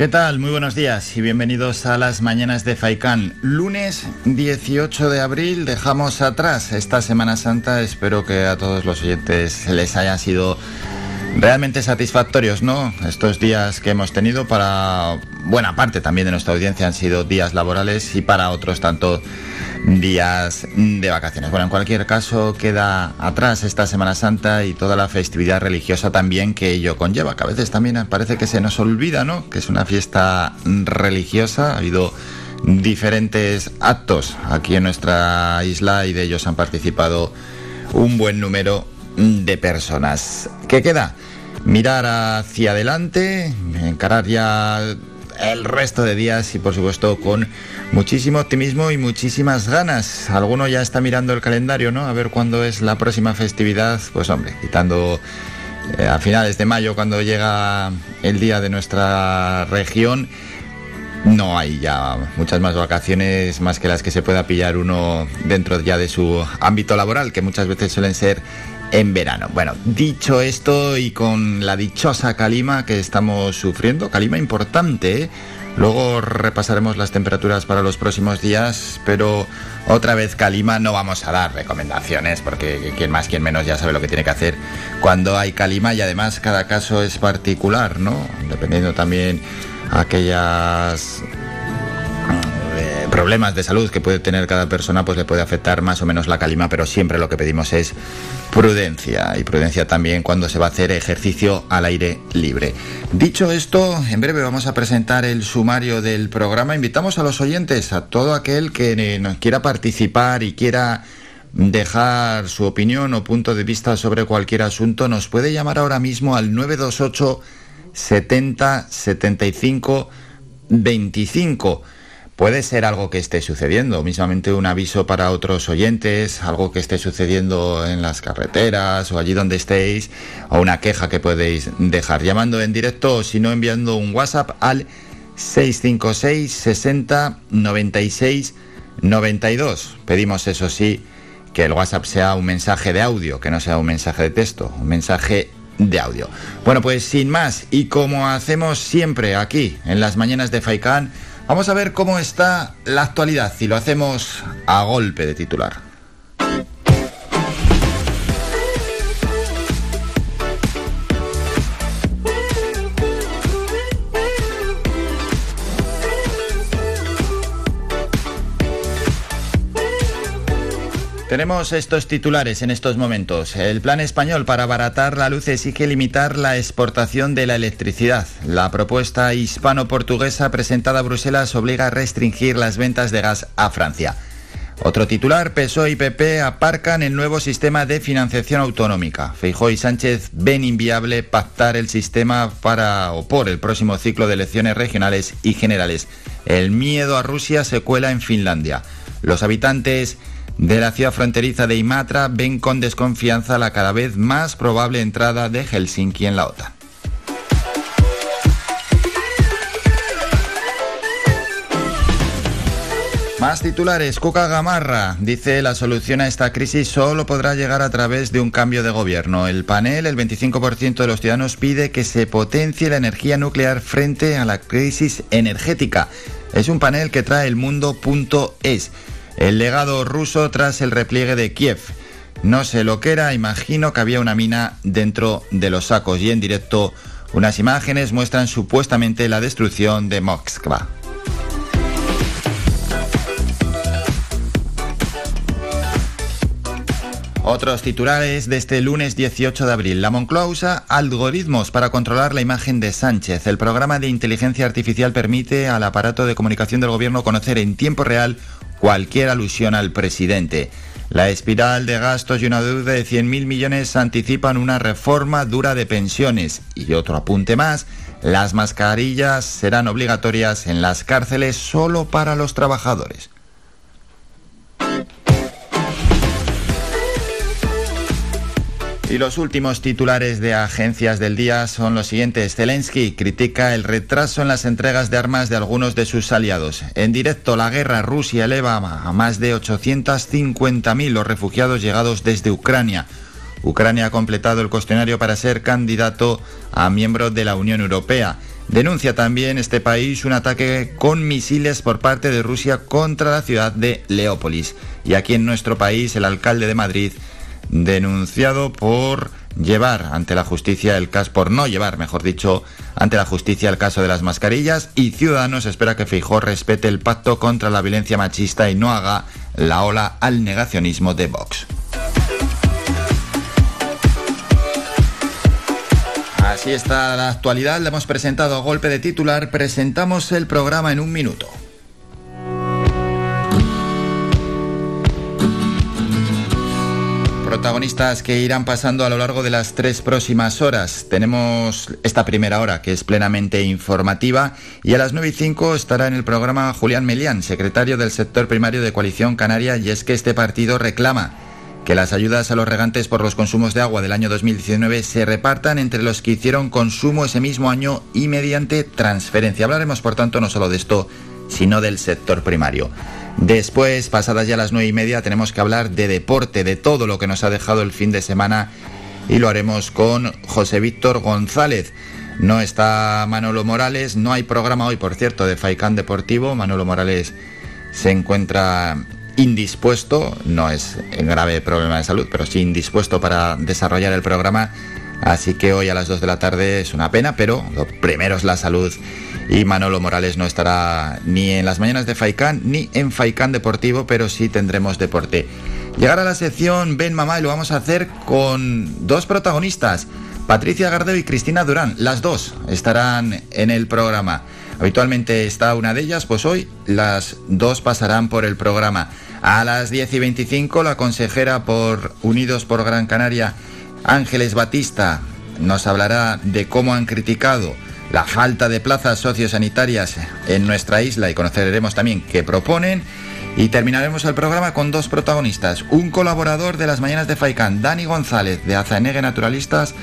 ¿Qué tal? Muy buenos días y bienvenidos a las mañanas de Faikán. Lunes 18 de abril dejamos atrás esta Semana Santa. Espero que a todos los oyentes les haya sido realmente satisfactorios, ¿no? Estos días que hemos tenido para buena parte también de nuestra audiencia han sido días laborales y para otros tanto días de vacaciones. Bueno, en cualquier caso queda atrás esta Semana Santa y toda la festividad religiosa también que ello conlleva, que a veces también parece que se nos olvida, ¿no? Que es una fiesta religiosa, ha habido diferentes actos aquí en nuestra isla y de ellos han participado un buen número de personas. ¿Qué queda? Mirar hacia adelante, encarar ya el resto de días y por supuesto con muchísimo optimismo y muchísimas ganas. Alguno ya está mirando el calendario, ¿no? A ver cuándo es la próxima festividad. Pues hombre, quitando eh, a finales de mayo cuando llega el día de nuestra región. No hay ya muchas más vacaciones más que las que se pueda pillar uno dentro ya de su ámbito laboral, que muchas veces suelen ser en verano. Bueno, dicho esto y con la dichosa calima que estamos sufriendo, calima importante, ¿eh? luego repasaremos las temperaturas para los próximos días, pero otra vez calima no vamos a dar recomendaciones porque quien más, quien menos ya sabe lo que tiene que hacer cuando hay calima y además cada caso es particular, ¿no? Dependiendo también aquellas problemas de salud que puede tener cada persona, pues le puede afectar más o menos la calima, pero siempre lo que pedimos es prudencia y prudencia también cuando se va a hacer ejercicio al aire libre. Dicho esto, en breve vamos a presentar el sumario del programa. Invitamos a los oyentes, a todo aquel que nos quiera participar y quiera dejar su opinión o punto de vista sobre cualquier asunto, nos puede llamar ahora mismo al 928 70 75 25 Puede ser algo que esté sucediendo, mismamente un aviso para otros oyentes, algo que esté sucediendo en las carreteras o allí donde estéis, o una queja que podéis dejar llamando en directo o si no enviando un WhatsApp al 656 60 96 92. Pedimos eso sí que el WhatsApp sea un mensaje de audio, que no sea un mensaje de texto, un mensaje de audio. Bueno, pues sin más, y como hacemos siempre aquí en las mañanas de Faikán, Vamos a ver cómo está la actualidad y lo hacemos a golpe de titular. Tenemos estos titulares en estos momentos. El plan español para abaratar la luz exige limitar la exportación de la electricidad. La propuesta hispano-portuguesa presentada a Bruselas obliga a restringir las ventas de gas a Francia. Otro titular, PSOE y PP aparcan el nuevo sistema de financiación autonómica. Feijóo y Sánchez ven inviable pactar el sistema para o por el próximo ciclo de elecciones regionales y generales. El miedo a Rusia se cuela en Finlandia. Los habitantes de la ciudad fronteriza de Imatra ven con desconfianza la cada vez más probable entrada de Helsinki en la OTAN. Más titulares. Cuca Gamarra dice la solución a esta crisis solo podrá llegar a través de un cambio de gobierno. El panel, el 25% de los ciudadanos pide que se potencie la energía nuclear frente a la crisis energética. Es un panel que trae el mundo.es. El legado ruso tras el repliegue de Kiev. No sé lo que era, imagino que había una mina dentro de los sacos y en directo unas imágenes muestran supuestamente la destrucción de Moskva. Otros titulares de este lunes 18 de abril. La Moncloa usa algoritmos para controlar la imagen de Sánchez. El programa de inteligencia artificial permite al aparato de comunicación del gobierno conocer en tiempo real cualquier alusión al presidente. La espiral de gastos y una deuda de 100.000 millones anticipan una reforma dura de pensiones. Y otro apunte más, las mascarillas serán obligatorias en las cárceles solo para los trabajadores. Y los últimos titulares de agencias del día son los siguientes. Zelensky critica el retraso en las entregas de armas de algunos de sus aliados. En directo, la guerra Rusia eleva a más de 850.000 los refugiados llegados desde Ucrania. Ucrania ha completado el cuestionario para ser candidato a miembro de la Unión Europea. Denuncia también este país un ataque con misiles por parte de Rusia contra la ciudad de Leópolis. Y aquí en nuestro país, el alcalde de Madrid denunciado por llevar ante la justicia el caso, por no llevar, mejor dicho, ante la justicia el caso de las mascarillas y Ciudadanos espera que Feijó respete el pacto contra la violencia machista y no haga la ola al negacionismo de Vox. Así está la actualidad, le hemos presentado a golpe de titular, presentamos el programa en un minuto. Protagonistas que irán pasando a lo largo de las tres próximas horas. Tenemos esta primera hora que es plenamente informativa y a las 9 y 5 estará en el programa Julián Melián, secretario del sector primario de Coalición Canaria, y es que este partido reclama que las ayudas a los regantes por los consumos de agua del año 2019 se repartan entre los que hicieron consumo ese mismo año y mediante transferencia. Hablaremos, por tanto, no solo de esto, sino del sector primario. Después, pasadas ya las nueve y media, tenemos que hablar de deporte, de todo lo que nos ha dejado el fin de semana y lo haremos con José Víctor González. No está Manolo Morales, no hay programa hoy, por cierto, de Faicán Deportivo. Manolo Morales se encuentra indispuesto, no es en grave problema de salud, pero sí indispuesto para desarrollar el programa. Así que hoy a las 2 de la tarde es una pena, pero lo primero es la salud y Manolo Morales no estará ni en las mañanas de Faicán ni en Faicán Deportivo, pero sí tendremos deporte. Llegar a la sección Ven Mamá y lo vamos a hacer con dos protagonistas, Patricia Gardeo y Cristina Durán. Las dos estarán en el programa. Habitualmente está una de ellas, pues hoy las dos pasarán por el programa. A las 10 y 25 la consejera por Unidos por Gran Canaria, Ángeles Batista, nos hablará de cómo han criticado la falta de plazas sociosanitarias en nuestra isla y conoceremos también qué proponen. Y terminaremos el programa con dos protagonistas. Un colaborador de las mañanas de Faicán, Dani González, de Azanegue Naturalistas,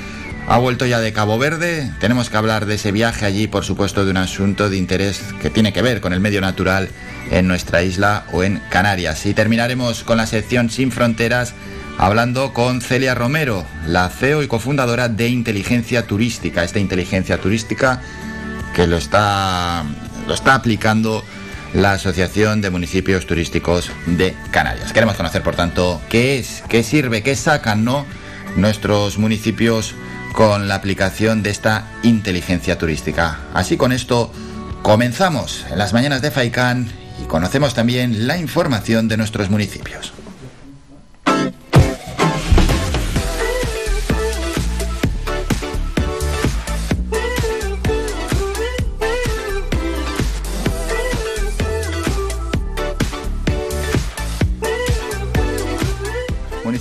ha vuelto ya de Cabo Verde. Tenemos que hablar de ese viaje allí, por supuesto, de un asunto de interés que tiene que ver con el medio natural en nuestra isla o en Canarias. Y terminaremos con la sección Sin Fronteras hablando con Celia Romero, la CEO y cofundadora de Inteligencia Turística. Esta inteligencia turística que lo está, lo está aplicando la Asociación de Municipios Turísticos de Canarias. Queremos conocer, por tanto, qué es, qué sirve, qué sacan ¿no? nuestros municipios con la aplicación de esta inteligencia turística. Así con esto comenzamos en las mañanas de Faicán y conocemos también la información de nuestros municipios.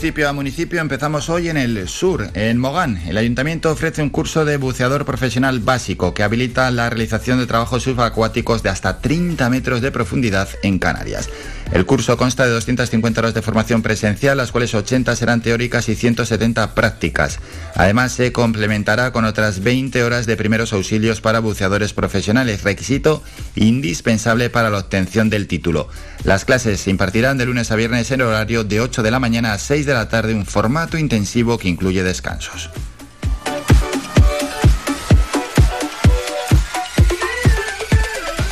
Municipio a municipio empezamos hoy en el sur, en Mogán. El ayuntamiento ofrece un curso de buceador profesional básico que habilita la realización de trabajos subacuáticos de hasta 30 metros de profundidad en Canarias. El curso consta de 250 horas de formación presencial, las cuales 80 serán teóricas y 170 prácticas. Además, se complementará con otras 20 horas de primeros auxilios para buceadores profesionales, requisito indispensable para la obtención del título. Las clases se impartirán de lunes a viernes en horario de 8 de la mañana a 6 de la tarde, un formato intensivo que incluye descansos.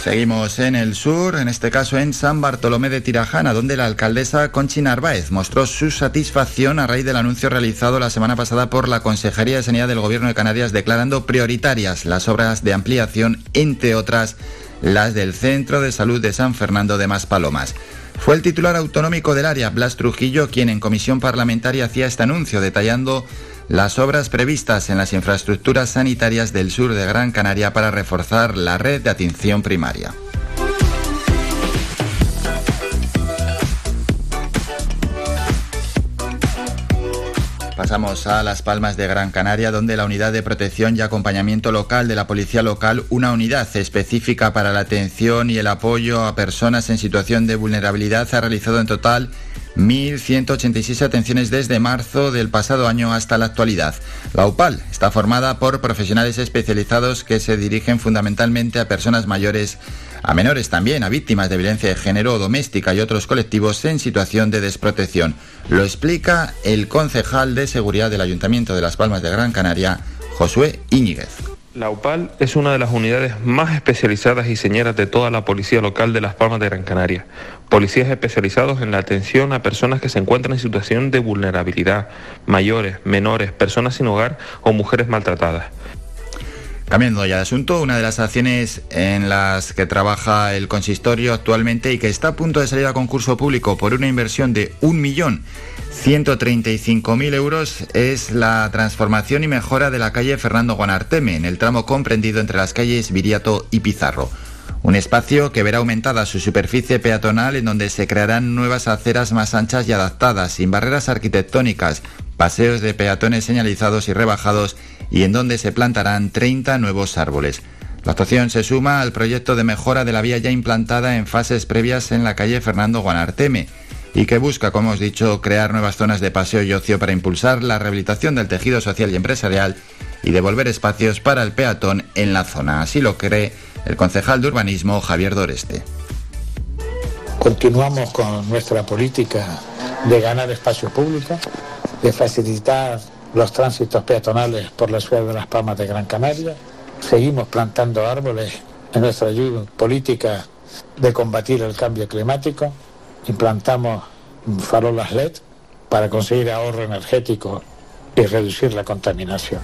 Seguimos en el sur, en este caso en San Bartolomé de Tirajana, donde la alcaldesa Conchi Narváez mostró su satisfacción a raíz del anuncio realizado la semana pasada por la Consejería de Sanidad del Gobierno de Canarias declarando prioritarias las obras de ampliación, entre otras las del Centro de Salud de San Fernando de Maspalomas. Fue el titular autonómico del área, Blas Trujillo, quien en comisión parlamentaria hacía este anuncio, detallando las obras previstas en las infraestructuras sanitarias del sur de Gran Canaria para reforzar la red de atención primaria. Pasamos a Las Palmas de Gran Canaria, donde la Unidad de Protección y Acompañamiento Local de la Policía Local, una unidad específica para la atención y el apoyo a personas en situación de vulnerabilidad, ha realizado en total 1.186 atenciones desde marzo del pasado año hasta la actualidad. La UPAL está formada por profesionales especializados que se dirigen fundamentalmente a personas mayores, a menores también, a víctimas de violencia de género doméstica y otros colectivos en situación de desprotección. Lo explica el concejal de seguridad del Ayuntamiento de Las Palmas de Gran Canaria, Josué Íñiguez. La UPAL es una de las unidades más especializadas y señeras de toda la policía local de Las Palmas de Gran Canaria. Policías especializados en la atención a personas que se encuentran en situación de vulnerabilidad, mayores, menores, personas sin hogar o mujeres maltratadas. Cambiando ya de asunto, una de las acciones en las que trabaja el consistorio actualmente y que está a punto de salir a concurso público por una inversión de un millón 135.000 euros es la transformación y mejora de la calle Fernando Guanarteme, en el tramo comprendido entre las calles Viriato y Pizarro. Un espacio que verá aumentada su superficie peatonal en donde se crearán nuevas aceras más anchas y adaptadas, sin barreras arquitectónicas, paseos de peatones señalizados y rebajados y en donde se plantarán 30 nuevos árboles. La actuación se suma al proyecto de mejora de la vía ya implantada en fases previas en la calle Fernando Guanarteme y que busca, como hemos dicho, crear nuevas zonas de paseo y ocio para impulsar la rehabilitación del tejido social y empresarial y devolver espacios para el peatón en la zona. Así lo cree el concejal de urbanismo Javier Doreste. Continuamos con nuestra política de ganar espacio público, de facilitar los tránsitos peatonales por la ciudad de Las Palmas de Gran Canaria. Seguimos plantando árboles en nuestra política de combatir el cambio climático implantamos farolas LED para conseguir ahorro energético y reducir la contaminación.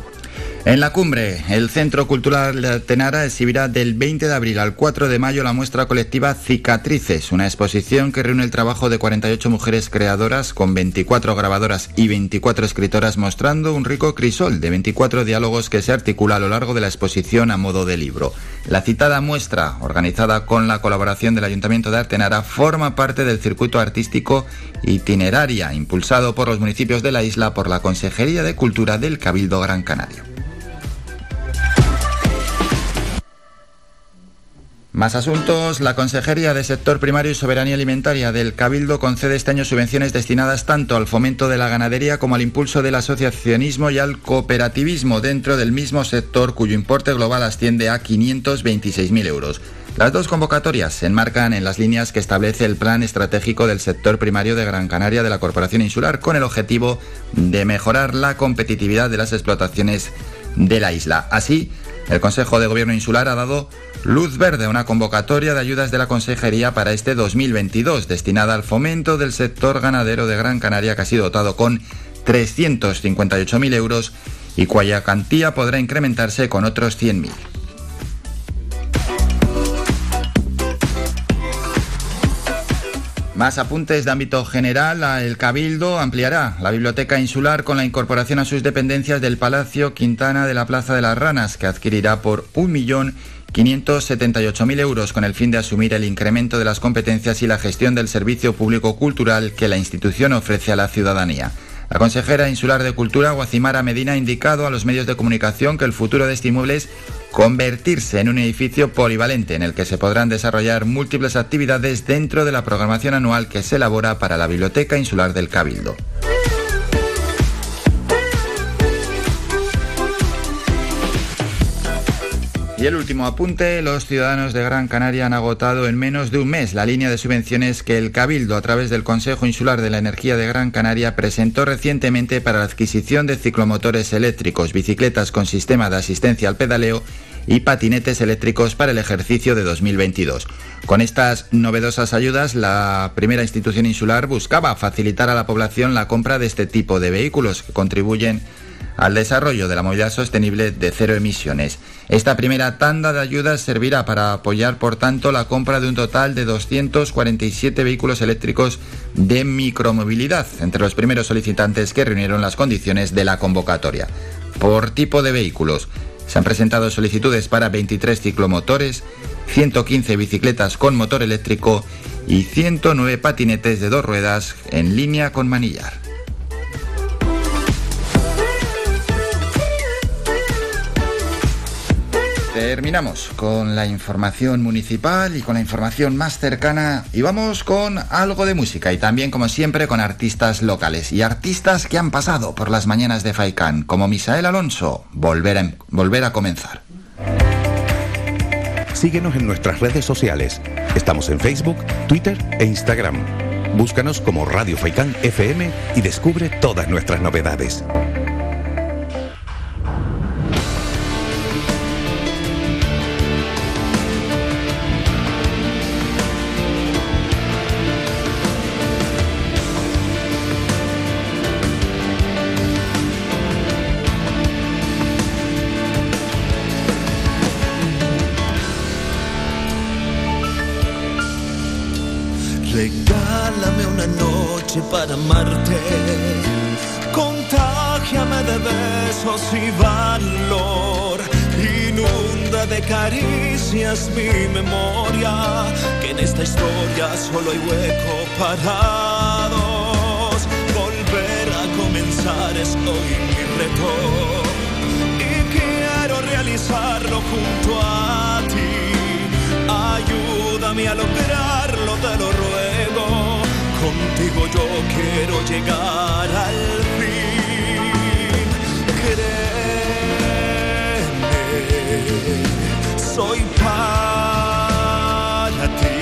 En la cumbre, el Centro Cultural de Tenara exhibirá del 20 de abril al 4 de mayo la muestra colectiva Cicatrices, una exposición que reúne el trabajo de 48 mujeres creadoras con 24 grabadoras y 24 escritoras mostrando un rico crisol de 24 diálogos que se articula a lo largo de la exposición a modo de libro. La citada muestra, organizada con la colaboración del Ayuntamiento de Artenara, forma parte del circuito artístico itineraria impulsado por los municipios de la isla por la Consejería de Cultura del Cabildo Gran Canario. Más asuntos. La Consejería de Sector Primario y Soberanía Alimentaria del Cabildo concede este año subvenciones destinadas tanto al fomento de la ganadería como al impulso del asociacionismo y al cooperativismo dentro del mismo sector cuyo importe global asciende a 526.000 euros. Las dos convocatorias se enmarcan en las líneas que establece el Plan Estratégico del Sector Primario de Gran Canaria de la Corporación Insular con el objetivo de mejorar la competitividad de las explotaciones de la isla. Así, el Consejo de Gobierno Insular ha dado luz verde a una convocatoria de ayudas de la Consejería para este 2022 destinada al fomento del sector ganadero de Gran Canaria que ha sido dotado con 358.000 euros y cuya podrá incrementarse con otros 100.000. Más apuntes de ámbito general. El Cabildo ampliará la biblioteca insular con la incorporación a sus dependencias del Palacio Quintana de la Plaza de las Ranas, que adquirirá por 1.578.000 euros con el fin de asumir el incremento de las competencias y la gestión del servicio público cultural que la institución ofrece a la ciudadanía. La consejera insular de Cultura, Guacimara Medina, ha indicado a los medios de comunicación que el futuro de este inmueble es convertirse en un edificio polivalente en el que se podrán desarrollar múltiples actividades dentro de la programación anual que se elabora para la Biblioteca Insular del Cabildo. Y el último apunte, los ciudadanos de Gran Canaria han agotado en menos de un mes la línea de subvenciones que el Cabildo, a través del Consejo Insular de la Energía de Gran Canaria, presentó recientemente para la adquisición de ciclomotores eléctricos, bicicletas con sistema de asistencia al pedaleo y patinetes eléctricos para el ejercicio de 2022. Con estas novedosas ayudas, la primera institución insular buscaba facilitar a la población la compra de este tipo de vehículos que contribuyen al desarrollo de la movilidad sostenible de cero emisiones. Esta primera tanda de ayudas servirá para apoyar, por tanto, la compra de un total de 247 vehículos eléctricos de micromovilidad, entre los primeros solicitantes que reunieron las condiciones de la convocatoria. Por tipo de vehículos, se han presentado solicitudes para 23 ciclomotores, 115 bicicletas con motor eléctrico y 109 patinetes de dos ruedas en línea con manillar. Terminamos con la información municipal y con la información más cercana y vamos con algo de música y también como siempre con artistas locales y artistas que han pasado por las mañanas de Faikán, como Misael Alonso, volver a, volver a comenzar. Síguenos en nuestras redes sociales. Estamos en Facebook, Twitter e Instagram. Búscanos como Radio Faikán FM y descubre todas nuestras novedades. Para amarte. Contágiame de besos y valor. Inunda de caricias mi memoria. Que en esta historia solo hay hueco para dos. Volver a comenzar es hoy mi reto. Y quiero realizarlo junto a ti. Ayúdame a lograrlo, te lo Contigo yo quiero llegar al fin. Créeme, soy para ti.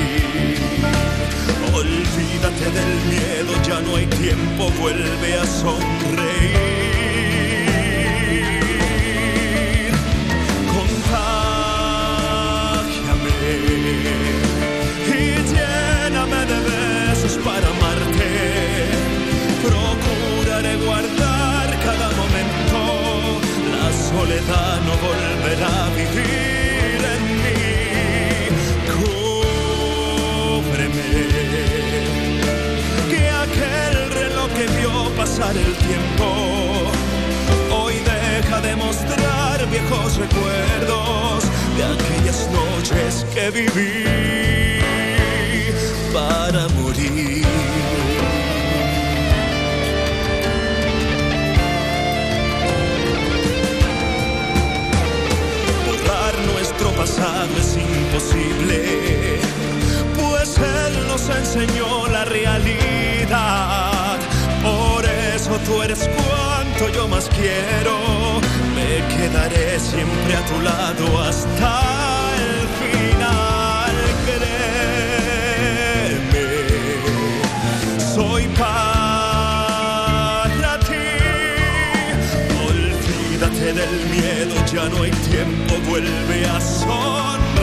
Olvídate del miedo, ya no hay tiempo, vuelve a sonreír. Contágiame para amarte. Procuraré guardar cada momento. La soledad no volverá a vivir en mí. Cúbreme. Que aquel reloj que vio pasar el tiempo hoy deja de mostrar viejos recuerdos de aquellas noches que viví enseñó la realidad. Por eso tú eres cuanto yo más quiero, me quedaré siempre a tu lado hasta el final. soy para ti. Olvídate del miedo, ya no hay tiempo, vuelve a sonreír.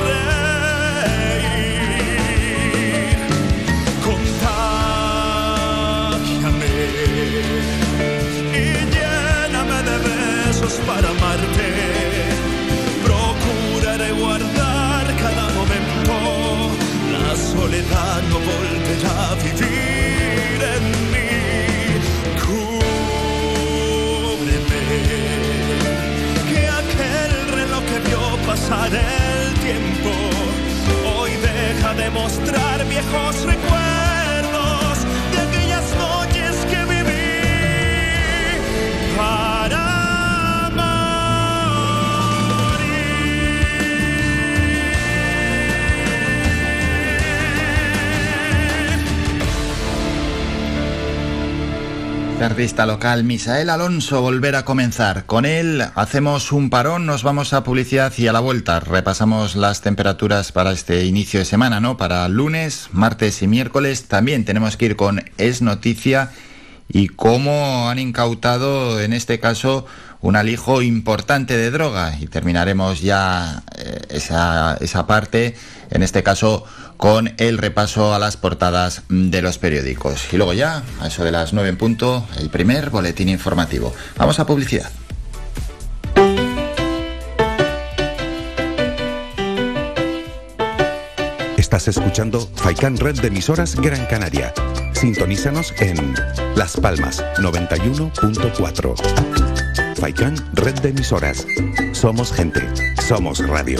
Y lléname de besos para amarte. Procuraré guardar cada momento, la soledad no volverá a vivir en mí. Cúbreme, que aquel reloj que vio pasar el tiempo hoy deja de mostrar viejos recuerdos Artista local Misael Alonso volver a comenzar. Con él hacemos un parón, nos vamos a publicidad y a la vuelta repasamos las temperaturas para este inicio de semana, ¿no? Para lunes, martes y miércoles también tenemos que ir con Es Noticia y cómo han incautado en este caso un alijo importante de droga y terminaremos ya eh, esa, esa parte, en este caso con el repaso a las portadas de los periódicos. Y luego ya, a eso de las 9 en punto, el primer boletín informativo. Vamos a publicidad. Estás escuchando Faikan Red de emisoras Gran Canaria. Sintonízanos en Las Palmas 91.4. Faikan Red de emisoras. Somos gente. Somos radio.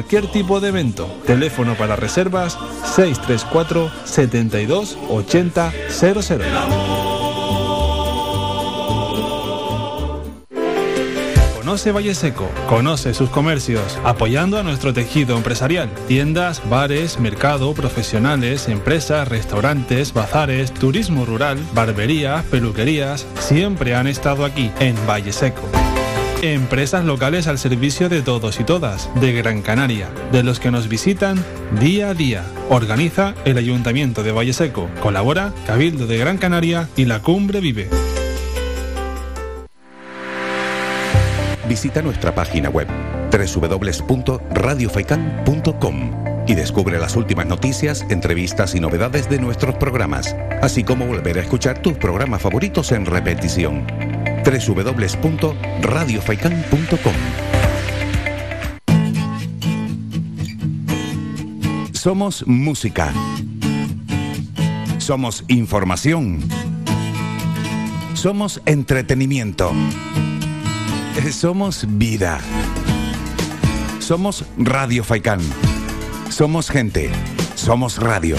cualquier tipo de evento. Teléfono para reservas 634 72 80 00. Conoce Valle Seco, conoce sus comercios, apoyando a nuestro tejido empresarial. Tiendas, bares, mercado, profesionales, empresas, restaurantes, bazares, turismo rural, barberías, peluquerías, siempre han estado aquí, en Valle Seco. Empresas locales al servicio de todos y todas, de Gran Canaria, de los que nos visitan día a día. Organiza el Ayuntamiento de Valle Seco. Colabora Cabildo de Gran Canaria y la Cumbre Vive. visita nuestra página web www.radiofaikan.com y descubre las últimas noticias, entrevistas y novedades de nuestros programas, así como volver a escuchar tus programas favoritos en repetición. www.radiofaikan.com Somos música. Somos información. Somos entretenimiento. Somos vida. Somos Radio Faikán. Somos gente. Somos radio.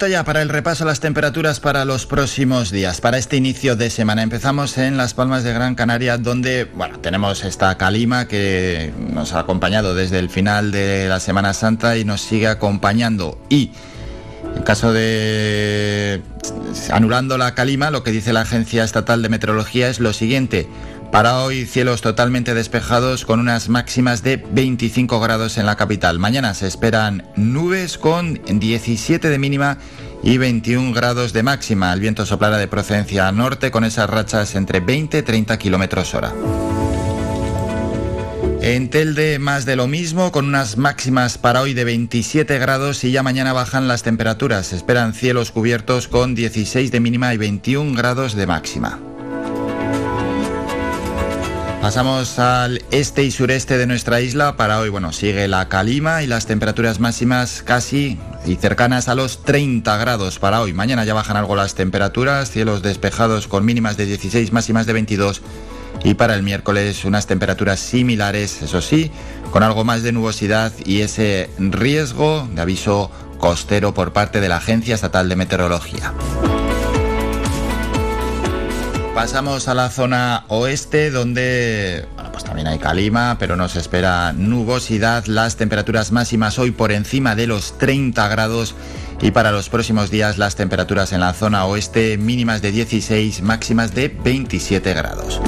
Momento ya para el repaso de las temperaturas para los próximos días. Para este inicio de semana empezamos en Las Palmas de Gran Canaria, donde bueno, tenemos esta calima que nos ha acompañado desde el final de la Semana Santa y nos sigue acompañando. Y en caso de anulando la calima, lo que dice la Agencia Estatal de Meteorología es lo siguiente. Para hoy cielos totalmente despejados con unas máximas de 25 grados en la capital. Mañana se esperan nubes con 17 de mínima y 21 grados de máxima. El viento soplará de procedencia norte con esas rachas entre 20 y 30 kilómetros hora. En Telde más de lo mismo, con unas máximas para hoy de 27 grados y ya mañana bajan las temperaturas. Se esperan cielos cubiertos con 16 de mínima y 21 grados de máxima. Pasamos al este y sureste de nuestra isla. Para hoy, bueno, sigue la calima y las temperaturas máximas casi y cercanas a los 30 grados para hoy. Mañana ya bajan algo las temperaturas, cielos despejados con mínimas de 16, máximas de 22 y para el miércoles unas temperaturas similares, eso sí, con algo más de nubosidad y ese riesgo de aviso costero por parte de la Agencia Estatal de Meteorología. Pasamos a la zona oeste donde pues también hay calima, pero nos espera nubosidad. Las temperaturas máximas hoy por encima de los 30 grados y para los próximos días las temperaturas en la zona oeste mínimas de 16, máximas de 27 grados.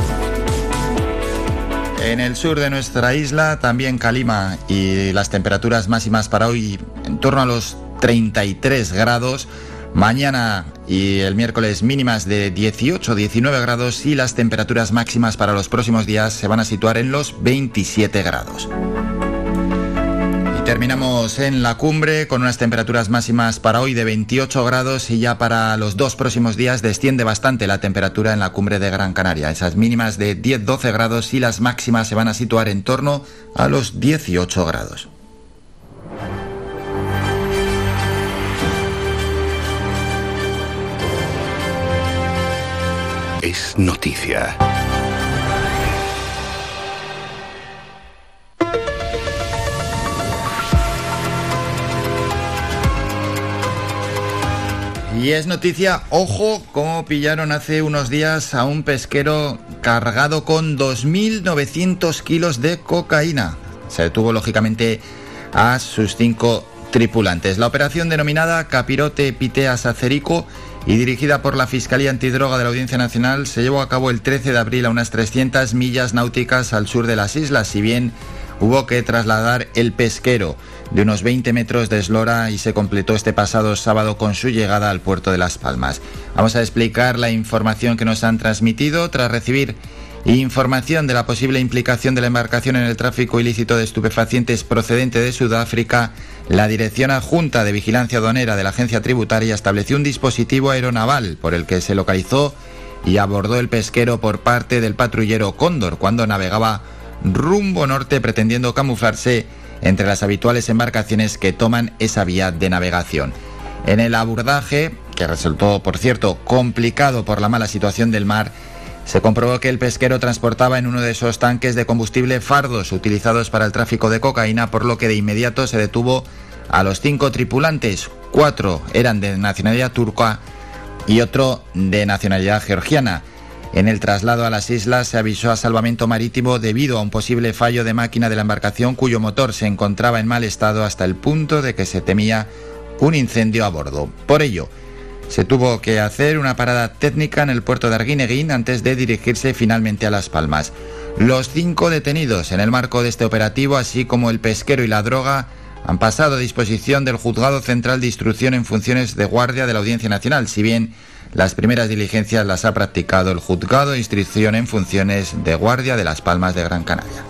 En el sur de nuestra isla también calima y las temperaturas máximas para hoy en torno a los 33 grados. Mañana y el miércoles mínimas de 18-19 grados y las temperaturas máximas para los próximos días se van a situar en los 27 grados. Terminamos en la cumbre con unas temperaturas máximas para hoy de 28 grados y ya para los dos próximos días desciende bastante la temperatura en la cumbre de Gran Canaria. Esas mínimas de 10-12 grados y las máximas se van a situar en torno a los 18 grados. es noticia. Y es noticia, ojo, cómo pillaron hace unos días a un pesquero cargado con 2.900 kilos de cocaína. Se detuvo lógicamente a sus cinco tripulantes. La operación denominada Capirote Pitea Sacerico y dirigida por la Fiscalía Antidroga de la Audiencia Nacional se llevó a cabo el 13 de abril a unas 300 millas náuticas al sur de las islas, si bien hubo que trasladar el pesquero de unos 20 metros de eslora y se completó este pasado sábado con su llegada al puerto de Las Palmas. Vamos a explicar la información que nos han transmitido tras recibir información de la posible implicación de la embarcación en el tráfico ilícito de estupefacientes procedente de Sudáfrica. La Dirección Adjunta de Vigilancia Aduanera de la Agencia Tributaria estableció un dispositivo aeronaval por el que se localizó y abordó el pesquero por parte del patrullero Cóndor cuando navegaba rumbo norte pretendiendo camuflarse entre las habituales embarcaciones que toman esa vía de navegación. En el abordaje, que resultó, por cierto, complicado por la mala situación del mar, se comprobó que el pesquero transportaba en uno de esos tanques de combustible fardos utilizados para el tráfico de cocaína, por lo que de inmediato se detuvo a los cinco tripulantes. Cuatro eran de nacionalidad turca y otro de nacionalidad georgiana. En el traslado a las islas se avisó a salvamento marítimo debido a un posible fallo de máquina de la embarcación cuyo motor se encontraba en mal estado hasta el punto de que se temía un incendio a bordo. Por ello, se tuvo que hacer una parada técnica en el puerto de Arguineguín antes de dirigirse finalmente a Las Palmas. Los cinco detenidos en el marco de este operativo, así como el pesquero y la droga, han pasado a disposición del Juzgado Central de Instrucción en funciones de guardia de la Audiencia Nacional, si bien las primeras diligencias las ha practicado el Juzgado de Instrucción en funciones de guardia de Las Palmas de Gran Canaria.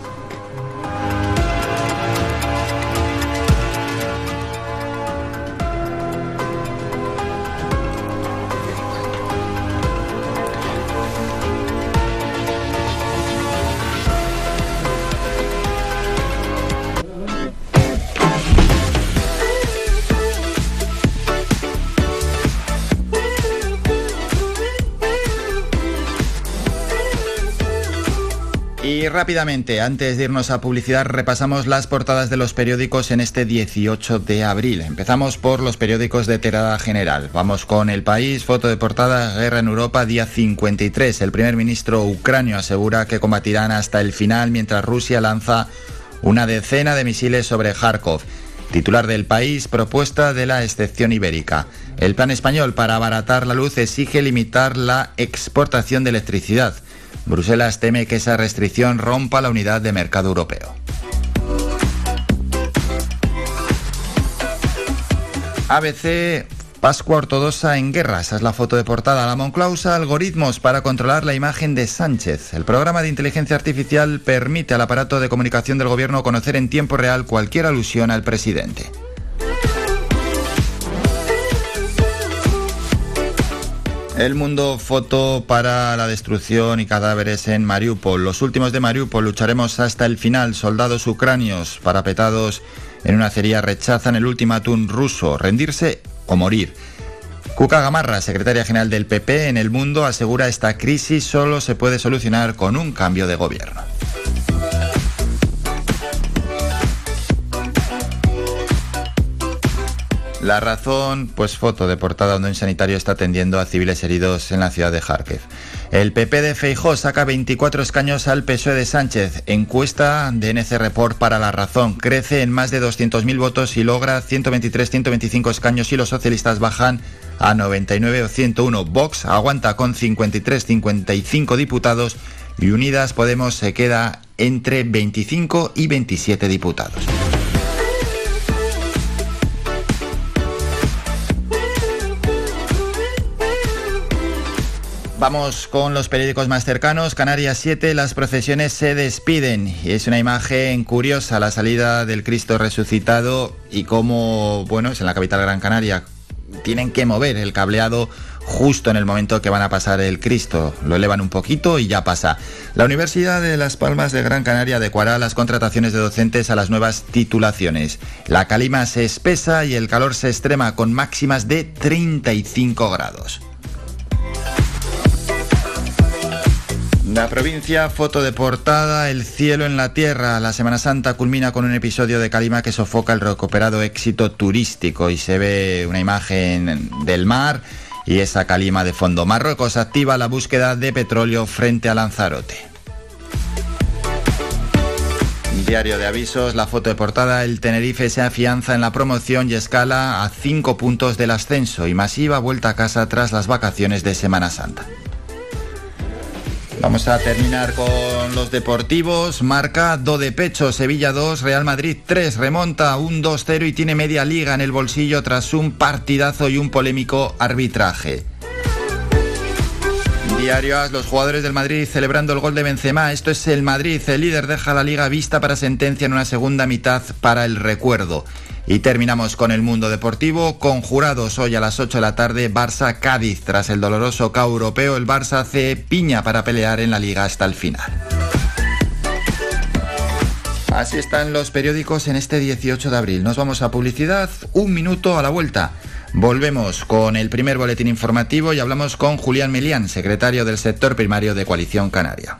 Y rápidamente, antes de irnos a publicidad, repasamos las portadas de los periódicos en este 18 de abril. Empezamos por los periódicos de tirada general. Vamos con El País, foto de portada, guerra en Europa, día 53. El primer ministro ucranio asegura que combatirán hasta el final mientras Rusia lanza una decena de misiles sobre Kharkov. Titular del país, propuesta de la excepción ibérica. El plan español para abaratar la luz exige limitar la exportación de electricidad. Bruselas teme que esa restricción rompa la unidad de mercado europeo. ABC Pascua Ortodoxa en guerra. Esa es la foto de portada. La Monclausa algoritmos para controlar la imagen de Sánchez. El programa de inteligencia artificial permite al aparato de comunicación del gobierno conocer en tiempo real cualquier alusión al presidente. El mundo foto para la destrucción y cadáveres en Mariupol. Los últimos de Mariupol lucharemos hasta el final. Soldados ucranios parapetados en una acería rechazan el ultimátum ruso, rendirse o morir. Cuca Gamarra, secretaria general del PP en el mundo, asegura esta crisis solo se puede solucionar con un cambio de gobierno. La razón, pues foto de portada donde un sanitario está atendiendo a civiles heridos en la ciudad de Kharkiv. El PP de Feijó saca 24 escaños al PSOE de Sánchez. Encuesta de NC Report para La Razón. Crece en más de 200.000 votos y logra 123-125 escaños y los socialistas bajan a 99 o 101. Vox aguanta con 53-55 diputados y Unidas Podemos se queda entre 25 y 27 diputados. Vamos con los periódicos más cercanos. Canarias 7, las procesiones se despiden. Es una imagen curiosa la salida del Cristo resucitado y cómo, bueno, es en la capital Gran Canaria. Tienen que mover el cableado justo en el momento que van a pasar el Cristo. Lo elevan un poquito y ya pasa. La Universidad de Las Palmas de Gran Canaria adecuará las contrataciones de docentes a las nuevas titulaciones. La calima se espesa y el calor se extrema con máximas de 35 grados. La provincia, foto de portada, el cielo en la tierra. La Semana Santa culmina con un episodio de Calima que sofoca el recuperado éxito turístico y se ve una imagen del mar y esa calima de fondo. Marruecos activa la búsqueda de petróleo frente a Lanzarote. Diario de avisos, la foto de portada, el Tenerife se afianza en la promoción y escala a cinco puntos del ascenso y masiva vuelta a casa tras las vacaciones de Semana Santa. Vamos a terminar con los deportivos. Marca do de pecho, Sevilla 2, Real Madrid 3, remonta un 2-0 y tiene media liga en el bolsillo tras un partidazo y un polémico arbitraje. Diario AS, los jugadores del Madrid celebrando el gol de Benzema. Esto es el Madrid, el líder deja la liga vista para sentencia en una segunda mitad para el recuerdo. Y terminamos con el mundo deportivo. Conjurados hoy a las 8 de la tarde, Barça-Cádiz. Tras el doloroso KO europeo, el Barça hace piña para pelear en la liga hasta el final. Así están los periódicos en este 18 de abril. Nos vamos a publicidad. Un minuto a la vuelta. Volvemos con el primer boletín informativo y hablamos con Julián Melián, secretario del sector primario de Coalición Canaria.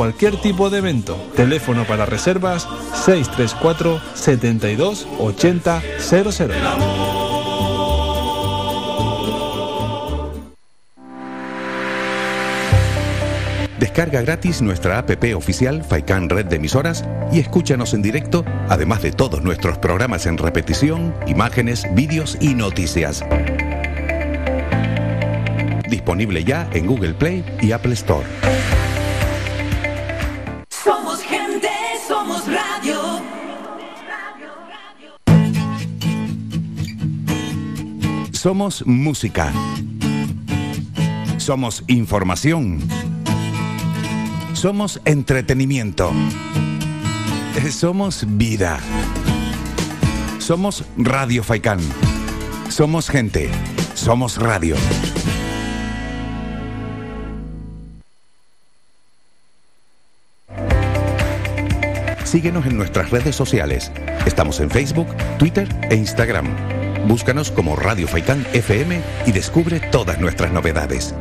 cualquier tipo de evento. Teléfono para reservas 634 72 80 00. Descarga gratis nuestra app oficial Faikan Red de Emisoras y escúchanos en directo, además de todos nuestros programas en repetición, imágenes, vídeos y noticias. Disponible ya en Google Play y Apple Store. Somos música. Somos información. Somos entretenimiento. Somos vida. Somos Radio Faikán. Somos gente. Somos radio. Síguenos en nuestras redes sociales. Estamos en Facebook, Twitter e Instagram. Búscanos como Radio Faikán FM y descubre todas nuestras novedades.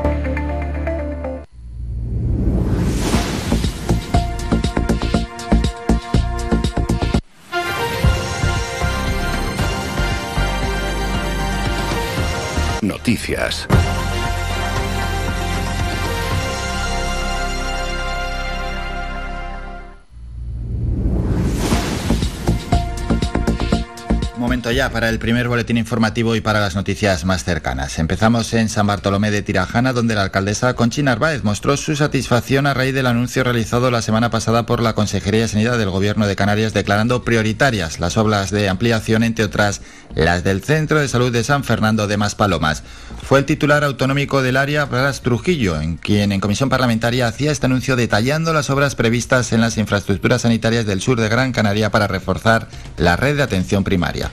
Noticias. Momento ya para el primer boletín informativo y para las noticias más cercanas. Empezamos en San Bartolomé de Tirajana, donde la alcaldesa Conchi Narváez mostró su satisfacción a raíz del anuncio realizado la semana pasada por la Consejería de Sanidad del Gobierno de Canarias, declarando prioritarias las obras de ampliación, entre otras las del Centro de Salud de San Fernando de Maspalomas. Fue el titular autonómico del área, Blas Trujillo, en quien en comisión parlamentaria hacía este anuncio detallando las obras previstas en las infraestructuras sanitarias del sur de Gran Canaria para reforzar la red de atención primaria.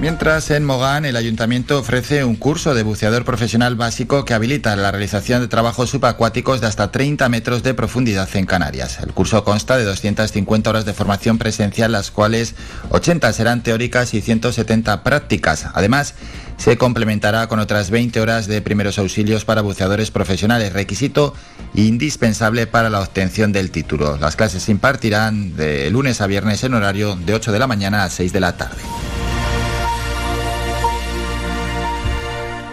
Mientras en Mogán el ayuntamiento ofrece un curso de buceador profesional básico que habilita la realización de trabajos subacuáticos de hasta 30 metros de profundidad en Canarias. El curso consta de 250 horas de formación presencial, las cuales 80 serán teóricas y 170 prácticas. Además, se complementará con otras 20 horas de primeros auxilios para buceadores profesionales, requisito indispensable para la obtención del título. Las clases se impartirán de lunes a viernes en horario de 8 de la mañana a 6 de la tarde.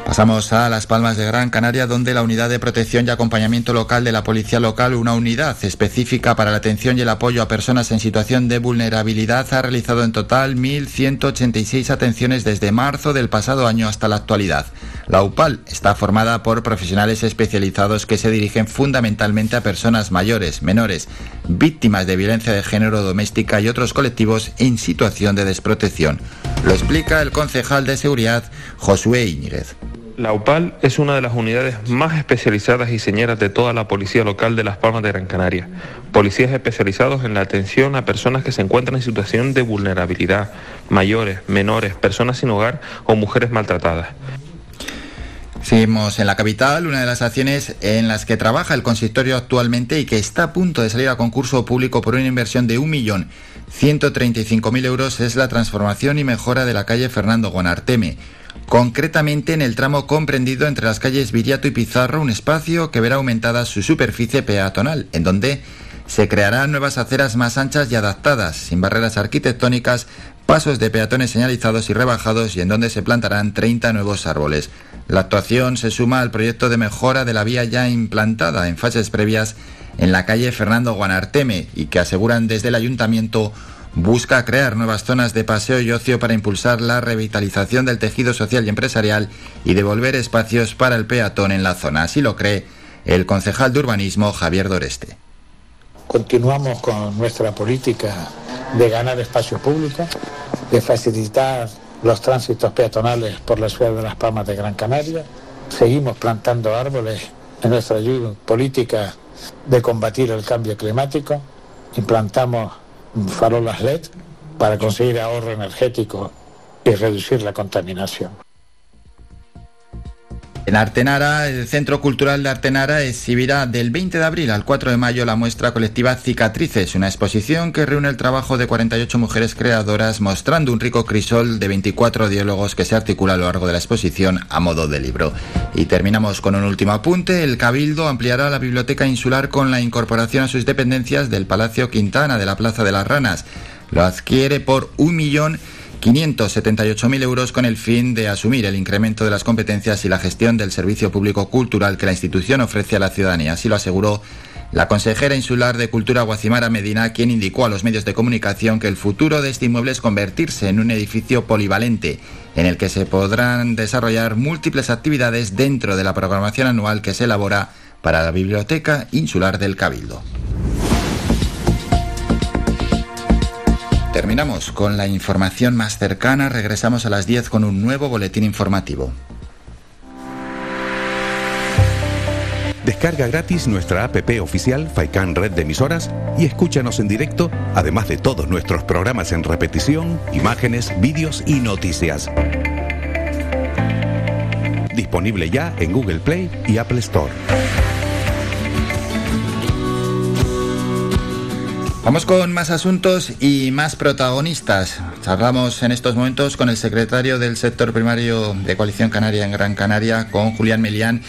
Pasamos a Las Palmas de Gran Canaria, donde la Unidad de Protección y Acompañamiento Local de la Policía Local, una unidad específica para la atención y el apoyo a personas en situación de vulnerabilidad, ha realizado en total 1.186 atenciones desde marzo del pasado año hasta la actualidad. La UPAL está formada por profesionales especializados que se dirigen fundamentalmente a personas mayores, menores, víctimas de violencia de género doméstica y otros colectivos en situación de desprotección. Lo explica el concejal de seguridad Josué Íñiguez. La UPAL es una de las unidades más especializadas y señeras de toda la policía local de Las Palmas de Gran Canaria. Policías especializados en la atención a personas que se encuentran en situación de vulnerabilidad, mayores, menores, personas sin hogar o mujeres maltratadas. Seguimos en la capital, una de las acciones en las que trabaja el consistorio actualmente y que está a punto de salir a concurso público por una inversión de 1.135.000 euros es la transformación y mejora de la calle Fernando Guanarteme concretamente en el tramo comprendido entre las calles Viriato y Pizarro, un espacio que verá aumentada su superficie peatonal, en donde se crearán nuevas aceras más anchas y adaptadas, sin barreras arquitectónicas, pasos de peatones señalizados y rebajados y en donde se plantarán 30 nuevos árboles. La actuación se suma al proyecto de mejora de la vía ya implantada en fases previas en la calle Fernando Guanarteme y que aseguran desde el ayuntamiento busca crear nuevas zonas de paseo y ocio para impulsar la revitalización del tejido social y empresarial y devolver espacios para el peatón en la zona. Así lo cree el concejal de urbanismo Javier Doreste. Continuamos con nuestra política de ganar espacio público, de facilitar los tránsitos peatonales por la ciudad de Las Palmas de Gran Canaria. Seguimos plantando árboles en nuestra política de combatir el cambio climático. Implantamos farolas LED para conseguir ahorro energético y reducir la contaminación. En Artenara, el Centro Cultural de Artenara exhibirá del 20 de abril al 4 de mayo la muestra colectiva Cicatrices, una exposición que reúne el trabajo de 48 mujeres creadoras mostrando un rico crisol de 24 diálogos que se articula a lo largo de la exposición a modo de libro. Y terminamos con un último apunte. El Cabildo ampliará la biblioteca insular con la incorporación a sus dependencias del Palacio Quintana de la Plaza de las Ranas. Lo adquiere por un millón 578.000 euros con el fin de asumir el incremento de las competencias y la gestión del servicio público cultural que la institución ofrece a la ciudadanía. Así lo aseguró la consejera insular de Cultura Guacimara Medina, quien indicó a los medios de comunicación que el futuro de este inmueble es convertirse en un edificio polivalente, en el que se podrán desarrollar múltiples actividades dentro de la programación anual que se elabora para la Biblioteca Insular del Cabildo. Terminamos con la información más cercana, regresamos a las 10 con un nuevo boletín informativo. Descarga gratis nuestra APP oficial Faikan Red de Emisoras y escúchanos en directo, además de todos nuestros programas en repetición, imágenes, vídeos y noticias. Disponible ya en Google Play y Apple Store. Vamos con más asuntos y más protagonistas. Charlamos en estos momentos con el secretario del sector primario de Coalición Canaria en Gran Canaria, con Julián Melián,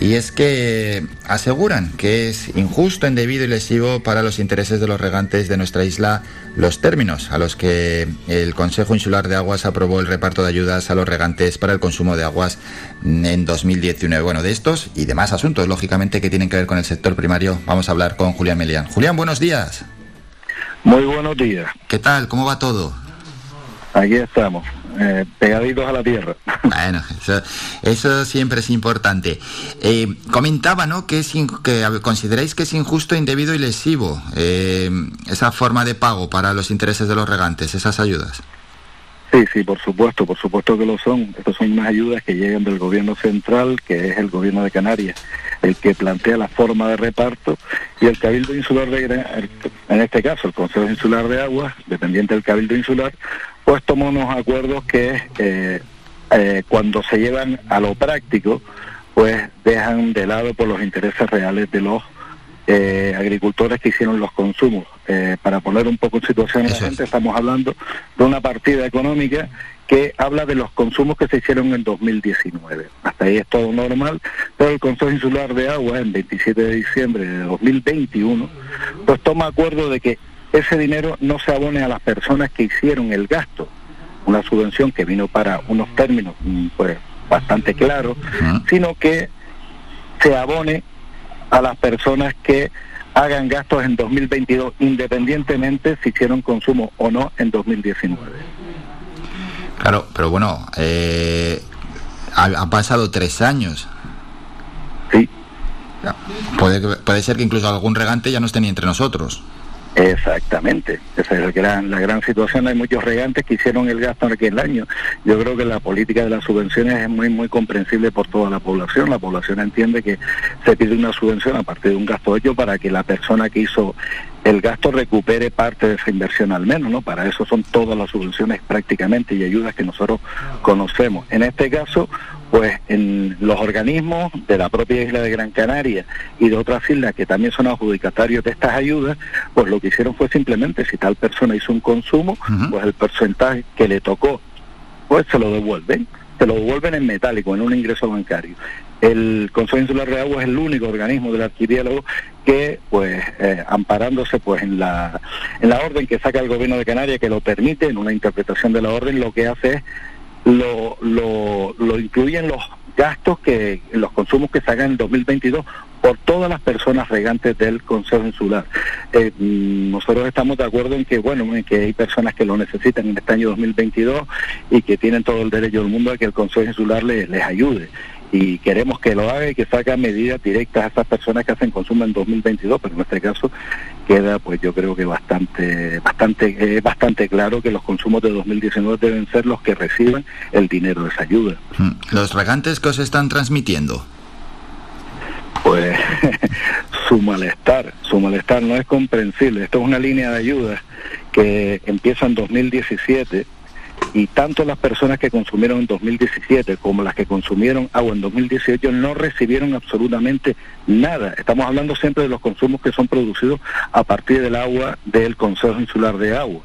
y es que aseguran que es injusto, indebido y lesivo para los intereses de los regantes de nuestra isla los términos a los que el Consejo Insular de Aguas aprobó el reparto de ayudas a los regantes para el consumo de aguas en 2019. Bueno, de estos y demás asuntos, lógicamente, que tienen que ver con el sector primario, vamos a hablar con Julián Melián. Julián, buenos días. Muy buenos días. ¿Qué tal? ¿Cómo va todo? Aquí estamos, eh, pegaditos a la tierra. Bueno, eso, siempre es importante. Eh, comentaba, ¿no?, que, es que consideráis que es injusto, indebido y lesivo eh, esa forma de pago para los intereses de los regantes, esas ayudas. Sí, sí, por supuesto, por supuesto que lo son. Estas son unas ayudas que llegan del gobierno central, que es el gobierno de Canarias, el que plantea la forma de reparto, y el Cabildo Insular de en este caso el Consejo Insular de Aguas, dependiente del Cabildo Insular, pues tomó unos acuerdos que eh, eh, cuando se llevan a lo práctico, pues dejan de lado por los intereses reales de los eh, agricultores que hicieron los consumos. Para poner un poco en situación a la gente, estamos hablando de una partida económica que habla de los consumos que se hicieron en 2019. Hasta ahí es todo normal, pero el Consejo Insular de Agua, en 27 de diciembre de 2021, pues toma acuerdo de que ese dinero no se abone a las personas que hicieron el gasto, una subvención que vino para unos términos mm, pues bastante claro, sino que se abone a las personas que hagan gastos en 2022, independientemente si hicieron consumo o no en 2019. Claro, pero bueno, eh, ha, pasado tres años. Sí. Puede, puede ser que incluso algún regante ya no esté ni entre nosotros. Exactamente, esa es la gran, la gran situación. Hay muchos regantes que hicieron el gasto en aquel año. Yo creo que la política de las subvenciones es muy, muy comprensible por toda la población. La población entiende que se pide una subvención a partir de un gasto hecho para que la persona que hizo el gasto recupere parte de esa inversión al menos, ¿no? Para eso son todas las subvenciones prácticamente y ayudas que nosotros conocemos. En este caso, pues en los organismos de la propia isla de Gran Canaria y de otras islas que también son adjudicatarios de estas ayudas, pues lo que hicieron fue simplemente si tal persona hizo un consumo, pues el porcentaje que le tocó, pues se lo devuelven, se lo devuelven en metálico, en un ingreso bancario. El Consejo Insular de Agua es el único organismo del archipiélago que, pues, eh, amparándose pues en la, en la orden que saca el gobierno de Canarias, que lo permite, en una interpretación de la orden, lo que hace es lo, lo, lo incluyen los gastos que los consumos que se hagan en 2022 por todas las personas regantes del Consejo Insular. Eh, mm, nosotros estamos de acuerdo en que, bueno, en que hay personas que lo necesitan en este año 2022 y que tienen todo el derecho del mundo a que el Consejo Insular les, les ayude y queremos que lo haga y que saque medidas directas a esas personas que hacen consumo en 2022, pero en este caso queda pues yo creo que bastante bastante bastante claro que los consumos de 2019 deben ser los que reciban el dinero de esa ayuda. Mm. Los regantes que os están transmitiendo. Pues su malestar, su malestar no es comprensible. Esto es una línea de ayuda que empieza en 2017 y tanto las personas que consumieron en 2017 como las que consumieron agua en 2018 no recibieron absolutamente nada. Estamos hablando siempre de los consumos que son producidos a partir del agua del Consejo Insular de Agua.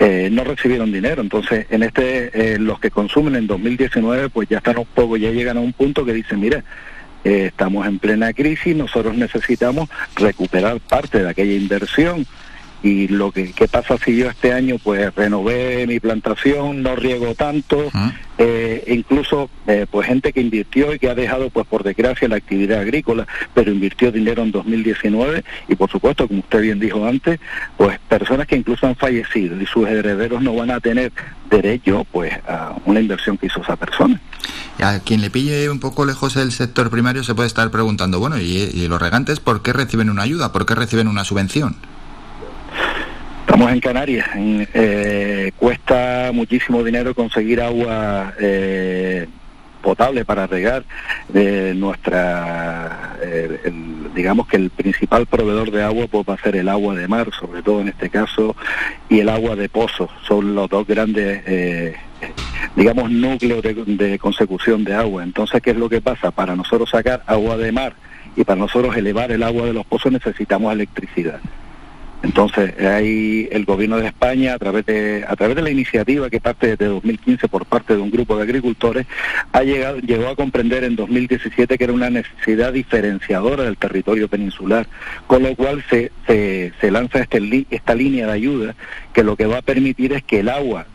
Eh, no recibieron dinero. Entonces, en este, eh, los que consumen en 2019, pues ya están un poco, ya llegan a un punto que dicen, mira, eh, estamos en plena crisis, nosotros necesitamos recuperar parte de aquella inversión y lo que ¿qué pasa si yo este año pues renové mi plantación no riego tanto eh, incluso eh, pues gente que invirtió y que ha dejado pues por desgracia la actividad agrícola pero invirtió dinero en 2019 y por supuesto como usted bien dijo antes pues personas que incluso han fallecido y sus herederos no van a tener derecho pues a una inversión que hizo esa persona. A quien le pille un poco lejos el sector primario se puede estar preguntando bueno y, y los regantes por qué reciben una ayuda por qué reciben una subvención Estamos en Canarias. Eh, cuesta muchísimo dinero conseguir agua eh, potable para regar. Eh, nuestra, digamos que el principal proveedor de agua pues, va a ser el agua de mar, sobre todo en este caso, y el agua de pozo. Son los dos grandes digamos, núcleos de, de, consecución de agua. Entonces, ¿qué es lo que pasa? Para nosotros sacar agua de mar y para nosotros elevar el agua de los pozos necesitamos electricidad. Entonces, ahí el gobierno de España, a través de, a través de la iniciativa que parte desde 2015 por parte de un grupo de agricultores, ha llegado, llegó a comprender en 2017 que era una necesidad diferenciadora del territorio peninsular, con lo cual se, se, lanza este, esta línea de ayuda que lo que va a permitir es que el agua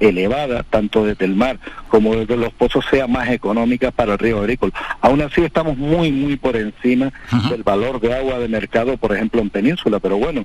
elevada, tanto desde el mar como desde los pozos, sea más económica para el río agrícola. Aún así estamos muy, muy por encima del valor de agua de mercado, por ejemplo, en península, pero bueno,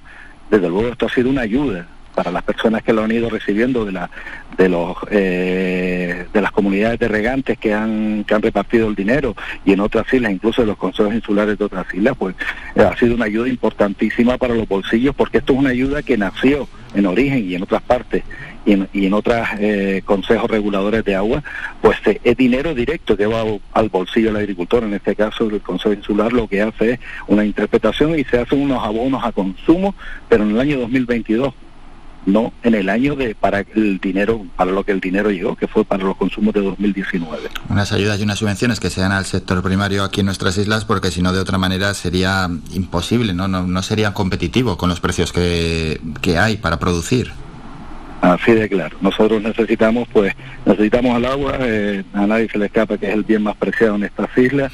desde luego esto ha sido una ayuda para las personas que lo han ido recibiendo de la de los eh, de las comunidades de regantes que han que han repartido el dinero y en otras islas incluso de los consejos insulares de otras islas pues eh, ha sido una ayuda importantísima para los bolsillos porque esto es una ayuda que nació en origen y en otras partes y en, y en otros eh, consejos reguladores de agua, pues eh, es dinero directo que va al bolsillo del agricultor. En este caso, el Consejo Insular lo que hace es una interpretación y se hacen unos abonos a consumo, pero en el año 2022 no en el año de para el dinero para lo que el dinero llegó que fue para los consumos de 2019 unas ayudas y unas subvenciones que sean al sector primario aquí en nuestras islas porque si no de otra manera sería imposible no no, no sería competitivo con los precios que, que hay para producir. Así de claro. Nosotros necesitamos, pues, necesitamos el agua, eh, a nadie se le escapa que es el bien más preciado en estas islas,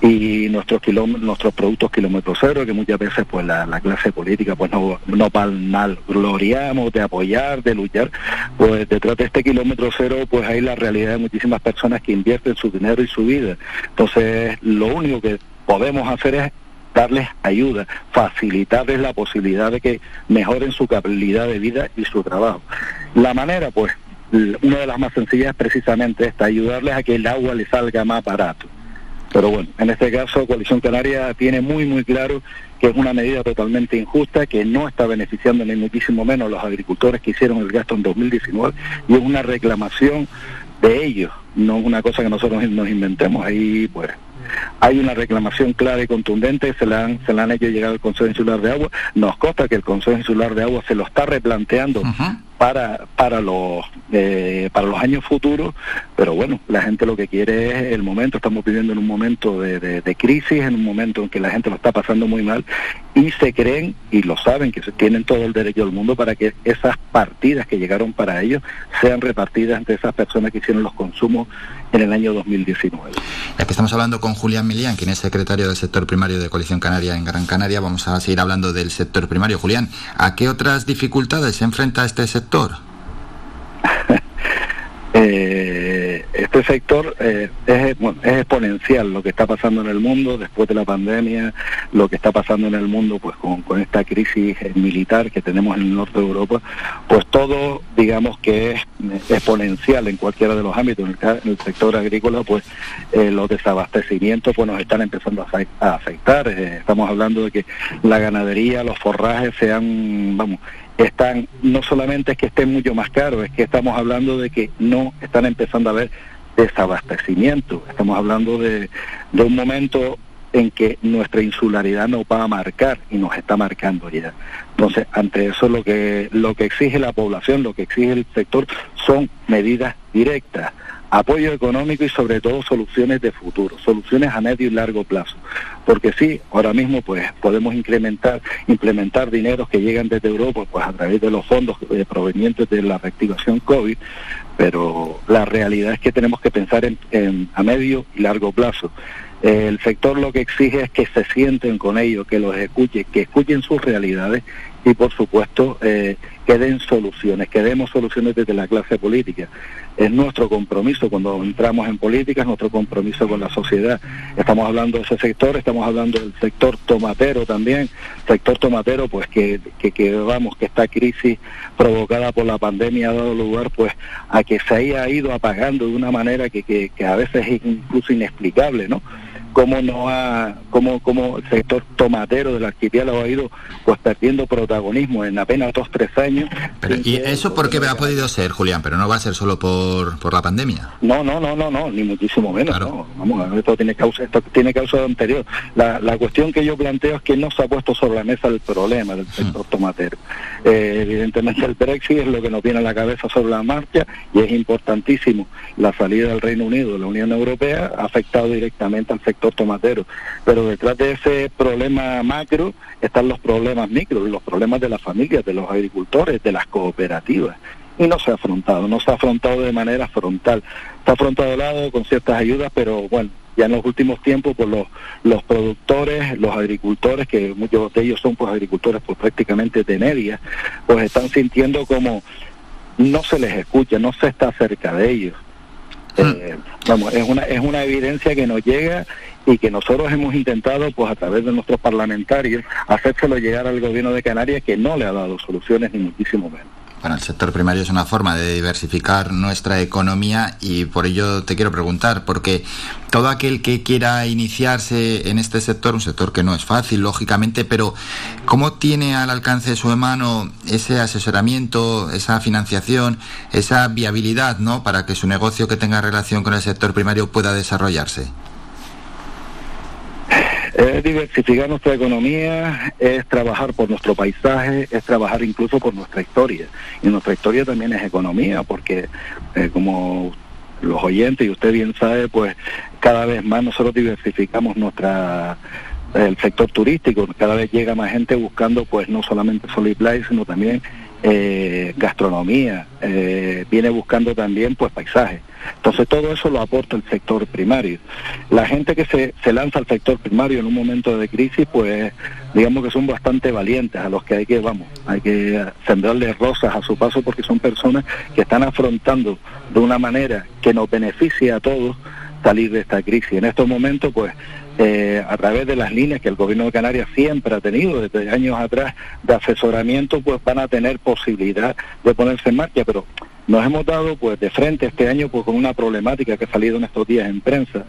y nuestros nuestros productos kilómetro cero que muchas veces pues la, clase política pues no no mal gloriamos de apoyar de luchar pues detrás de este kilómetro cero pues hay la realidad de muchísimas personas que invierten su dinero y su vida entonces lo único que podemos hacer es darles ayuda, facilitarles la posibilidad de que mejoren su calidad de vida y su trabajo. La manera, pues, una de las más sencillas precisamente esta, ayudarles a que el agua les salga más barato. Pero bueno, en este caso Coalición Canaria tiene muy muy claro que es una medida totalmente injusta, que no está beneficiando ni muchísimo menos a los agricultores que hicieron el gasto en 2019 y es una reclamación de ellos, no una cosa que nosotros nos inventemos. Ahí pues hay una reclamación clara y contundente, se la han, se la han hecho llegar al Consejo Insular de Agua. Nos consta que el Consejo Insular de Agua se lo está replanteando para, para, los, eh, para los años futuros, pero bueno, la gente lo que quiere es el momento, estamos viviendo en un momento de, de, crisis, en un momento en que la gente lo está pasando muy mal y se creen y lo saben que tienen todo el derecho del mundo para que esas partidas que llegaron para ellos sean repartidas entre esas personas que hicieron los consumos en el año 2019. Ya que estamos hablando con Julián Milián, quien es secretario del sector primario de Coalición Canaria en Gran Canaria, vamos a seguir hablando del sector primario. Julián, ¿a qué otras dificultades se enfrenta este sector? Eh, este sector eh, es, exponencial lo que está pasando en el mundo después de la pandemia, lo que está pasando en el mundo pues con, esta crisis militar que tenemos en el norte de Europa, pues todo digamos que es exponencial en cualquiera de los ámbitos. En el, sector agrícola pues eh, los desabastecimientos pues nos están empezando a, afectar. estamos hablando de que la ganadería, los forrajes se han, vamos, están, no solamente es que estén mucho más caros, es que estamos hablando de que no están empezando a haber desabastecimiento. Estamos hablando de, de un momento en que nuestra insularidad nos va a marcar y nos está marcando ya. Entonces, ante eso lo que lo que exige la población, lo que exige el sector son medidas directas apoyo económico y sobre todo soluciones de futuro, soluciones a medio y largo plazo. Porque sí, ahora mismo pues podemos incrementar, implementar dineros que llegan desde Europa pues a través de los fondos eh, provenientes de la reactivación COVID, pero la realidad es que tenemos que pensar en, a medio y largo plazo. el sector lo que exige es que se sienten con ellos, que los escuchen, que escuchen sus realidades y por supuesto eh, que den soluciones, que demos soluciones desde la clase política. Es nuestro compromiso cuando entramos en política, es nuestro compromiso con la sociedad. Estamos hablando de ese sector, estamos hablando del sector tomatero también, sector tomatero pues que, que, vamos, que esta crisis provocada por la pandemia ha dado lugar pues a que se haya ido apagando de una manera que, que, que a veces es incluso inexplicable, ¿no? Cómo no ha, cómo, cómo el sector tomatero del archipiélago ha ido pues perdiendo protagonismo en apenas dos tres años. ¿Y eso por qué ha podido ser, Julián? Pero no va a ser solo por, por la pandemia. No, no, no, no, no, ni muchísimo menos. No. Vamos, esto tiene causa, esto tiene causa anterior. La, la cuestión que yo planteo es que no se ha puesto sobre la mesa el problema del sector mm. tomatero. Eh, evidentemente el Brexit es lo que nos viene a la cabeza sobre la marcha y es importantísimo. La salida del Reino Unido de la Unión Europea ha afectado directamente al sector tomatero. Pero detrás de ese problema macro están los problemas micro, los problemas de las familias, de los agricultores, de las cooperativas. Y no se ha afrontado, no se ha afrontado de manera frontal. Está afrontado de lado con ciertas ayudas, pero bueno, ya en los últimos tiempos pues los, los productores, los agricultores, que muchos de ellos son pues agricultores pues prácticamente de media, pues están sintiendo como no se les escucha, no se está cerca de ellos. Mm. Eh, vamos, es una, es una evidencia que nos llega y que nosotros hemos intentado, pues a través de nuestros parlamentarios, hacérselo llegar al gobierno de Canarias que no le ha dado soluciones ni muchísimo menos. Bueno, el sector primario es una forma de diversificar nuestra economía y por ello te quiero preguntar, porque todo aquel que quiera iniciarse en este sector, un sector que no es fácil, lógicamente, pero ¿cómo tiene al alcance de su mano ese asesoramiento, esa financiación, esa viabilidad, ¿no? Para que su negocio que tenga relación con el sector primario pueda desarrollarse. Es diversificar nuestra economía, es trabajar por nuestro paisaje, es trabajar incluso por nuestra historia. Y nuestra historia también es economía, porque eh, como los oyentes y usted bien sabe, pues cada vez más nosotros diversificamos nuestra el sector turístico, cada vez llega más gente buscando pues no solamente sol y playa, sino también eh, gastronomía, eh, viene buscando también pues paisaje. Entonces todo eso lo aporta el sector primario. La gente que se, se lanza al sector primario en un momento de crisis, pues digamos que son bastante valientes, a los que hay que, vamos, hay que sembrarles rosas a su paso porque son personas que están afrontando de una manera que nos beneficia a todos salir de esta crisis. En estos momentos, pues eh, a través de las líneas que el gobierno de Canarias siempre ha tenido desde años atrás de asesoramiento, pues van a tener posibilidad de ponerse en marcha, pero nos hemos dado pues de frente este año pues con una problemática que ha salido en estos días en prensa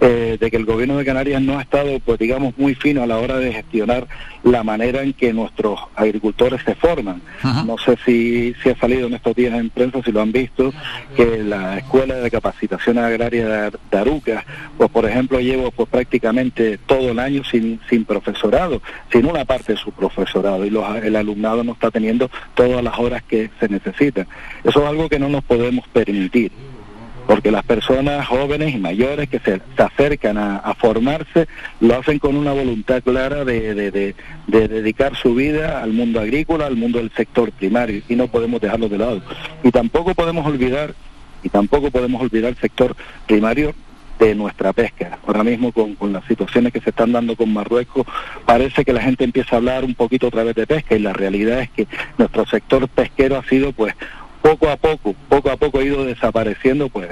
eh, de que el gobierno de Canarias no ha estado, pues digamos, muy fino a la hora de gestionar la manera en que nuestros agricultores se forman. No sé si, si ha salido en estos días en prensa, si lo han visto, que la Escuela de Capacitación Agraria de, Aruca, pues por ejemplo, llevo pues prácticamente todo el año sin, sin profesorado, sin una parte de su profesorado, y los, el alumnado no está teniendo todas las horas que se necesitan. Eso es algo que no nos podemos permitir porque las personas jóvenes y mayores que se, acercan a, formarse lo hacen con una voluntad clara de, dedicar su vida al mundo agrícola, al mundo del sector primario, y no podemos dejarlo de lado. Y tampoco podemos olvidar, y tampoco podemos olvidar el sector primario de nuestra pesca. Ahora mismo con, con, las situaciones que se están dando con Marruecos, parece que la gente empieza a hablar un poquito otra vez de pesca y la realidad es que nuestro sector pesquero ha sido pues poco a poco, poco a poco ha ido desapareciendo, pues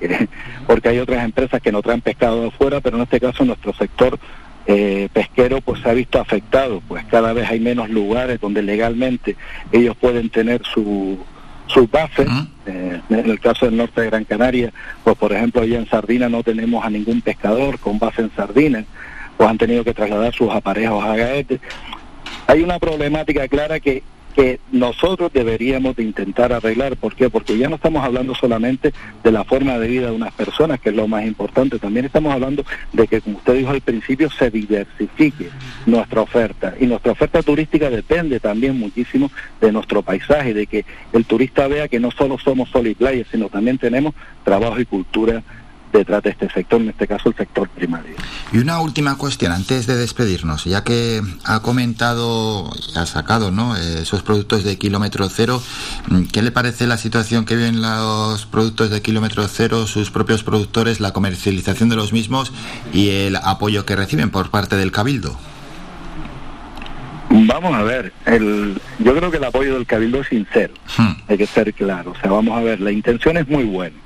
porque, hay otras empresas que no traen pescado de afuera, pero en este caso nuestro sector eh, pesquero pues se ha visto afectado, pues cada vez hay menos lugares donde legalmente ellos pueden tener su, su base. Eh, en el caso del norte de Gran Canaria, pues por ejemplo allá en Sardina no tenemos a ningún pescador con base en Sardina, pues han tenido que trasladar sus aparejos a Gaete. Hay una problemática clara que que nosotros deberíamos de intentar arreglar. ¿Por qué? Porque ya no estamos hablando solamente de la forma de vida de unas personas, que es lo más importante, también estamos hablando de que, como usted dijo al principio, se diversifique nuestra oferta. Y nuestra oferta turística depende también muchísimo de nuestro paisaje, de que el turista vea que no solo somos sol y playa, sino también tenemos trabajo y cultura detrás de este sector, en este caso el sector primario. Y una última cuestión antes de despedirnos, ya que ha comentado, ha sacado ¿no? Eh, esos productos de kilómetro cero, mm, ¿qué le parece la situación que viven los productos de kilómetro cero, sus propios productores, la comercialización de los mismos y el apoyo que reciben por parte del Cabildo? Vamos a ver, el, yo creo que el apoyo del Cabildo es sincero, hmm. hay que ser claro, o sea, vamos a ver, la intención es muy buena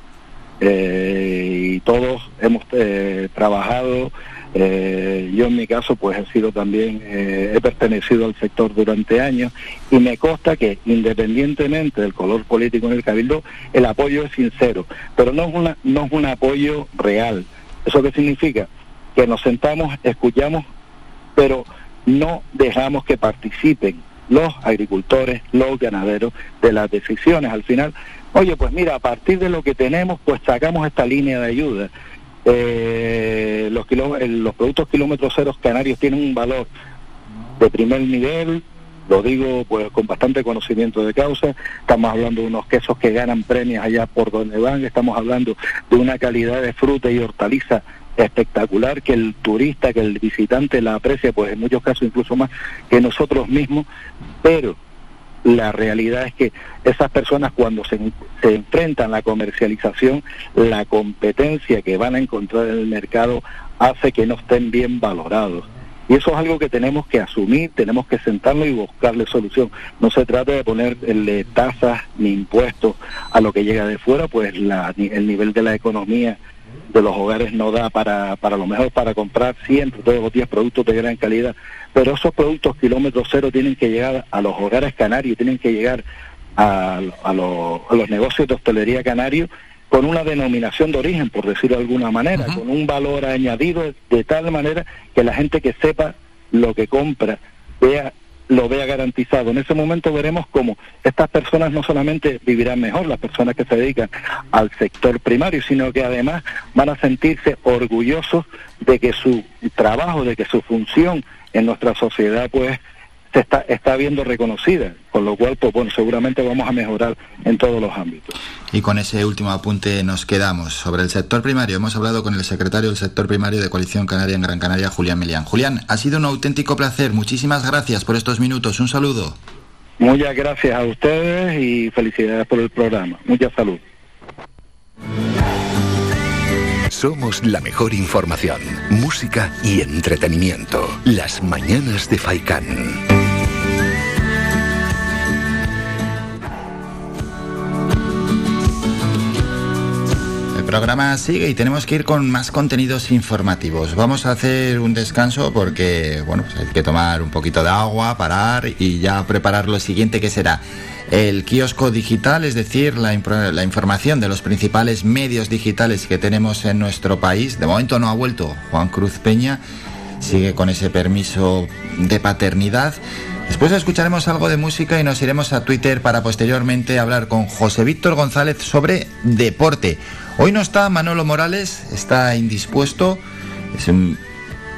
eh, y todos hemos eh, trabajado. Eh, yo en mi caso pues he sido también, he pertenecido al sector durante años y me consta que independientemente del color político en el cabildo, el apoyo es sincero, pero no es, una, no es un apoyo real. ¿Eso qué significa? Que nos sentamos, escuchamos, pero no dejamos que participen los agricultores, los ganaderos de las decisiones. Al final Oye, pues mira, a partir de lo que tenemos, pues sacamos esta línea de ayuda. Eh, los, los productos kilómetros ceros canarios tienen un valor de primer nivel, lo digo pues con bastante conocimiento de causa, estamos hablando de unos quesos que ganan premios allá por donde van, estamos hablando de una calidad de fruta y hortaliza espectacular que el turista, que el visitante la aprecia, pues en muchos casos incluso más que nosotros mismos, pero la realidad es que esas personas cuando se, enfrentan a la comercialización, la competencia que van a encontrar en el mercado hace que no estén bien valorados. Y eso es algo que tenemos que asumir, tenemos que sentarnos y buscarle solución. No se trata de ponerle tasas ni impuestos a lo que llega de fuera, pues el nivel de la economía de los hogares no da para, para lo mejor para comprar siempre, todos los días, productos de gran calidad. Pero esos productos kilómetros cero tienen que llegar a los hogares canarios, tienen que llegar a, a, los negocios de hostelería canarios con una denominación de origen, por decirlo de alguna manera, con un valor añadido de tal manera que la gente que sepa lo que compra vea lo vea garantizado. En ese momento veremos cómo estas personas no solamente vivirán mejor, las personas que se dedican al sector primario, sino que además van a sentirse orgullosos de que su trabajo, de que su función en nuestra sociedad pues se está, está viendo reconocida, con lo cual, pues bueno, seguramente vamos a mejorar en todos los ámbitos. Y con ese último apunte nos quedamos. Sobre el sector primario, hemos hablado con el secretario del sector primario de Coalición Canaria en Gran Canaria, Julián Milián. Julián, ha sido un auténtico placer. Muchísimas gracias por estos minutos. Un saludo. Muchas gracias a ustedes y felicidades por el programa. Mucha salud. Somos la mejor información, música y entretenimiento. Las mañanas de Faikán. programa sigue y tenemos que ir con más contenidos informativos. Vamos a hacer un descanso porque, bueno, pues hay que tomar un poquito de agua, parar y ya preparar lo siguiente que será el kiosco digital, es decir, la, información de los principales medios digitales que tenemos en nuestro país. De momento no ha vuelto Juan Cruz Peña, sigue con ese permiso de paternidad. Después escucharemos algo de música y nos iremos a Twitter para posteriormente hablar con José Víctor González sobre deporte. Hoy no está Manolo Morales, está indispuesto, es un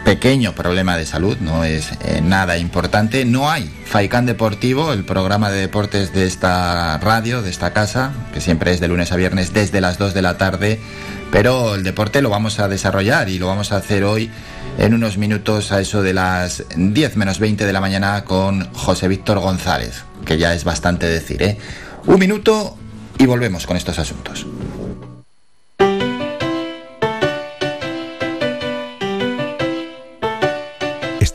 pequeño problema de salud, no es eh, nada importante. No hay Faicán Deportivo, el programa de deportes de esta radio, de esta casa, que siempre es de lunes a viernes desde las 2 de la tarde, pero el deporte lo vamos a desarrollar y lo vamos a hacer hoy en unos minutos a eso de las 10 menos 20 de la mañana con José Víctor González, que ya es bastante decir, ¿eh? Un minuto y volvemos con estos asuntos.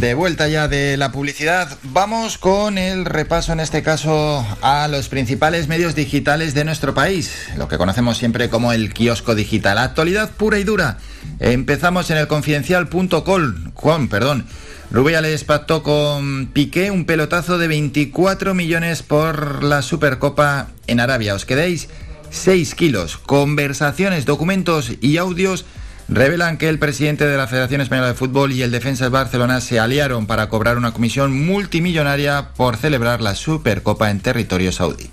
De vuelta ya de la publicidad, vamos con el repaso en este caso a los principales medios digitales de nuestro país, lo que conocemos siempre como el kiosco digital, actualidad pura y dura. Empezamos en el confidencial.com, perdón. Rubiales pactó con Piqué un pelotazo de 24 millones por la Supercopa en Arabia. Os quedéis 6 kilos. Conversaciones, documentos y audios revelan que el presidente de la Federación Española de Fútbol y el defensa de Barcelona se aliaron para cobrar una comisión multimillonaria por celebrar la Supercopa en territorio saudí.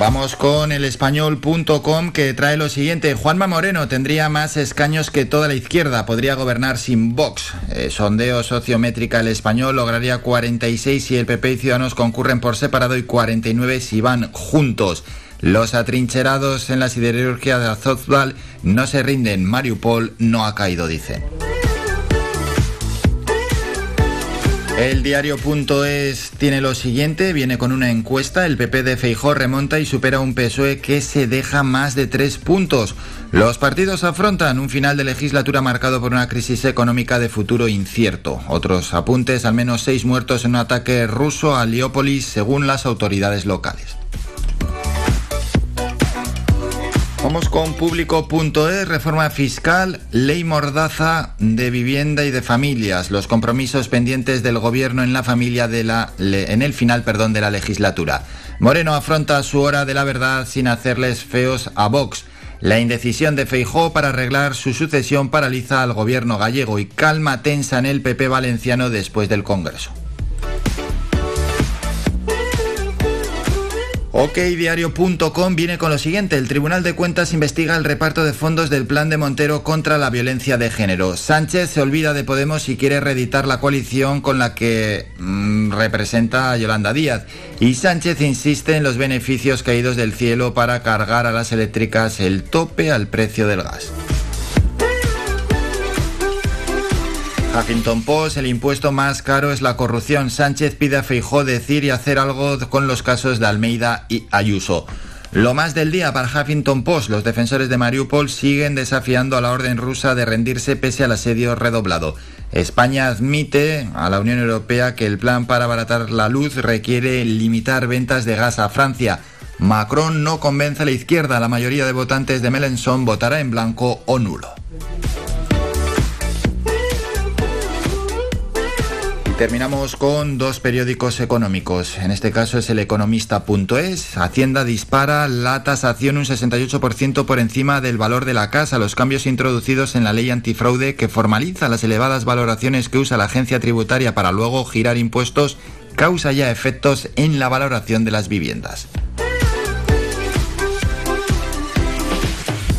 Vamos con el español.com que trae lo siguiente. Juanma Moreno tendría más escaños que toda la izquierda. Podría gobernar sin Vox. Eh, sondeo sociométrica el español lograría 46 si el PP y Ciudadanos concurren por separado y 49 si van juntos. Los atrincherados en la siderurgia de Azovstal no se rinden. Mariupol no ha caído, dicen. El diario.es tiene lo siguiente, viene con una encuesta, el PP de Feijó remonta y supera un PSOE que se deja más de tres puntos. Los partidos afrontan un final de legislatura marcado por una crisis económica de futuro incierto. Otros apuntes, al menos seis muertos en un ataque ruso a Leópolis según las autoridades locales. Vamos con público.es, reforma fiscal, ley mordaza de vivienda y de familias, los compromisos pendientes del gobierno en la familia de la en el final, perdón, de la legislatura. Moreno afronta su hora de la verdad sin hacerles feos a Vox. La indecisión de Feijó para arreglar su sucesión paraliza al gobierno gallego y calma tensa en el PP valenciano después del Congreso. OKDiario.com viene con lo siguiente. El Tribunal de Cuentas investiga el reparto de fondos del plan de Montero contra la violencia de género. Sánchez se olvida de Podemos y quiere reeditar la coalición con la que mm, representa a Yolanda Díaz. Y Sánchez insiste en los beneficios caídos del cielo para cargar a las eléctricas el tope al precio del gas. Huffington Post, el impuesto más caro es la corrupción. Sánchez pide a Feijó decir y hacer algo con los casos de Almeida y Ayuso. Lo más del día para Huffington Post, los defensores de Mariupol siguen desafiando a la orden rusa de rendirse pese al asedio redoblado. España admite a la Unión Europea que el plan para abaratar la luz requiere limitar ventas de gas a Francia. Macron no convence a la izquierda, la mayoría de votantes de Melenchon votará en blanco o nulo. Terminamos con dos periódicos económicos. En este caso es el economista.es. Hacienda dispara la tasación un 68% por encima del valor de la casa. Los cambios introducidos en la ley antifraude que formaliza las elevadas valoraciones que usa la agencia tributaria para luego girar impuestos causa ya efectos en la valoración de las viviendas.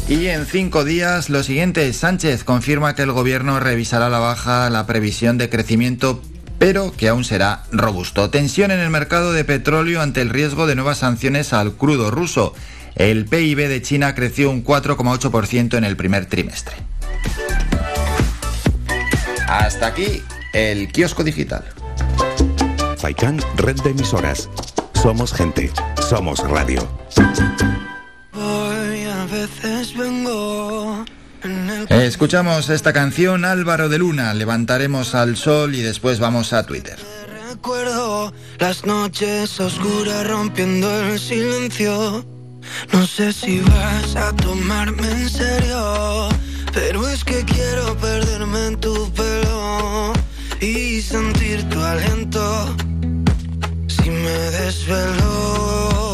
Y en cinco días, lo siguiente, Sánchez confirma que el gobierno revisará la baja la previsión de crecimiento pero que aún será robusto. Tensión en el mercado de petróleo ante el riesgo de nuevas sanciones al crudo ruso. El PIB de China creció un 4,8% en el primer trimestre. Hasta aquí el kiosco digital. Faikan, red de emisoras. Somos gente, somos radio. a veces vengo Escuchamos esta canción Álvaro de Luna, levantaremos al sol y después vamos a Twitter. Recuerdo las noches oscuras rompiendo el silencio. No sé si vas a tomarme en serio, pero es que quiero perderme en tu pelo y sentir tu aliento. Si me desvelo,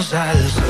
tus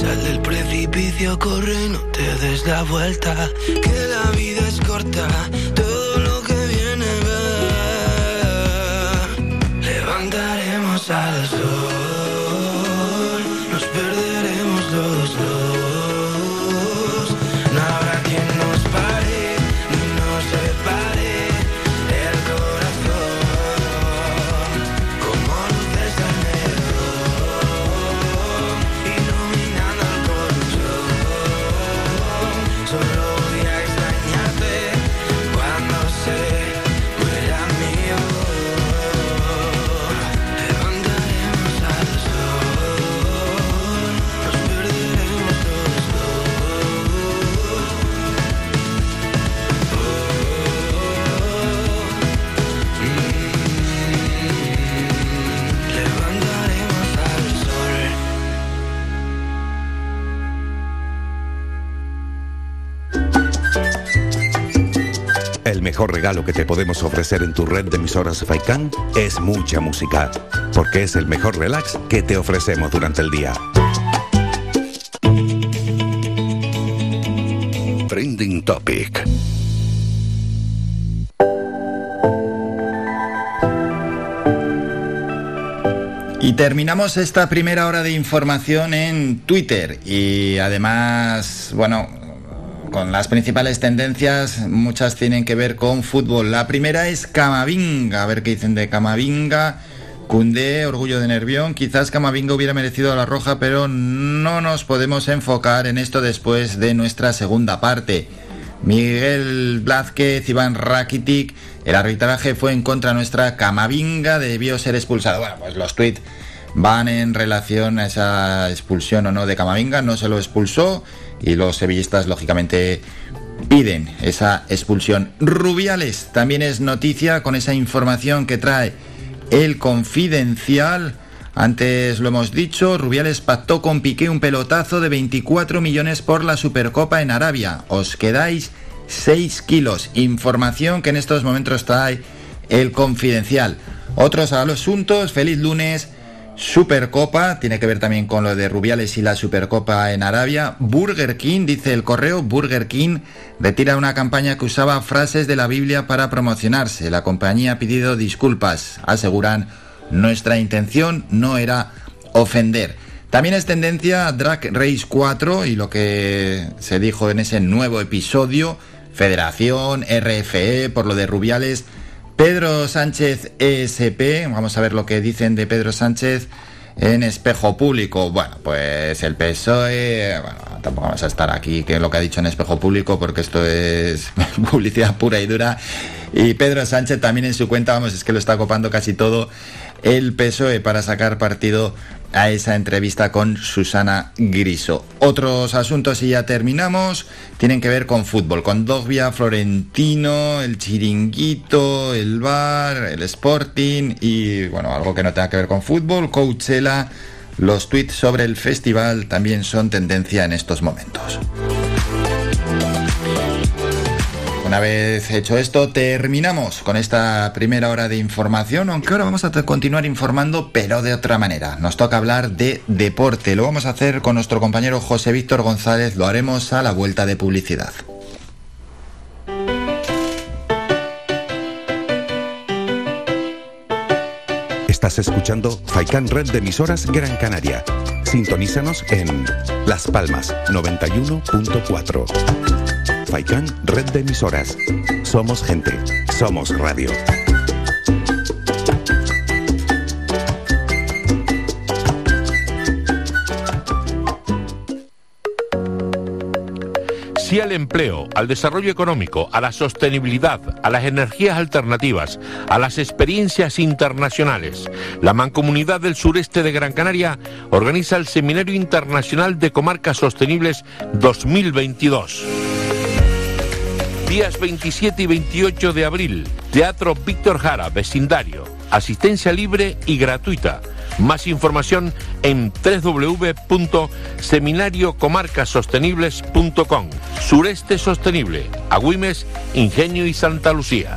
Sal del precipicio, corre no te des la vuelta. Que la vida es corta, todo lo que viene va. Levantaremos al sol. Mejor regalo que te podemos ofrecer en tu red de emisoras Faikan es mucha música, porque es el mejor relax que te ofrecemos durante el día. Trending Topic. Y terminamos esta primera hora de información en Twitter y además, bueno, las principales tendencias, muchas tienen que ver con fútbol. La primera es Camavinga, a ver qué dicen de Camavinga. Cundé, orgullo de Nervión. Quizás Camavinga hubiera merecido la roja, pero no nos podemos enfocar en esto después de nuestra segunda parte. Miguel Blázquez, Iván Rakitic, el arbitraje fue en contra nuestra. Camavinga debió ser expulsado. Bueno, pues los tweets van en relación a esa expulsión o no de Camavinga, no se lo expulsó y los sevillistas lógicamente piden esa expulsión. Rubiales también es noticia con esa información que trae el confidencial. Antes lo hemos dicho, Rubiales pactó con Piqué un pelotazo de 24 millones por la Supercopa en Arabia. Os quedáis 6 kilos. Información que en estos momentos trae el confidencial. Otros asuntos, feliz lunes. Supercopa, tiene que ver también con lo de Rubiales y la Supercopa en Arabia. Burger King, dice el correo, Burger King retira una campaña que usaba frases de la Biblia para promocionarse. La compañía ha pedido disculpas. Aseguran, nuestra intención no era ofender. También es tendencia Drag Race 4 y lo que se dijo en ese nuevo episodio, Federación, RFE, por lo de Rubiales Pedro Sánchez ESP, vamos a ver lo que dicen de Pedro Sánchez en espejo público. Bueno, pues el PSOE, bueno, tampoco vamos a estar aquí, que es lo que ha dicho en espejo público, porque esto es publicidad pura y dura. Y Pedro Sánchez también en su cuenta, vamos, es que lo está copando casi todo el PSOE para sacar partido a esa entrevista con Susana Griso. Otros asuntos y ya terminamos, tienen que ver con fútbol, con Dogbia, Florentino, el Chiringuito, el Bar, el Sporting y bueno, algo que no tenga que ver con fútbol, Coachella. Los tweets sobre el festival también son tendencia en estos momentos. Una vez hecho esto, terminamos con esta primera hora de información, aunque ahora vamos a continuar informando, pero de otra manera. Nos toca hablar de deporte. Lo vamos a hacer con nuestro compañero José Víctor González. Lo haremos a la vuelta de publicidad. Estás escuchando Faikan Red de Emisoras Gran Canaria. Sintonízanos en Las Palmas 91.4. Faikan Red de Emisoras. Somos gente, somos radio. sí al empleo, al desarrollo económico, a la sostenibilidad, a las energías alternativas, a las experiencias internacionales. La Mancomunidad del Sureste de Gran Canaria organiza el Seminario Internacional de Comarcas Sostenibles 2022 días 27 y 28 de abril, Teatro Víctor Jara, vecindario, asistencia libre y gratuita. Más información en www.seminariocomarcasostenibles.com. Sureste Sostenible, Agüimes, Ingenio y Santa Lucía.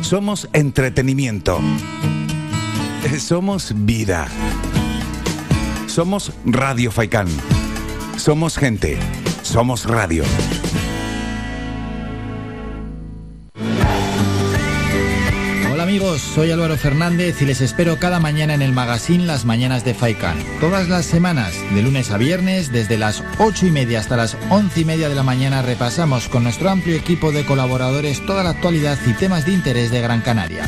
Somos entretenimiento. Somos vida. Somos Radio Faikán. Somos gente. Somos radio. amigos, soy Álvaro Fernández y les espero cada mañana en el magazine Las Mañanas de Faikan. Todas las semanas, de lunes a viernes, desde las 8 y media hasta las 11 y media de la mañana, repasamos con nuestro amplio equipo de colaboradores toda la actualidad y temas de interés de Gran Canaria.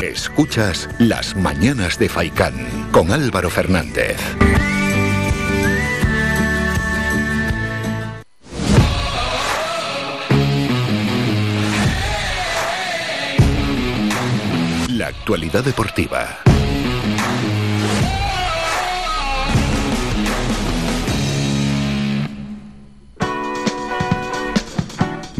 Escuchas Las Mañanas de Faikán con Álvaro Fernández. Actualidad deportiva.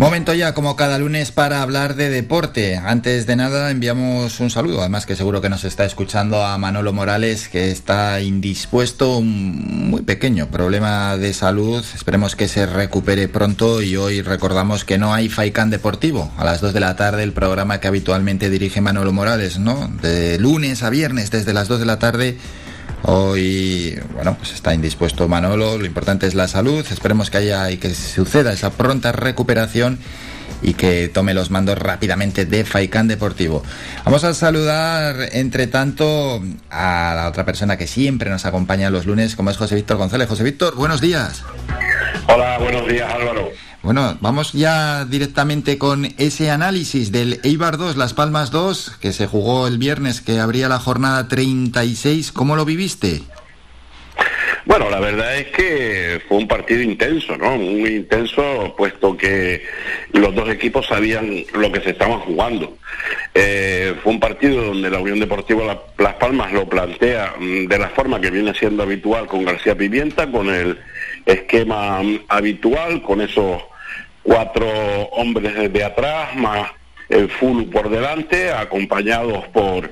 Momento ya, como cada lunes, para hablar de deporte. Antes de nada, enviamos un saludo, además que seguro que nos está escuchando a Manolo Morales, que está indispuesto, un muy pequeño problema de salud. Esperemos que se recupere pronto y hoy recordamos que no hay Faikan Deportivo. A las 2 de la tarde, el programa que habitualmente dirige Manolo Morales, ¿no? De lunes a viernes, desde las 2 de la tarde Hoy, bueno, pues está indispuesto Manolo, lo importante es la salud, esperemos que haya y que suceda esa pronta recuperación y que tome los mandos rápidamente de Faikán Deportivo. Vamos a saludar, entre tanto, a la otra persona que siempre nos acompaña los lunes, como es José Víctor González. José Víctor, buenos días. Hola, buenos días Álvaro. Bueno, vamos ya directamente con ese análisis del Eibar 2, Las Palmas 2, que se jugó el viernes, que abría la jornada 36. ¿Cómo lo viviste? Bueno, la verdad es que fue un partido intenso, ¿no? Muy intenso, puesto que los dos equipos sabían lo que se estaban jugando. Eh, fue un partido donde la Unión Deportiva Las Palmas lo plantea mm, de la forma que viene siendo habitual con García Pimienta, con el esquema mm, habitual, con esos cuatro hombres desde atrás, más el full por delante, acompañados por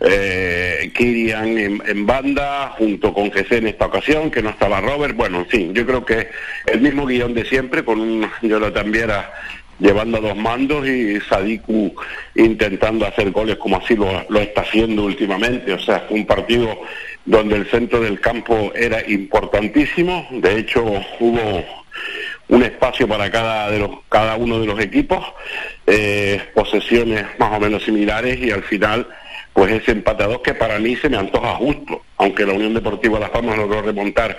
eh, Kirian en, banda, junto con Jesse en esta ocasión, que no estaba Robert. Bueno, en fin, yo creo que el mismo guion de siempre, con un Jonathan Viera llevando dos mandos y Sadiku intentando hacer goles como así lo, lo está haciendo últimamente. O sea, fue un partido donde el centro del campo era importantísimo. De hecho, hubo un espacio para cada, de los, cada uno de los equipos, eh, posesiones más o menos similares y al final pues ese empate que para mí se me antoja justo, aunque la Unión Deportiva Las Palmas logró remontar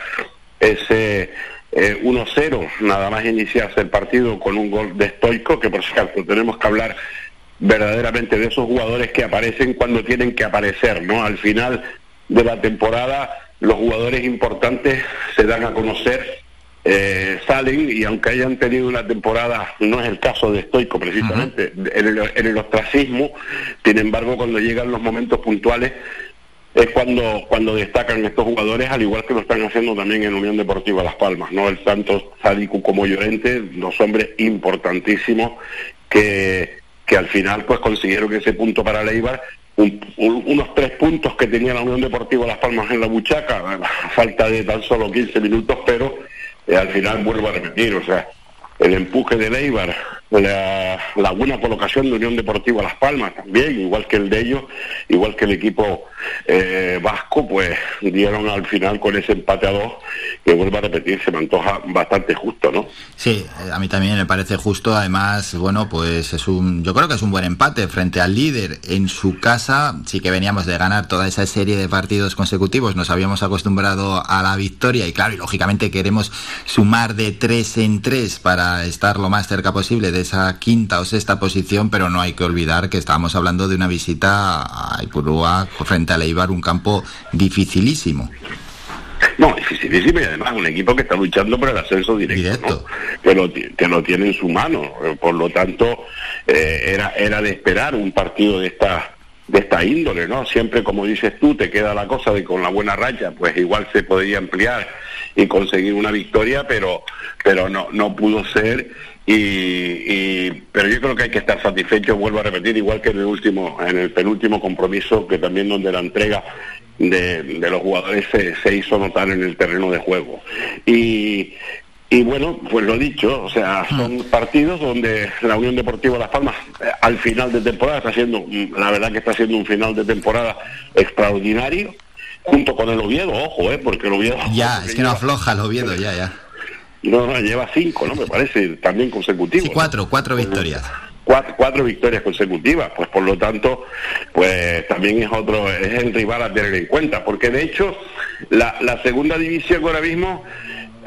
ese 1-0, eh, nada más iniciarse el partido con un gol de Stoico, que por cierto tenemos que hablar verdaderamente de esos jugadores que aparecen cuando tienen que aparecer, ¿no? Al final de la temporada los jugadores importantes se dan a conocer eh, salen y aunque hayan tenido una temporada, no es el caso de Stoico precisamente, en, el, ostracismo, sin embargo cuando llegan los momentos puntuales es cuando, cuando destacan estos jugadores, al igual que lo están haciendo también en Unión Deportiva Las Palmas, ¿no? El tanto Sadiku como Llorente, dos hombres importantísimos que, que al final pues consiguieron ese punto para Leibar unos tres puntos que tenía la Unión Deportiva Las Palmas en la buchaca, a falta de tan solo 15 minutos, pero al final vuelvo a repetir, o sea, el empuje de Leibar, la, la, buena colocación de Unión Deportiva Las Palmas también, igual que el de ellos, igual que el equipo eh, vasco, pues dieron al final con ese empate a dos, que vuelvo a repetir, se me antoja bastante justo, ¿no? Sí, a mí también me parece justo, además, bueno, pues es un, yo creo que es un buen empate frente al líder en su casa, sí que veníamos de ganar toda esa serie de partidos consecutivos, nos habíamos acostumbrado a la victoria y claro, y lógicamente queremos sumar de tres en tres para estar lo más cerca posible esa quinta o sexta posición, pero no hay que olvidar que estábamos hablando de una visita a Ipurúa frente a Leibar, un campo dificilísimo. No, dificilísimo y además un equipo que está luchando por el ascenso directo, que, lo, que lo tiene en su mano. Por lo tanto, eh, era, era de esperar un partido de esta de esta índole, ¿no? Siempre, como dices tú, te queda la cosa de con la buena raya, pues igual se podría ampliar y conseguir una victoria, pero, pero no, no pudo ser. Y, pero yo creo que hay que estar satisfecho, vuelvo a repetir, igual que en el último, en el penúltimo compromiso, que también donde la entrega de, de los jugadores se, se, hizo notar en el terreno de juego. Y, y bueno, pues lo dicho, o sea, son partidos donde la Unión Deportiva Las Palmas eh, al final de temporada está haciendo, mm, la verdad que está haciendo un final de temporada extraordinario, junto con el Oviedo, ojo, eh, porque el Oviedo... Ya, es que no afloja el Oviedo, ya, ya. No, no, lleva cinco, ¿no? Me parece también consecutivos. Sí, cuatro, cuatro victorias. Cuatro, cuatro, victorias consecutivas, pues por lo tanto, pues también es otro, es el rival a tener en cuenta, porque de hecho la, la segunda división ahora mismo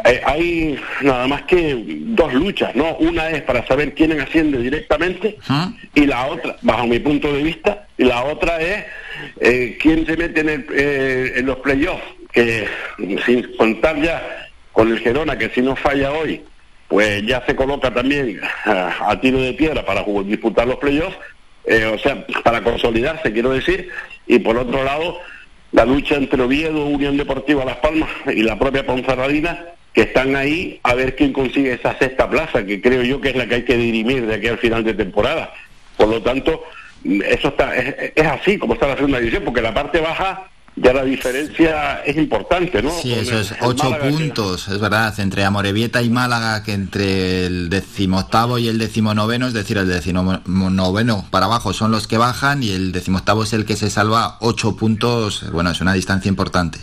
hay nada más que dos luchas, ¿no? Una es para saber quién asciende directamente y la otra, bajo mi punto de vista, y la otra es eh, ¿quién se mete en, el, eh, en los playoffs? Que sin contar ya con el Gerona, que si no falla hoy, pues ya se coloca también a, tiro de piedra para disputar los playoffs, eh, o sea, para consolidarse, quiero decir, y por otro lado, la lucha entre Oviedo, Unión Deportiva Las Palmas y la propia Ponferradina, que están ahí a ver quién consigue esa sexta plaza, que creo yo que es la que hay que dirimir de aquí al final de temporada. Por lo tanto, eso está es, es así como está la segunda división, porque la parte baja ya la diferencia es importante, ¿no? Sí, eso es ocho puntos, es verdad, entre Amorebieta y Málaga, que entre el decimoctavo y el decimonoveno, es decir, el decimonoveno para abajo son los que bajan y el decimoctavo es el que se salva ocho puntos, bueno, es una distancia importante.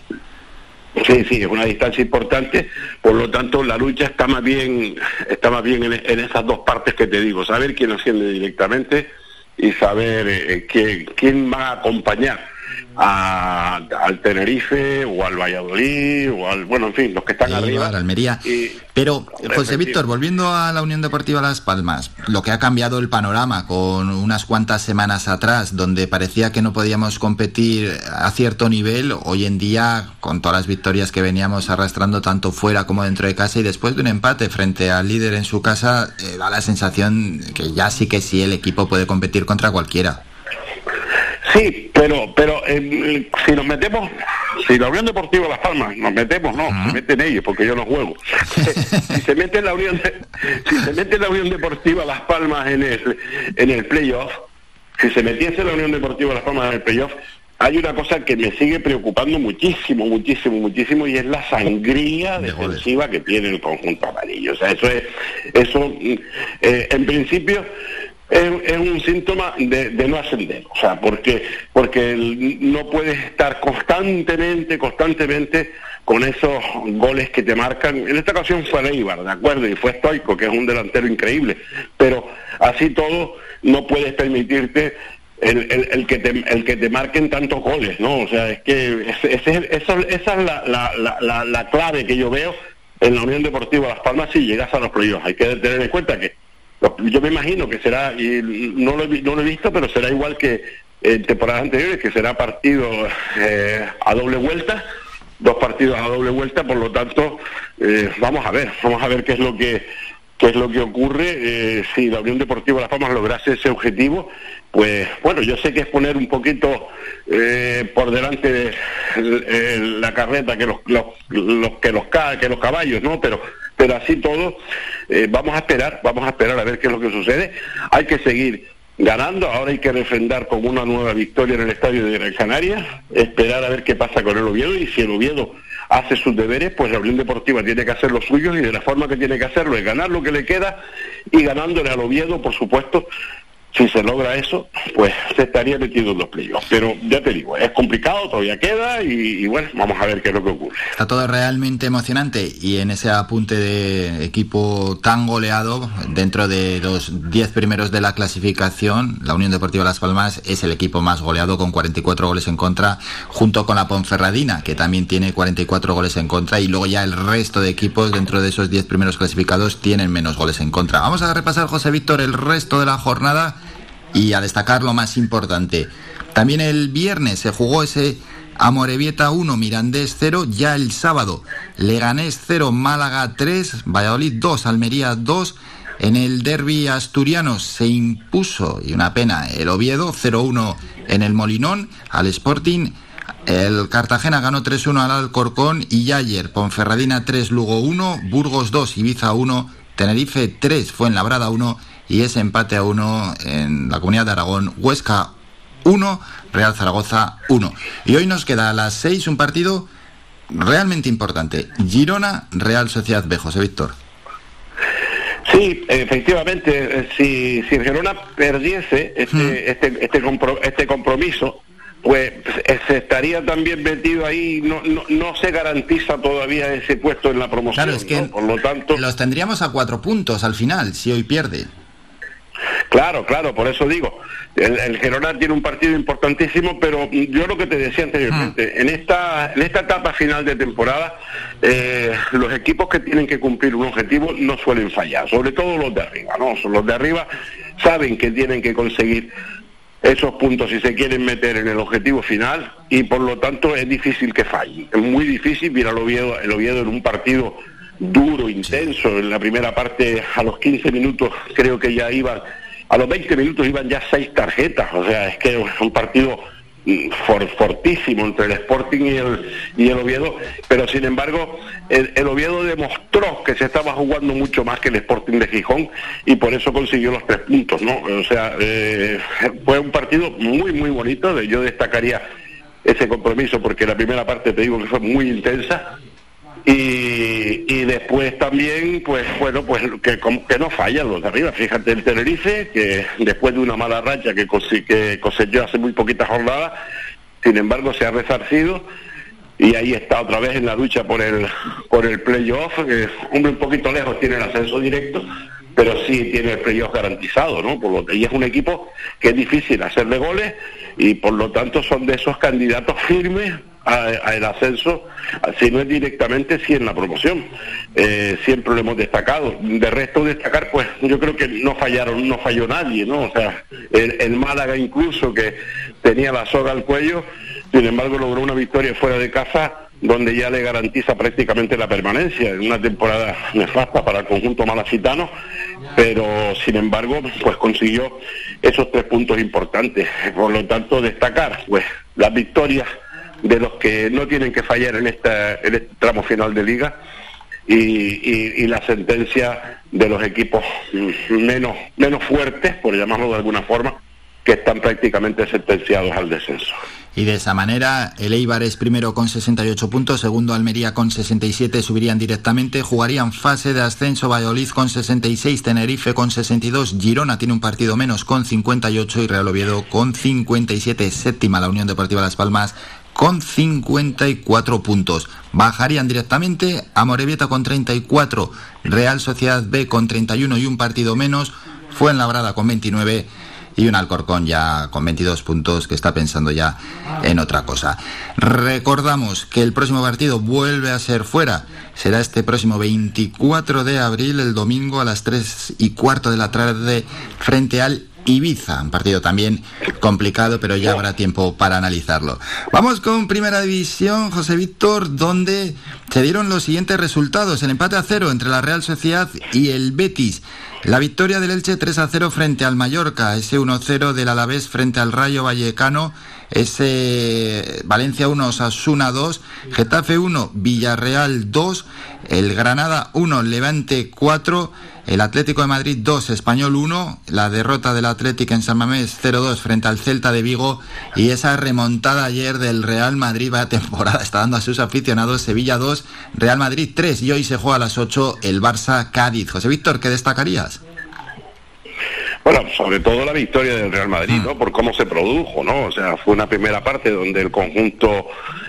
Sí, sí, es una distancia importante, por lo tanto la lucha está más bien, está más bien en, esas dos partes que te digo, saber quién asciende directamente y saber eh, quién va a acompañar al Tenerife o al Valladolid o al, bueno, en fin, los que están arriba. Almería. Pero, José Víctor, volviendo a la Unión Deportiva Las Palmas, lo que ha cambiado el panorama con unas cuantas semanas atrás, donde parecía que no podíamos competir a cierto nivel, hoy en día, con todas las victorias que veníamos arrastrando tanto fuera como dentro de casa y después de un empate frente al líder en su casa, eh, da la sensación que ya sí que sí el equipo puede competir contra cualquiera. Sí, pero pero eh, si nos metemos, si la Unión Deportiva Las Palmas nos metemos, no, se meten ellos porque yo no juego. si se mete la Unión, si se mete la Unión Deportiva Las Palmas en el en el playoff, si se metiese la Unión Deportiva Las Palmas en el playoff, hay una cosa que me sigue preocupando muchísimo, muchísimo, muchísimo y es la sangría defensiva que tiene el conjunto amarillo. O sea, eso es, eso, mm, eh, en principio es, un síntoma de, no ascender, o sea, porque, porque no puedes estar constantemente, constantemente con esos goles que te marcan. En esta ocasión fue Leibar, ¿de acuerdo? Y fue Stoico, que es un delantero increíble, pero así todo no puedes permitirte el, que te, el que te marquen tantos goles, ¿no? O sea, es que esa es la, la, la, clave que yo veo en la Unión Deportiva Las Palmas si llegas a los playoffs. Hay que tener en cuenta que yo me imagino que será, y no lo, no lo he visto, pero será igual que en temporadas anteriores, que será partido eh, a doble vuelta, dos partidos a doble vuelta, por lo tanto, eh, vamos a ver, vamos a ver qué es lo que qué es lo que ocurre eh, si la Unión Deportiva Las Palmas lograse ese objetivo pues bueno yo sé que es poner un poquito por delante de la carreta que los, los, los, que los que los caballos no pero pero así todo, eh, vamos a esperar, vamos a esperar a ver qué es lo que sucede. Hay que seguir ganando, ahora hay que refrendar con una nueva victoria en el estadio de Gran Canaria, esperar a ver qué pasa con el Oviedo y si el Oviedo hace sus deberes, pues la Unión Deportiva tiene que hacer los suyos y de la forma que tiene que hacerlo es ganar lo que le queda y ganándole al Oviedo, por supuesto, si se logra eso, pues se estaría metido en los playoffs. Pero ya te digo, es complicado, todavía queda y, bueno, vamos a ver qué es lo que ocurre. Está todo realmente emocionante y en ese apunte de equipo tan goleado, dentro de los 10 primeros de la clasificación, la Unión Deportiva Las Palmas es el equipo más goleado con 44 goles en contra, junto con la Ponferradina, que también tiene 44 goles en contra y luego ya el resto de equipos dentro de esos 10 primeros clasificados tienen menos goles en contra. Vamos a repasar, José Víctor, el resto de la jornada y a destacar lo más importante. También el viernes se jugó ese Amorebieta 1, Mirandés 0, ya el sábado Leganés 0, Málaga 3, Valladolid 2, Almería 2. En el derby asturiano se impuso, y una pena, el Oviedo 0-1 en el Molinón al Sporting. El Cartagena ganó 3-1 al Alcorcón y ayer Ponferradina 3, Lugo 1, Burgos 2, Ibiza 1, Tenerife 3, Fuenlabrada 1 y ese empate a uno en la comunidad de Aragón, Huesca 1, Real Zaragoza 1. Y hoy nos queda a las 6 un partido realmente importante, Girona, Real Sociedad B, José Víctor. Sí, efectivamente, eh, si, si Girona perdiese este, este, este, este compromiso, pues eh, se estaría también metido ahí, no, no, no, se garantiza todavía ese puesto en la promoción. Claro, es que por lo tanto los tendríamos a cuatro puntos al final, si hoy pierde. Claro, claro, por eso digo, el, el Gerona tiene un partido importantísimo, pero yo lo que te decía anteriormente, ah. en esta en esta etapa final de temporada, eh, los equipos que tienen que cumplir un objetivo no suelen fallar, sobre todo los de arriba, ¿no? Los de arriba saben que tienen que conseguir esos puntos si se quieren meter en el objetivo final y por lo tanto es difícil que falle. Es muy difícil, mira el Oviedo, el Oviedo en un partido duro, intenso, en la primera parte a los 15 minutos creo que ya iban, a los 20 minutos iban ya seis tarjetas, o sea, es que es un partido fortísimo entre el Sporting y el, y el Oviedo, pero sin embargo el, Oviedo demostró que se estaba jugando mucho más que el Sporting de Gijón y por eso consiguió los tres puntos, ¿no? O sea, eh, fue un partido muy, muy bonito, yo destacaría ese compromiso porque la primera parte te digo que fue muy intensa y, y después también, pues bueno, pues que, que no fallan los de arriba. Fíjate el Tenerife, que después de una mala racha que, que cosechó hace muy poquitas jornadas, sin embargo se ha resarcido y ahí está otra vez en la lucha por el por el playoff, que un poquito lejos tiene el ascenso directo, pero sí tiene el playoff garantizado, ¿no? Por lo y es un equipo que es difícil hacerle goles y por lo tanto son de esos candidatos firmes al ascenso, si no es directamente, si en la promoción. Eh, siempre lo hemos destacado. De resto, destacar, pues yo creo que no fallaron, no falló nadie, ¿no? O sea, el, Málaga incluso, que tenía la soga al cuello, sin embargo logró una victoria fuera de casa donde ya le garantiza prácticamente la permanencia en una temporada nefasta para el conjunto malacitano, pero sin embargo, pues consiguió esos tres puntos importantes. Por lo tanto, destacar pues las victorias de los que no tienen que fallar en, esta, este tramo final de liga y, la sentencia de los equipos menos, menos fuertes, por llamarlo de alguna forma, que están prácticamente sentenciados al descenso. Y de esa manera, el Eibar es primero con 68 puntos, segundo Almería con 67, subirían directamente, jugarían fase de ascenso Valladolid con 66, Tenerife con 62, Girona tiene un partido menos con 58 y Real Oviedo con 57, séptima la Unión Deportiva Las Palmas con 54 puntos. Bajarían directamente a Morevieta con 34, Real Sociedad B con 31 y un partido menos, Fuenlabrada con 29 y un Alcorcón ya con 22 puntos que está pensando ya en otra cosa. Recordamos que el próximo partido vuelve a ser fuera. Será este próximo 24 de abril, el domingo a las 3 y cuarto de la tarde frente al Ibiza, un partido también complicado, pero ya habrá tiempo para analizarlo. Vamos con Primera División, José Víctor, donde se dieron los siguientes resultados. El empate a cero entre la Real Sociedad y el Betis. La victoria del Elche 3 a 0 frente al Mallorca, ese 1-0 del Alavés frente al Rayo Vallecano, ese Valencia 1, Sasuna 2, Getafe 1, Villarreal 2, el Granada 1, Levante 4, el Atlético de Madrid 2, Español 1, la derrota del Atlético en San Mamés 0-2 frente al Celta de Vigo y esa remontada ayer del Real Madrid, va temporada, está dando a sus aficionados Sevilla 2, Real Madrid 3 y hoy se juega a las 8 el Barça Cádiz. José Víctor, ¿qué destacarías? Bueno, sobre todo la victoria del Real Madrid, ¿no? Por cómo se produjo, ¿no? O sea, fue una primera parte donde el conjunto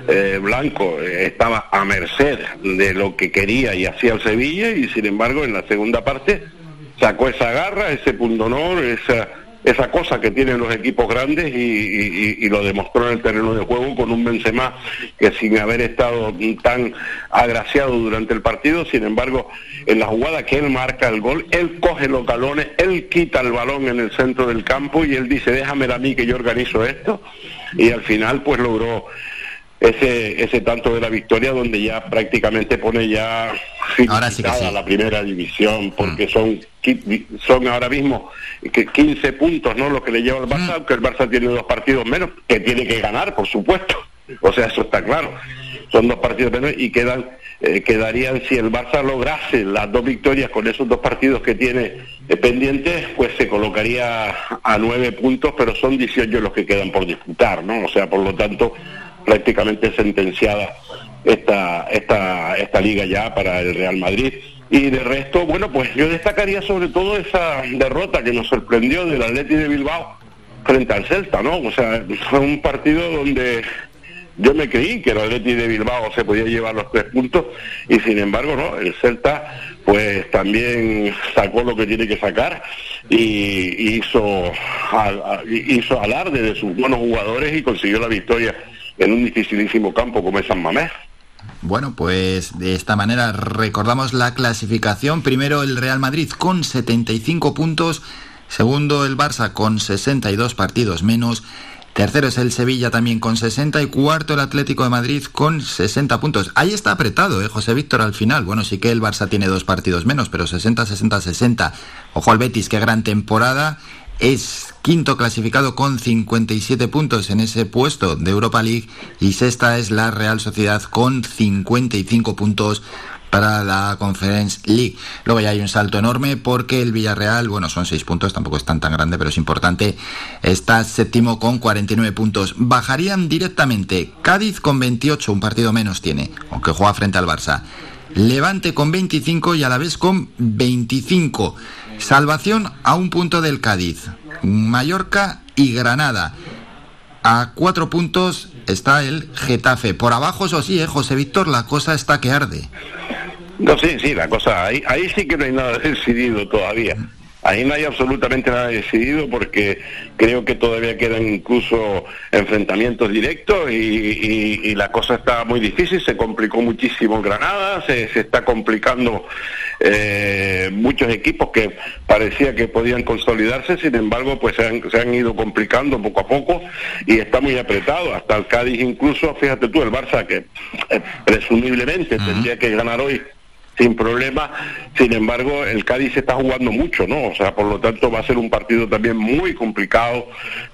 eh, blanco eh, estaba a merced de lo que quería y hacía el Sevilla y sin embargo en la segunda parte sacó esa garra, ese punto honor, esa esa cosa que tienen los equipos grandes y, lo demostró en el terreno de juego con un Benzema que sin haber estado tan agraciado durante el partido, sin embargo, en la jugada que él marca el gol, él coge los galones, él quita el balón en el centro del campo y él dice, déjame a mí que yo organizo esto y al final pues logró ese, ese tanto de la victoria donde ya prácticamente pone ya ahora sí la primera división porque mm. son son ahora mismo 15 puntos no lo que le lleva al Barça mm. aunque el Barça tiene dos partidos menos que tiene que ganar por supuesto o sea eso está claro son dos partidos menos y quedan eh, quedarían si el Barça lograse las dos victorias con esos dos partidos que tiene eh, pendientes pues se colocaría a nueve puntos pero son 18 los que quedan por disputar no o sea por lo tanto prácticamente sentenciada esta, esta, esta liga ya para el Real Madrid. Y de resto, bueno, pues yo destacaría sobre todo esa derrota que nos sorprendió del Atleti de Bilbao frente al Celta, ¿no? O sea, fue un partido donde yo me creí que el Atleti de Bilbao se podía llevar los tres puntos y sin embargo, no, el Celta pues también sacó lo que tiene que sacar y hizo, hizo alarde de sus buenos jugadores y consiguió la victoria en un dificilísimo campo como es San Mamés. Bueno, pues de esta manera recordamos la clasificación. Primero el Real Madrid con 75 puntos. Segundo el Barça con 62 partidos menos. Tercero es el Sevilla también con 60 y cuarto el Atlético de Madrid con 60 puntos. Ahí está apretado, ¿eh? José Víctor al final. Bueno, sí que el Barça tiene dos partidos menos, pero 60, 60, 60. Ojo al Betis, qué gran temporada. Es quinto clasificado con 57 puntos en ese puesto de Europa League y sexta es la Real Sociedad con 55 puntos para la Conference League. Luego ya hay un salto enorme porque el Villarreal, bueno, son seis puntos, tampoco es tan tan grande, pero es importante, está séptimo con 49 puntos. Bajarían directamente Cádiz con 28, un partido menos tiene, aunque juega frente al Barça. Levante con 25 y a la vez con 25. Salvación a un punto del Cádiz. Mallorca y Granada. A cuatro puntos está el Getafe. Por abajo, eso sí, ¿eh, José Víctor, la cosa está que arde. No, sí, sí, la cosa, ahí, ahí sí que no hay nada decidido todavía. Ahí no hay absolutamente nada decidido porque creo que todavía quedan incluso enfrentamientos directos y, la cosa está muy difícil, se complicó muchísimo Granada, se, está complicando eh, muchos equipos que parecía que podían consolidarse, sin embargo pues se han, se han ido complicando poco a poco y está muy apretado, hasta el Cádiz incluso, fíjate tú, el Barça que eh, presumiblemente tendría que ganar hoy sin problema. Sin embargo, el Cádiz está jugando mucho, ¿no? O sea, por lo tanto va a ser un partido también muy complicado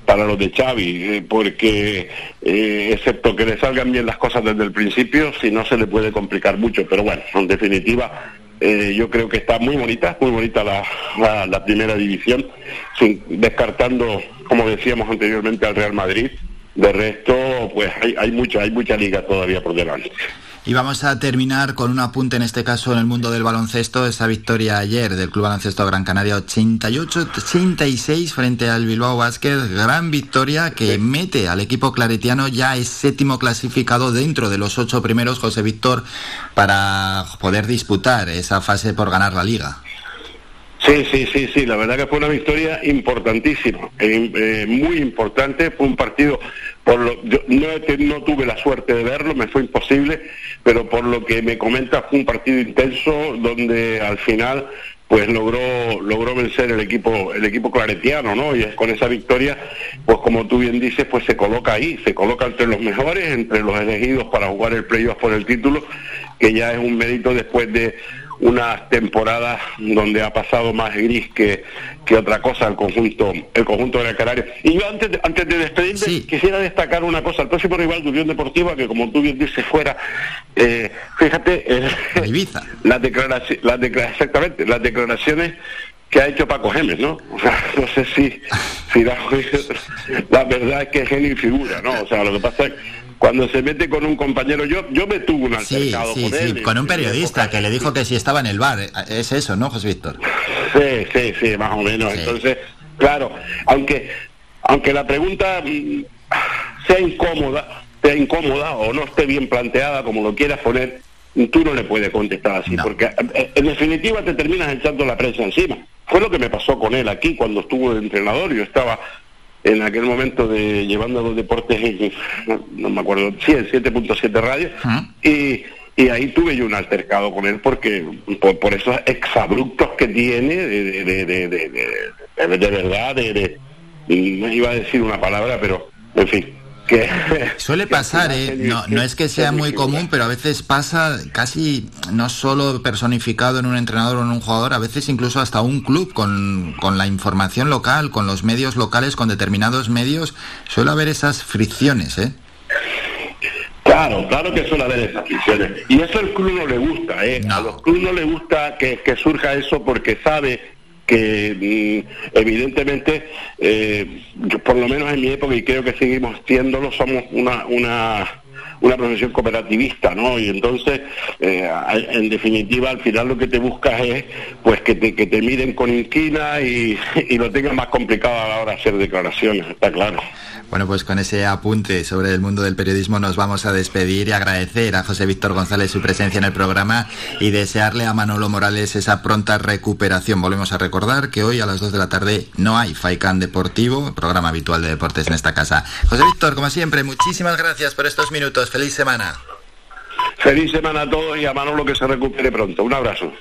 para los de Xavi, eh, porque eh, excepto que le salgan bien las cosas desde el principio, si no se le puede complicar mucho. Pero bueno, en definitiva, eh, yo creo que está muy bonita, muy bonita la, la, primera división, sin, descartando, como decíamos anteriormente, al Real Madrid. De resto, pues hay, hay mucha, hay mucha liga todavía por delante. Y vamos a terminar con un apunte, en este caso en el mundo del baloncesto, esa victoria ayer del Club Baloncesto Gran Canaria 88-86 frente al Bilbao Basket, gran victoria que mete al equipo claretiano, ya es séptimo clasificado dentro de los ocho primeros, José Víctor, para poder disputar esa fase por ganar la liga. Sí, sí, sí, sí, la verdad que fue una victoria importantísima, eh, eh, muy importante, fue un partido, por lo, yo no, no tuve la suerte de verlo, me fue imposible, pero por lo que me comenta fue un partido intenso donde al final pues logró logró vencer el equipo el equipo claretiano no y con esa victoria pues como tú bien dices pues se coloca ahí se coloca entre los mejores entre los elegidos para jugar el playoff por el título que ya es un mérito después de unas temporadas donde ha pasado más gris que, que otra cosa el conjunto el conjunto de la Canaria. Y yo antes de, antes de despedirme quisiera destacar una cosa, el próximo rival de Unión Deportiva, que como tú bien dices fuera, eh, fíjate, eh, las declaraciones, las exactamente, las declaraciones que ha hecho Paco Gemes, ¿no? O sea, no sé si, si la, la verdad es que es genio y figura, ¿no? O sea, lo que pasa es cuando se mete con un compañero, yo yo me tuve un altercado con él. con un periodista que le dijo que si estaba en el bar, eh, es eso, ¿no, José Víctor? Sí, sí, sí, más o menos. Entonces, claro, aunque aunque la pregunta mm, sea incómoda, sea incómoda o no esté bien planteada como lo quieras poner, tú no le puedes contestar así, porque eh, en definitiva te terminas echando la prensa encima. Fue lo que me pasó con él aquí cuando estuvo de entrenador, yo estaba en aquel momento de llevando a los deportes, no, me acuerdo, sí, en 7.7 radio, y, y ahí tuve yo un altercado con él porque por, esos exabruptos que tiene de, de, de, de, de verdad, de, iba a decir una palabra, pero en fin, Suele pasar, ¿eh? No, no es que sea muy común, pero a veces pasa casi no solo personificado en un entrenador o en un jugador, a veces incluso hasta un club con, con la información local, con los medios locales, con determinados medios, suele haber esas fricciones, ¿eh? Claro, claro que suele haber esas fricciones. Y eso al club no le gusta, ¿eh? A los clubes no le gusta que, que surja eso porque sabe que mm, evidentemente, eh, por lo menos en mi época, y creo que seguimos siéndolo, somos una, una, una profesión cooperativista, ¿no? Y entonces, eh, en definitiva, al final lo que te buscas es pues que te, que te miren con inquina y, lo tengan más complicado a la hora de hacer declaraciones, está claro. Bueno, pues con ese apunte sobre el mundo del periodismo nos vamos a despedir y agradecer a José Víctor González su presencia en el programa y desearle a Manolo Morales esa pronta recuperación. Volvemos a recordar que hoy a las 2 de la tarde no hay Faikan Deportivo, programa habitual de deportes en esta casa. José Víctor, como siempre, muchísimas gracias por estos minutos. Feliz semana. Feliz semana a todos y a Manolo que se recupere pronto. Un abrazo.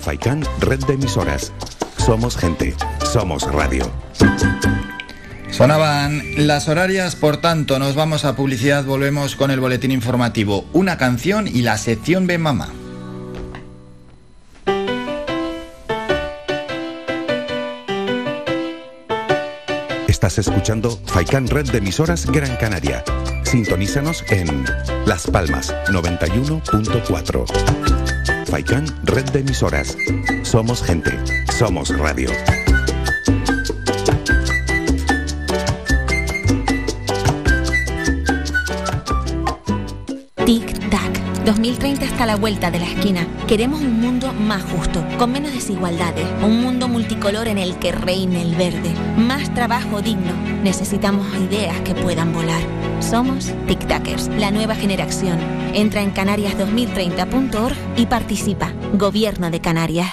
Faikán Red de Emisoras. Somos gente, somos radio. Sonaban las horarias, por tanto, nos vamos a publicidad, volvemos con el boletín informativo, una canción y la sección Ven Mamá. Estás escuchando Faikán Red de Emisoras Gran Canaria. Sintonízanos en Las Palmas 91.4. Faikán Red de Emisoras. Somos gente, somos radio. Tic-tac. 2030 está a la vuelta de la esquina. Queremos un mundo más justo, con menos desigualdades, un mundo multicolor en el que reine el verde, más trabajo digno. Necesitamos ideas que puedan volar. Somos Tic-Tackers, la nueva generación. Entra en canarias2030.org y participa. Gobierno de Canarias.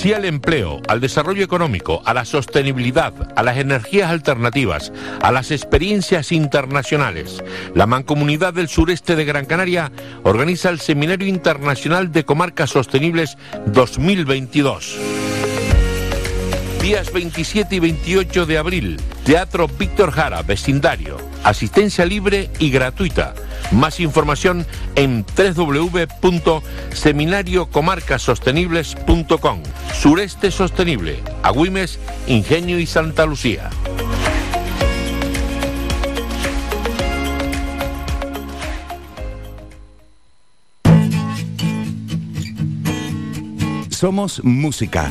Sí al empleo, al desarrollo económico, a la sostenibilidad, a las energías alternativas, a las experiencias internacionales. La Mancomunidad del Sureste de Gran Canaria organiza el Seminario Internacional de Comarcas Sostenibles 2022. Días 27 y 28 de abril, Teatro Víctor Jara, vecindario. Asistencia libre y gratuita. Más información en www.seminariocomarcasostenibles.com. Sureste Sostenible, Agüimes, Ingenio y Santa Lucía. Somos música.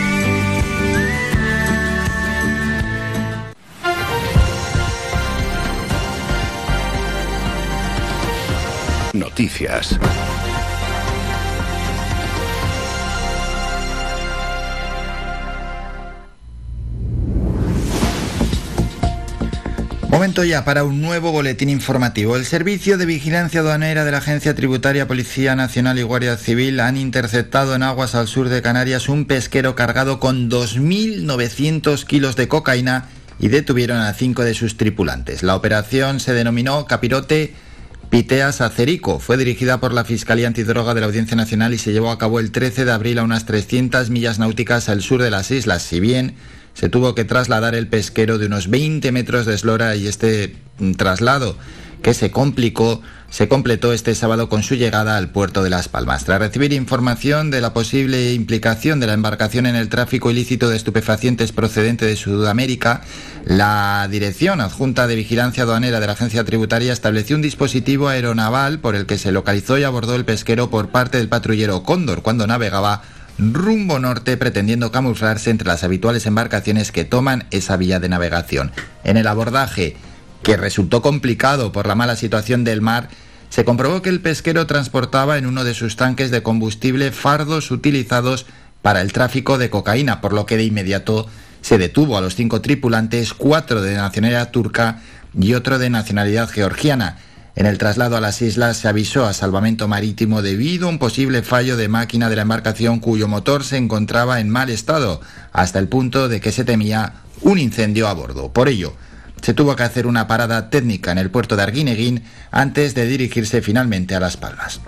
Momento ya para un nuevo boletín informativo. El Servicio de Vigilancia Aduanera de la Agencia Tributaria, Policía Nacional y Guardia Civil han interceptado en aguas al sur de Canarias un pesquero cargado con 2.900 kilos de cocaína y detuvieron a cinco de sus tripulantes. La operación se denominó Capirote Piteas Acerico. Fue dirigida por la Fiscalía Antidroga de la Audiencia Nacional y se llevó a cabo el 13 de abril a unas 300 millas náuticas al sur de las islas. Si bien se tuvo que trasladar el pesquero de unos 20 metros de eslora y este mm, traslado que se complicó se completó este sábado con su llegada al puerto de Las Palmas. Tras recibir información de la posible implicación de la embarcación en el tráfico ilícito de estupefacientes procedente de Sudamérica, la Dirección Adjunta de Vigilancia Aduanera de la Agencia Tributaria estableció un dispositivo aeronaval por el que se localizó y abordó el pesquero por parte del patrullero Cóndor cuando navegaba rumbo norte pretendiendo camuflarse entre las habituales embarcaciones que toman esa vía de navegación. En el abordaje, que resultó complicado por la mala situación del mar, se comprobó que el pesquero transportaba en uno de sus tanques de combustible fardos utilizados para el tráfico de cocaína, por lo que de inmediato se detuvo a los cinco tripulantes, cuatro de nacionalidad turca y otro de nacionalidad georgiana. En el traslado a las islas se avisó a salvamento marítimo debido a un posible fallo de máquina de la embarcación cuyo motor se encontraba en mal estado, hasta el punto de que se temía un incendio a bordo. Por ello, se tuvo que hacer una parada técnica en el puerto de Arguineguín antes de dirigirse finalmente a Las Palmas.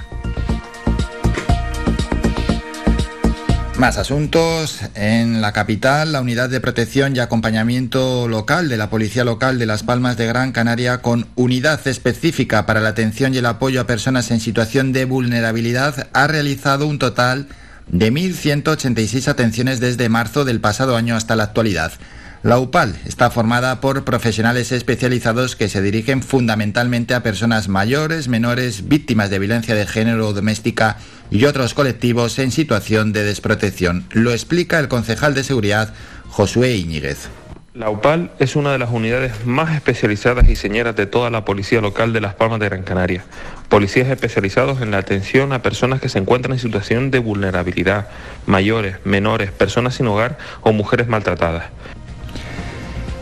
Más asuntos. En la capital, la unidad de protección y acompañamiento local de la Policía Local de Las Palmas de Gran Canaria, con unidad específica para la atención y el apoyo a personas en situación de vulnerabilidad, ha realizado un total de 1.186 atenciones desde marzo del pasado año hasta la actualidad. La UPAL está formada por profesionales especializados que se dirigen fundamentalmente a personas mayores, menores, víctimas de violencia de género o doméstica y otros colectivos en situación de desprotección. Lo explica el concejal de seguridad Josué Iñiguez. La UPAL es una de las unidades más especializadas y señeras de toda la policía local de Las Palmas de Gran Canaria. Policías especializados en la atención a personas que se encuentran en situación de vulnerabilidad, mayores, menores, personas sin hogar o mujeres maltratadas.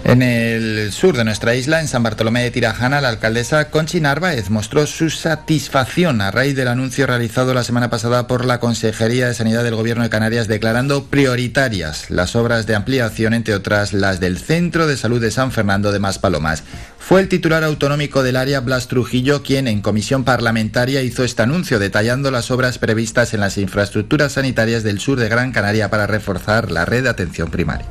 En el sur de nuestra isla, en San Bartolomé de Tirajana, la alcaldesa Conchi Narváez mostró su satisfacción a raíz del anuncio realizado la semana pasada por la Consejería de Sanidad del Gobierno de Canarias declarando prioritarias las obras de ampliación, entre otras las del Centro de Salud de San Fernando de Maspalomas. Fue el titular autonómico del área, Blas Trujillo, quien en comisión parlamentaria hizo este anuncio detallando las obras previstas en las infraestructuras sanitarias del sur de Gran Canaria para reforzar la red de atención primaria.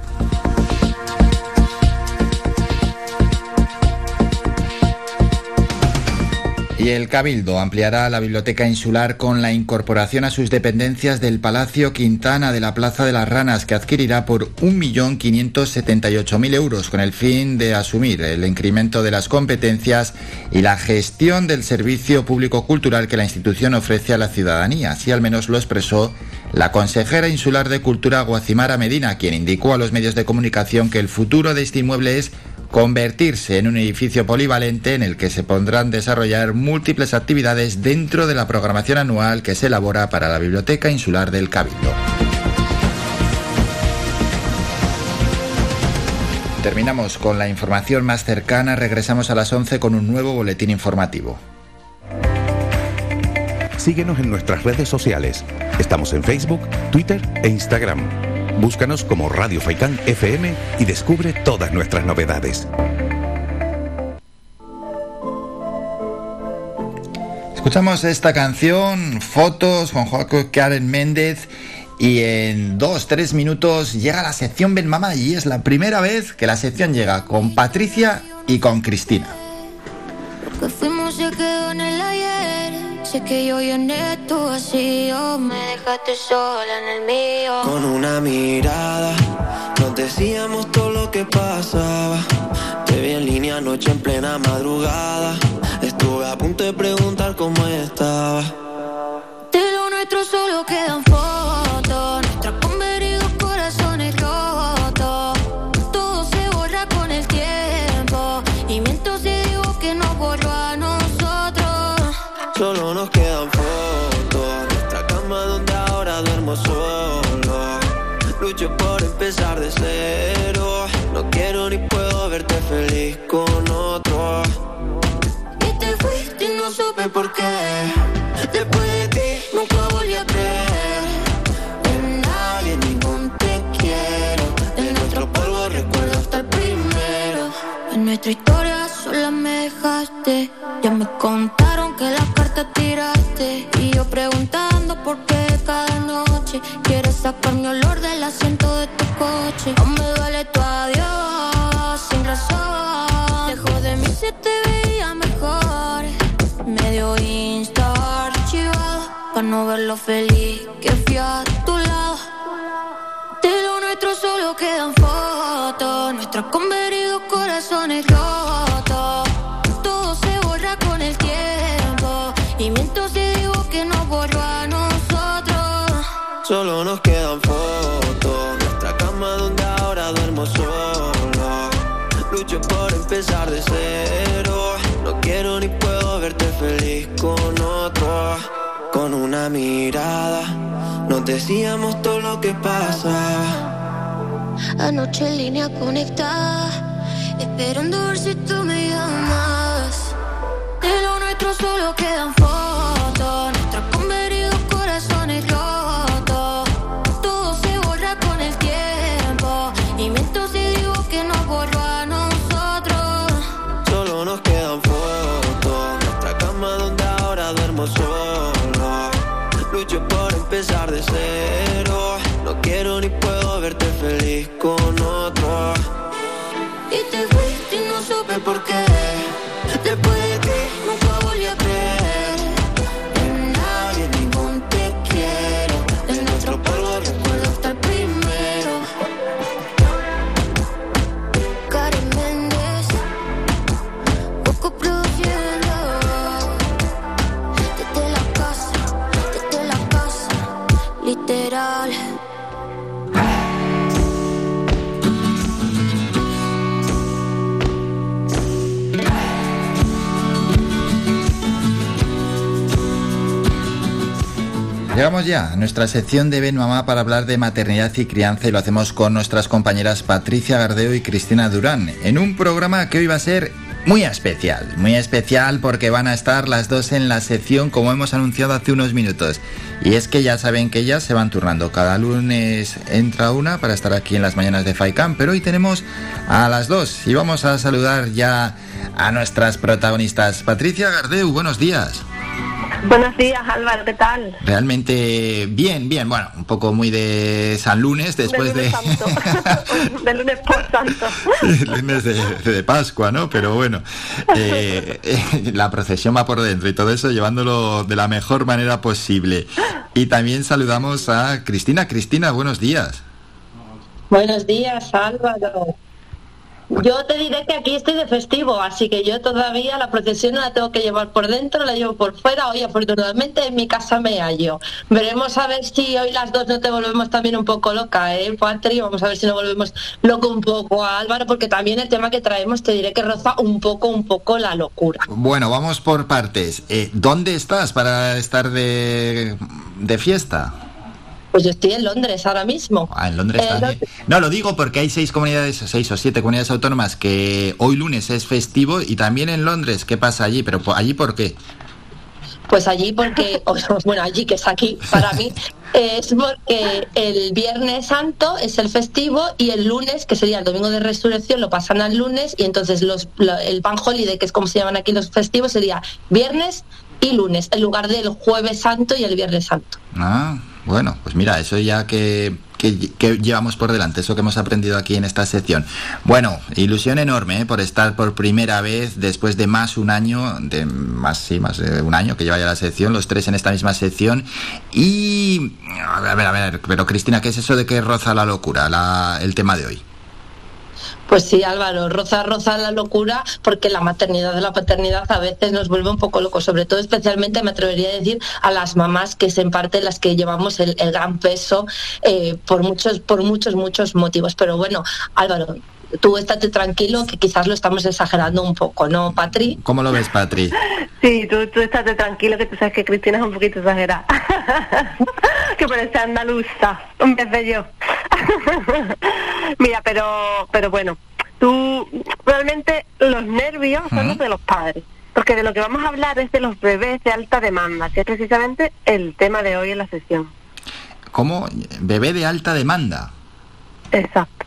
Y el Cabildo ampliará la biblioteca insular con la incorporación a sus dependencias del Palacio Quintana de la Plaza de las Ranas, que adquirirá por 1.578.000 euros con el fin de asumir el incremento de las competencias y la gestión del servicio público cultural que la institución ofrece a la ciudadanía. Así al menos lo expresó la consejera insular de Cultura Guacimara Medina, quien indicó a los medios de comunicación que el futuro de este inmueble es convertirse en un edificio polivalente en el que se pondrán desarrollar múltiples actividades dentro de la programación anual que se elabora para la Biblioteca Insular del Cabildo. Terminamos con la información más cercana, regresamos a las 11 con un nuevo boletín informativo. Síguenos en nuestras redes sociales. Estamos en Facebook, Twitter e Instagram. Búscanos como Radio Faicán FM y descubre todas nuestras novedades. Escuchamos esta canción, fotos con Joaquín Karen Méndez. Y en dos, tres minutos llega la sección Ben Mama y es la primera vez que la sección llega con Patricia y con Cristina. Que fuimos se quedó en el ayer. Sé que yo llené tu vacío. Me dejaste sola en el mío. Con una mirada nos decíamos todo lo que pasaba. Te vi en línea anoche en plena madrugada. Estuve a punto de preguntar cómo estaba. Con otro. Y te fuiste y no supe por qué. Después de ti nunca volví a creer. En nadie, ningún te quiero. En nuestro polvo recuerdo hasta el primero. En nuestra historia sola me dejaste. Ya me contaron que las cartas tiraste. Y yo preguntando por qué cada noche quieres sacar mi olor del asiento de tu coche. Para no ver lo feliz que fui a tu lado. De lo nuestro solo quedan fotos. Nuestros convenidos corazones rotos. Todo se borra con el tiempo. Y miento si digo que nos borró a nosotros. Solo Con una mirada nos decíamos todo lo que pasaba. Anoche en línea conectada, esperando ver si tú me llamas. De lo nuestro solo quedan fotos, Llegamos ya a nuestra sección de Ben Mamá para hablar de maternidad y crianza y lo hacemos con nuestras compañeras Patricia Gardeo y Cristina Durán en un programa que hoy va a ser muy especial, muy especial porque van a estar las dos en la sección como hemos anunciado hace unos minutos. Y es que ya saben que ellas se van turnando. Cada lunes entra una para estar aquí en las mañanas de FaiCam, pero hoy tenemos a las dos y vamos a saludar ya a nuestras protagonistas. Patricia Gardeu, buenos días. Buenos días, Álvaro, ¿qué tal? Realmente bien, bien. Bueno, un poco muy de San Lunes después de... de... Santo. de lunes por santo. Sí, lunes de, de Pascua, ¿no? Pero bueno, eh, eh, la procesión va por dentro y todo eso llevándolo de la mejor manera posible. Y también saludamos a Cristina. Cristina, buenos días. Buenos días, Álvaro. Yo te diré que aquí estoy de festivo, así que yo todavía la procesión no la tengo que llevar por dentro, la llevo por fuera. Hoy afortunadamente en mi casa me hallo. Veremos a ver si hoy las dos no te volvemos también un poco loca, ¿eh, Patri? Vamos a ver si no volvemos loco un poco a Álvaro, porque también el tema que traemos te diré que roza un poco, un poco la locura. Bueno, vamos por partes. Eh, ¿Dónde estás para estar de, de fiesta? Pues yo estoy en Londres ahora mismo. Ah, en Londres Eh, también. No, lo digo porque hay seis comunidades, seis o siete comunidades autónomas que hoy lunes es festivo y también en Londres. ¿Qué pasa allí? Pero allí por qué? Pues allí porque, bueno, allí que es aquí para mí, es porque el Viernes Santo es el festivo y el lunes, que sería el domingo de resurrección, lo pasan al lunes y entonces los, lo- el Pan Holiday, que es como se llaman aquí los festivos, sería viernes y lunes, en lugar del Jueves Santo y el Viernes Santo. Ah, bueno, pues mira, eso ya que, que- que llevamos por delante, eso que hemos aprendido aquí en esta sección. Bueno, ilusión enorme ¿eh? por estar por primera vez después de más un año, de más, sí, más de un año que lleva ya la sección, los tres en esta misma sección. Y, a ver, a ver, a ver, pero Cristina, ¿qué es eso de que roza la locura, la- el tema de hoy? Pues sí, Álvaro, roza, roza la locura porque la maternidad de la paternidad a veces nos vuelve un poco locos, sobre todo especialmente me atrevería a decir a las mamás que es en parte las que llevamos el, gran peso eh, por muchos, por muchos, muchos motivos. Pero bueno, Álvaro, tú estate tranquilo que quizás lo estamos exagerando un poco, ¿no, Patri? ¿Cómo lo ves, Patri? Sí, tú, tú estate tranquilo que tú sabes que Cristina es un poquito exagerada. que parece andaluza, en vez de yo. Mira, pero, pero bueno, tú realmente los nervios son los de los padres. Porque de lo que vamos a hablar es de los bebés de alta demanda, que es precisamente el tema de hoy en la sesión. ¿Cómo? Bebé de alta demanda. Exacto.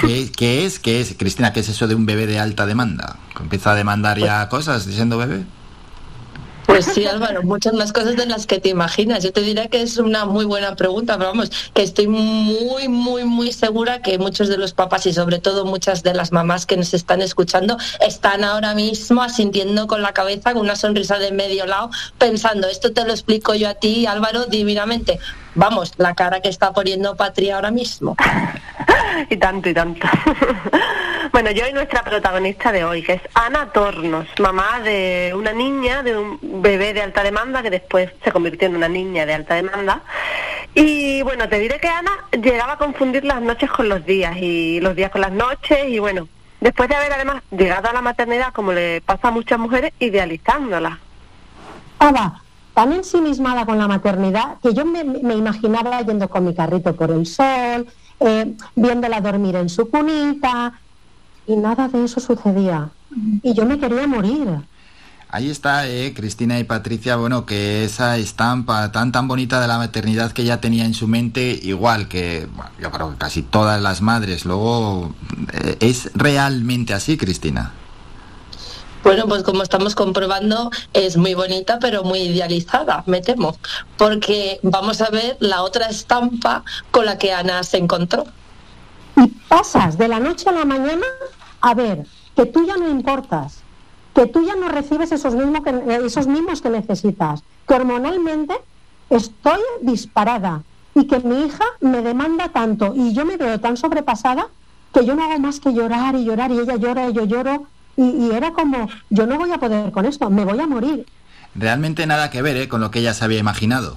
¿Qué, qué es? ¿Qué es? Cristina, ¿qué es eso de un bebé de alta demanda? ¿Que ¿Empieza a demandar ya cosas siendo bebé? Pues sí, Álvaro, muchas más cosas de las que te imaginas. Yo te diré que es una muy buena pregunta, pero vamos, que estoy muy, muy, muy segura que muchos de los papás y sobre todo muchas de las mamás que nos están escuchando están ahora mismo asintiendo con la cabeza, con una sonrisa de medio lado, pensando, esto te lo explico yo a ti, Álvaro, divinamente. Vamos, la cara que está poniendo Patria ahora mismo. y tanto y tanto. bueno, yo y nuestra protagonista de hoy, que es Ana Tornos, mamá de una niña, de un bebé de alta demanda, que después se convirtió en una niña de alta demanda. Y bueno, te diré que Ana llegaba a confundir las noches con los días y los días con las noches y bueno, después de haber además llegado a la maternidad, como le pasa a muchas mujeres, idealizándola. Estaba tan ensimismada con la maternidad que yo me, me imaginaba yendo con mi carrito por el sol, eh, viéndola dormir en su cunita, y nada de eso sucedía. Y yo me quería morir. Ahí está, eh, Cristina y Patricia, bueno, que esa estampa tan tan bonita de la maternidad que ella tenía en su mente, igual que, bueno, yo creo que casi todas las madres, luego, eh, ¿es realmente así, Cristina? Bueno, pues como estamos comprobando, es muy bonita, pero muy idealizada, me temo, porque vamos a ver la otra estampa con la que Ana se encontró. Y pasas de la noche a la mañana a ver que tú ya no importas, que tú ya no recibes esos mismos que, esos mismos que necesitas, que hormonalmente estoy disparada y que mi hija me demanda tanto y yo me veo tan sobrepasada que yo no hago más que llorar y llorar y ella llora y yo lloro y, y era como, yo no voy a poder con esto, me voy a morir. Realmente nada que ver, eh, con lo que ella se había imaginado.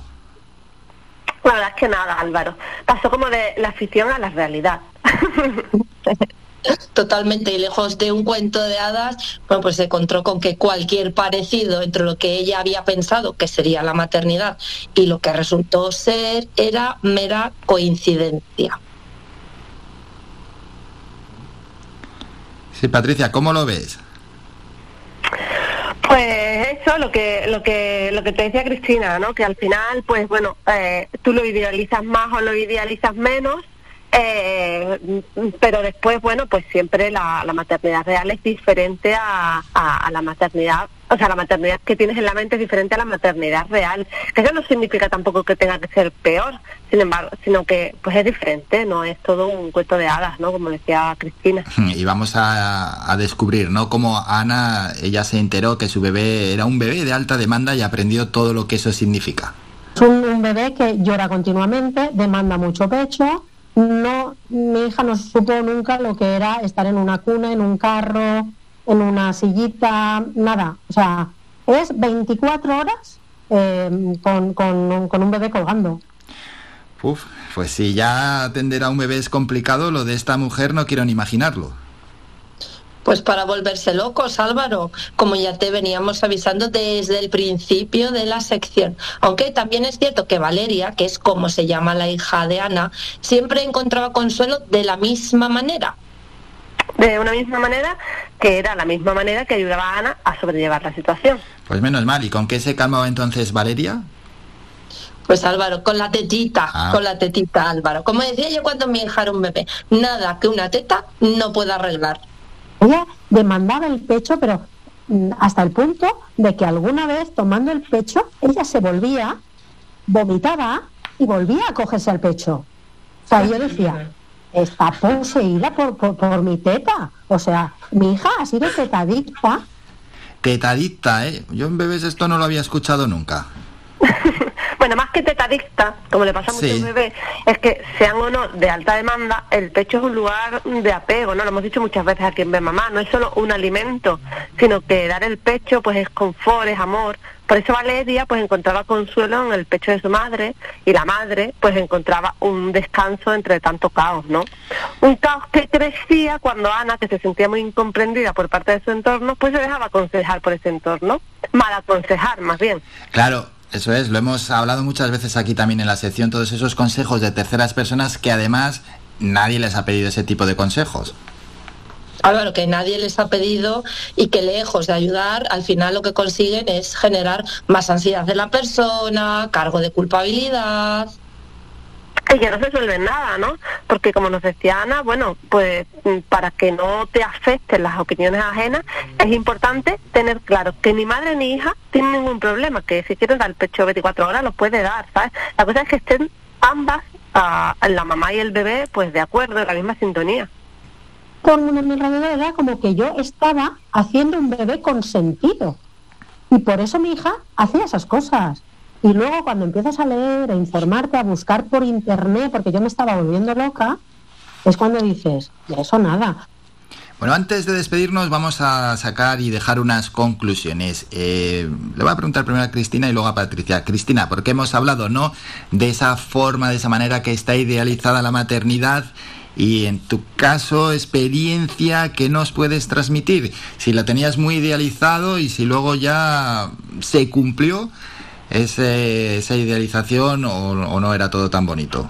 La verdad es que nada, Álvaro. Pasó como de la ficción a la realidad. totalmente y lejos de un cuento de hadas, bueno, pues se encontró con que cualquier parecido entre lo que ella había pensado que sería la maternidad y lo que resultó ser era mera coincidencia. Sí, Patricia, ¿cómo lo ves? Pues eso, lo que, lo que, lo que te decía Cristina, ¿no? Que al final, pues bueno, eh, tú lo idealizas más o lo idealizas menos, eh, pero después, bueno, pues siempre la, la maternidad real es diferente a, a, a la maternidad o sea, la maternidad que tienes en la mente es diferente a la maternidad real. Que eso no significa tampoco que tenga que ser peor, sin embargo, sino que pues es diferente, no es todo un cuento de hadas, ¿no? Como decía Cristina. Y vamos a, a descubrir, ¿no? Cómo Ana, ella se enteró que su bebé era un bebé de alta demanda y aprendió todo lo que eso significa. Es un, un bebé que llora continuamente, demanda mucho pecho. No, mi hija no supo nunca lo que era estar en una cuna, en un carro, en una sillita, nada. O sea, es 24 horas eh, con, con, con un bebé colgando. Uf, pues si ya atender a un bebé es complicado, lo de esta mujer no quiero ni imaginarlo. Pues para volverse locos, Álvaro, como ya te veníamos avisando desde el principio de la sección. Aunque también es cierto que Valeria, que es como se llama la hija de Ana, siempre encontraba consuelo de la misma manera. De una misma manera que era la misma manera que ayudaba a Ana a sobrellevar la situación. Pues menos mal, ¿y con qué se calmaba entonces Valeria? Pues Álvaro, con la tetita, Ah. con la tetita, Álvaro. Como decía yo cuando hija era un bebé, nada que una teta no pueda arreglar. Ella demandaba el pecho, pero mm, hasta el punto de que alguna vez tomando el pecho, ella se volvía, vomitaba y volvía a cogerse al pecho. O sea, yo decía, está poseída por, por, por mi teta. O sea, mi hija ha sido tetadicta. Tetadicta, ¿eh? Yo en bebés esto no lo había escuchado nunca. Bueno, más que tetadicta, como le pasa a muchos Sí. bebés, es que sean o no de alta demanda, el pecho es un lugar de apego, ¿no? Lo hemos dicho muchas veces aquí en Ve Mamá, no es solo un alimento, sino que dar el pecho pues es confort, es amor. Por eso Valeria pues encontraba consuelo en el pecho de su madre y la madre pues encontraba un descanso entre tanto caos, ¿no? Un caos que crecía cuando Ana, que se sentía muy incomprendida por parte de su entorno, pues se dejaba aconsejar por ese entorno, mal aconsejar más bien. Claro, eso es, lo hemos hablado muchas veces aquí también en la sección, todos esos consejos de terceras personas que además nadie les ha pedido ese tipo de consejos. Álvaro, que nadie les ha pedido y que lejos de ayudar, al final lo que consiguen es generar más ansiedad de la persona, cargo de culpabilidad. Que no se resuelve nada, ¿no? Porque como nos decía Ana, bueno, pues mm, para que no te afecten las opiniones ajenas, es importante tener claro que ni madre ni hija tienen ningún problema, que si quieren dar el pecho 24 horas lo puede dar, ¿sabes? La cosa es que estén ambas, ah, la mamá y el bebé, pues de acuerdo, en la misma sintonía. A mi alrededor era como que yo estaba haciendo un bebé consentido. Y por eso mi hija hacía esas cosas. Y luego cuando empiezas a leer, a informarte, a buscar por internet, porque yo me estaba volviendo loca, es cuando dices, de eso nada. Bueno, antes de despedirnos vamos a sacar y dejar unas conclusiones. Eh, le voy a preguntar primero a Cristina y luego a Patricia. Cristina, porque hemos hablado, ¿no? De esa forma, de esa manera que está idealizada la maternidad y en tu caso, experiencia que nos puedes transmitir. Si la tenías muy idealizado y si luego ya se cumplió ese- esa idealización o, o no era todo tan bonito.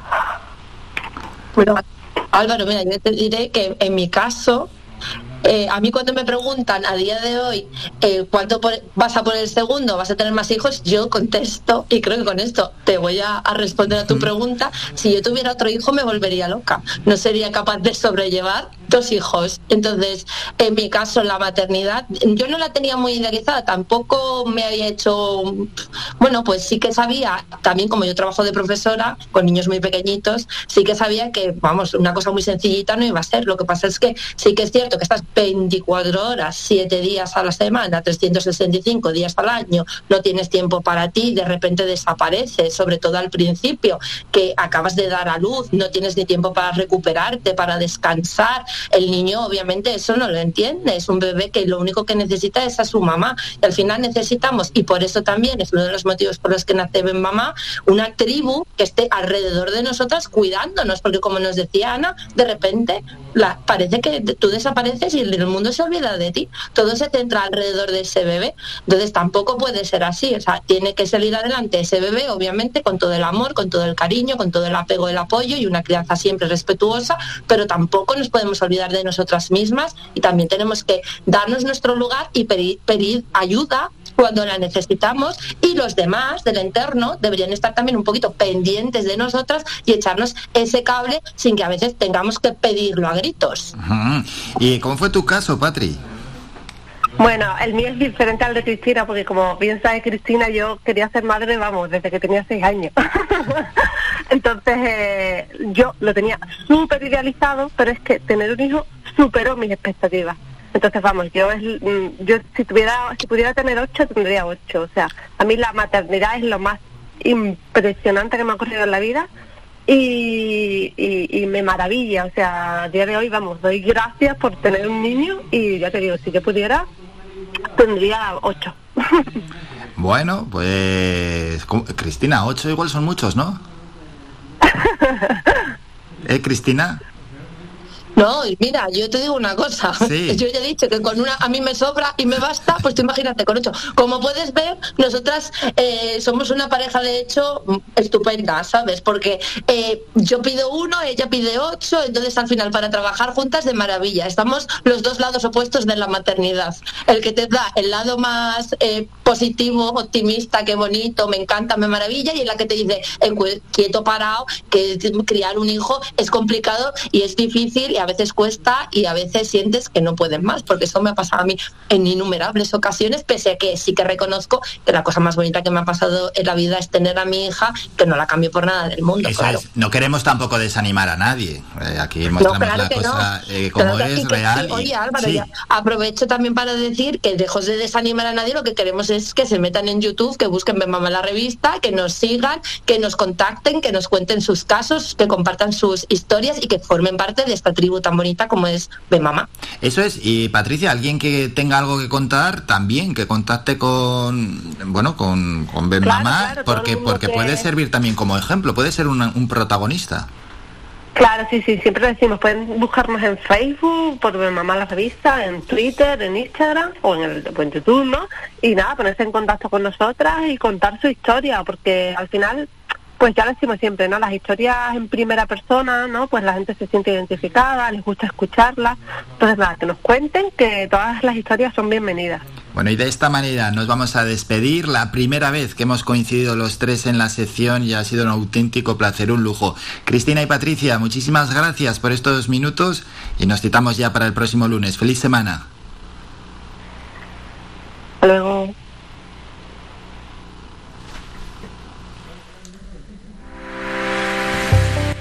Bueno, Álvaro, mira, yo te diré que en mi caso, eh, a mí cuando me preguntan a día de hoy eh, cuánto por- vas a por el segundo, vas a tener más hijos, yo contesto y creo que con esto te voy a, a responder a tu pregunta. Si yo tuviera otro hijo me volvería loca, no sería capaz de sobrellevar dos hijos. Entonces, en mi caso, la maternidad, yo no la tenía muy idealizada, tampoco me había hecho, bueno, pues sí que sabía, también como yo trabajo de profesora con niños muy pequeñitos, sí que sabía que, vamos, una cosa muy sencillita no iba a ser. Lo que pasa es que sí que es cierto que estás 24 horas, 7 días a la semana, 365 días al año, no tienes tiempo para ti, de repente desapareces, sobre todo al principio, que acabas de dar a luz, no tienes ni tiempo para recuperarte, para descansar, el niño obviamente eso no lo entiende, es un bebé que lo único que necesita es a su mamá. Y al final necesitamos, y por eso también es uno de los motivos por los que nace en mamá, una tribu que esté alrededor de nosotras cuidándonos, porque como nos decía Ana, de repente la, parece que tú desapareces y el mundo se olvida de ti. Todo se centra alrededor de ese bebé. Entonces tampoco puede ser así. O sea, tiene que salir adelante ese bebé, obviamente, con todo el amor, con todo el cariño, con todo el apego, el apoyo y una crianza siempre respetuosa, pero tampoco nos podemos olvidar de nosotras mismas y también tenemos que darnos nuestro lugar y pedir, ayuda cuando la necesitamos y los demás del entorno deberían estar también un poquito pendientes de nosotras y echarnos ese cable sin que a veces tengamos que pedirlo a gritos. ¿Y cómo fue tu caso, Patri? Bueno, el mío es diferente al de Cristina, porque como bien sabe Cristina, yo quería ser madre, vamos, desde que tenía seis años. Entonces, eh, yo lo tenía súper idealizado, pero es que tener un hijo superó mis expectativas. Entonces, vamos, yo, es, mm, yo si tuviera, si pudiera tener ocho, tendría ocho. O sea, a mí la maternidad es lo más impresionante que me ha ocurrido en la vida y, y, y me maravilla. O sea, a día de hoy, vamos, doy gracias por tener un niño y ya te digo, si yo pudiera, tendría ocho. Bueno, pues. Cristina, ocho igual son muchos, ¿no? ¿Eh, Cristina? No, y mira, yo te digo una cosa. Sí. Yo ya he dicho que con una a mí me sobra y me basta, pues tú imagínate con ocho. Como puedes ver, nosotras eh, somos una pareja de hecho estupenda, ¿sabes? Porque eh, yo pido uno, ella pide ocho, entonces al final para trabajar juntas de maravilla. Estamos los dos lados opuestos de la maternidad. El que te da el lado más eh, positivo, optimista, qué bonito, me encanta, me maravilla, y en la que te dice, cu- quieto parado, que criar un hijo es complicado y es difícil y a veces cuesta y a veces sientes que no puedes más, porque eso me ha pasado a mí en innumerables ocasiones, pese a que sí que reconozco que la cosa más bonita que me ha pasado en la vida es tener a mi hija, que no la cambio por nada del mundo, Eso claro. es, no queremos tampoco desanimar a nadie. Eh, aquí mostramos claro la que cosa no. eh, como Claro que es, real. sí. Oye, Álvaro, sí. ya aprovecho también para decir que lejos de desanimar a nadie, lo que queremos es que se metan en YouTube, que busquen Ven Mamá la revista, que nos sigan, que nos contacten, que nos cuenten sus casos, que compartan sus historias y que formen parte de esta tribu tan bonita como es Ven Mamá. Eso es, y Patricia, alguien que tenga algo que contar, también que contacte con, bueno, con, con Ben Claro, Mamá, claro, porque, porque que- puede servir también como ejemplo, puede ser una- un protagonista. Claro, sí, sí, siempre decimos, pueden buscarnos en Facebook, por ver Mamá la revista, en Twitter, en Instagram o en, el, o en YouTube, ¿no? Y nada, ponerse en contacto con nosotras y contar su historia, porque al final, pues ya lo decimos siempre, ¿no? Las historias en primera persona, ¿no? Pues la gente se siente identificada, les gusta escucharlas. Entonces, nada, que nos cuenten que todas las historias son bienvenidas. Bueno, y de esta manera nos vamos a despedir. La primera vez que hemos coincidido los tres en la sección y ha sido un auténtico placer, un lujo. Cristina y Patricia, muchísimas gracias por estos minutos y nos citamos ya para el próximo lunes. Feliz semana. Hasta luego.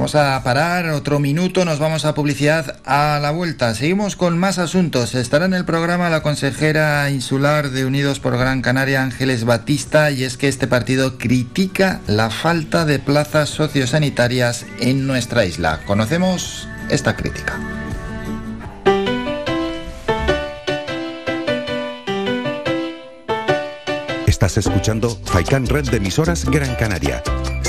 Vamos a parar otro minuto, nos vamos a publicidad a la vuelta. Seguimos con más asuntos. Estará en el programa la consejera insular de Unidos por Gran Canaria, Ángeles Batista, y es que este partido critica la falta de plazas sociosanitarias en nuestra isla. Conocemos esta crítica. Estás escuchando Faikan Red de Emisoras Gran Canaria.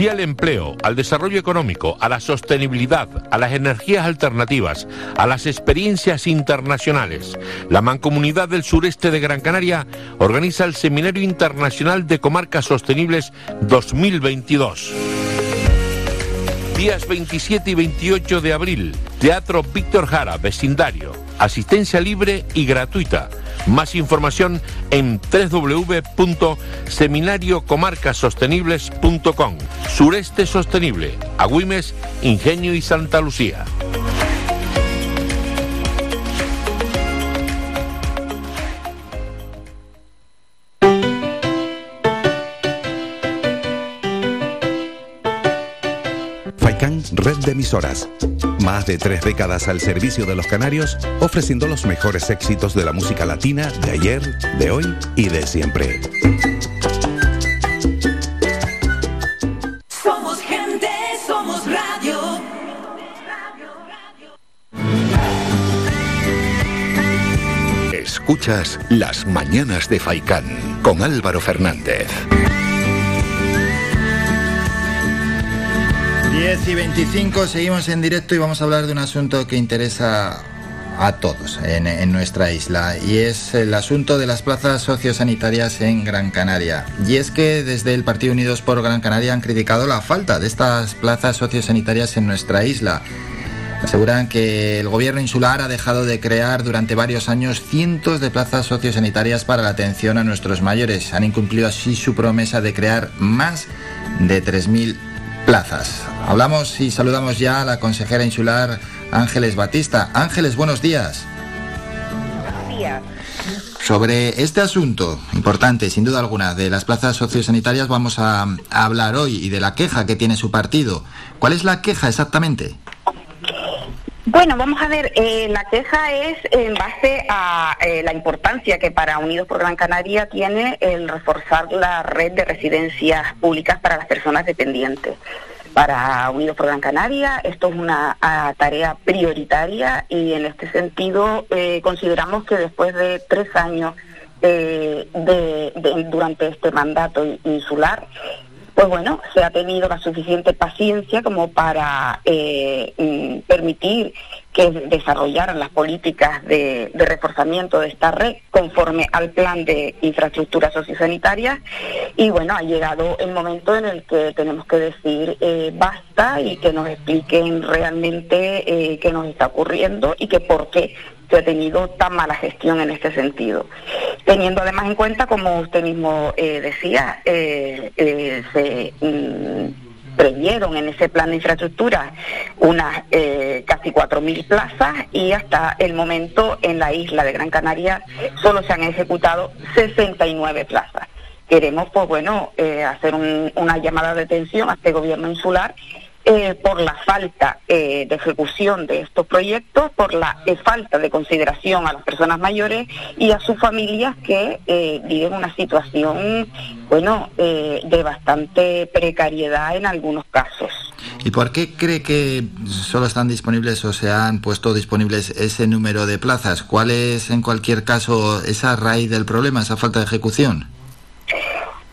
Sí al empleo, al desarrollo económico, a la sostenibilidad, a las energías alternativas, a las experiencias internacionales. La Mancomunidad del Sureste de Gran Canaria organiza el Seminario Internacional de Comarcas Sostenibles 2022 días 27 y 28 de abril, Teatro Víctor Jara, vecindario, asistencia libre y gratuita. Más información en www.seminariocomarcasostenibles.com. Sureste Sostenible, Agüimes, Ingenio y Santa Lucía. Red de Emisoras. Más de tres décadas al servicio de los canarios, ofreciendo los mejores éxitos de la música latina de ayer, de hoy y de siempre. Somos gente, somos radio. Escuchas Las Mañanas de Faicán con Álvaro Fernández. 10 y 25, seguimos en directo y vamos a hablar de un asunto que interesa a todos en, nuestra isla y es el asunto de las plazas sociosanitarias en Gran Canaria. Y es que desde el Partido Unidos por Gran Canaria han criticado la falta de estas plazas sociosanitarias en nuestra isla. Aseguran que el gobierno insular ha dejado de crear durante varios años cientos de plazas sociosanitarias para la atención a nuestros mayores. Han incumplido así su promesa de crear más de 3.000 plazas. Hablamos y saludamos ya a la consejera insular Ángeles Batista. Ángeles, buenos días. Buenos días. Sobre este asunto importante, sin duda alguna, de las plazas sociosanitarias vamos a, a hablar hoy y de la queja que tiene su partido. ¿Cuál es la queja exactamente? Bueno, vamos a ver, eh, la queja es en base a eh, la importancia que para Unidos por Gran Canaria tiene el reforzar la red de residencias públicas para las personas dependientes. Para Unidos por Gran Canaria esto es una ah, tarea prioritaria y en este sentido eh, consideramos que después de tres años de- durante este mandato insular, pues bueno, se ha tenido la suficiente paciencia como para eh, mm, permitir que desarrollaran las políticas de, reforzamiento de esta red conforme al plan de infraestructura sociosanitaria y bueno, ha llegado el momento en el que tenemos que decir eh, basta y que nos expliquen realmente eh, qué nos está ocurriendo y que por qué se ha tenido tan mala gestión en este sentido. Teniendo además en cuenta, como usted mismo eh, decía, eh, eh, se mm, en ese plan de infraestructura unas eh, casi 4.000 plazas y hasta el momento en la isla de Gran Canaria solo se han ejecutado 69 plazas. Queremos, pues bueno, hacer un- una llamada de atención a este gobierno insular eh, por la falta eh, de ejecución de estos proyectos, por la eh, falta de consideración a las personas mayores y a sus familias que eh, viven una situación, bueno, eh, de bastante precariedad en algunos casos. ¿Y por qué cree que solo están disponibles o se han puesto disponibles ese número de plazas? ¿Cuál es, en cualquier caso, esa raíz del problema, esa falta de ejecución?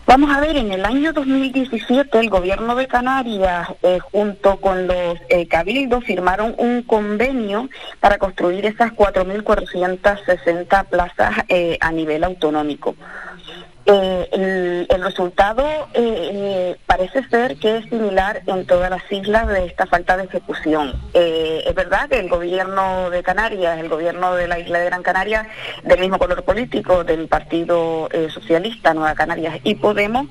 Vamos a ver, en el año 2017 el gobierno de Canarias eh, junto con los eh, cabildos firmaron un convenio para construir esas 4.460 plazas eh, a nivel autonómico. Eh, el, resultado eh, parece ser que es similar en todas las islas de esta falta de ejecución. Eh, es verdad que el gobierno de Canarias, el gobierno de la isla de Gran Canaria, del mismo color político del Partido Socialista, Nueva Canarias y Podemos,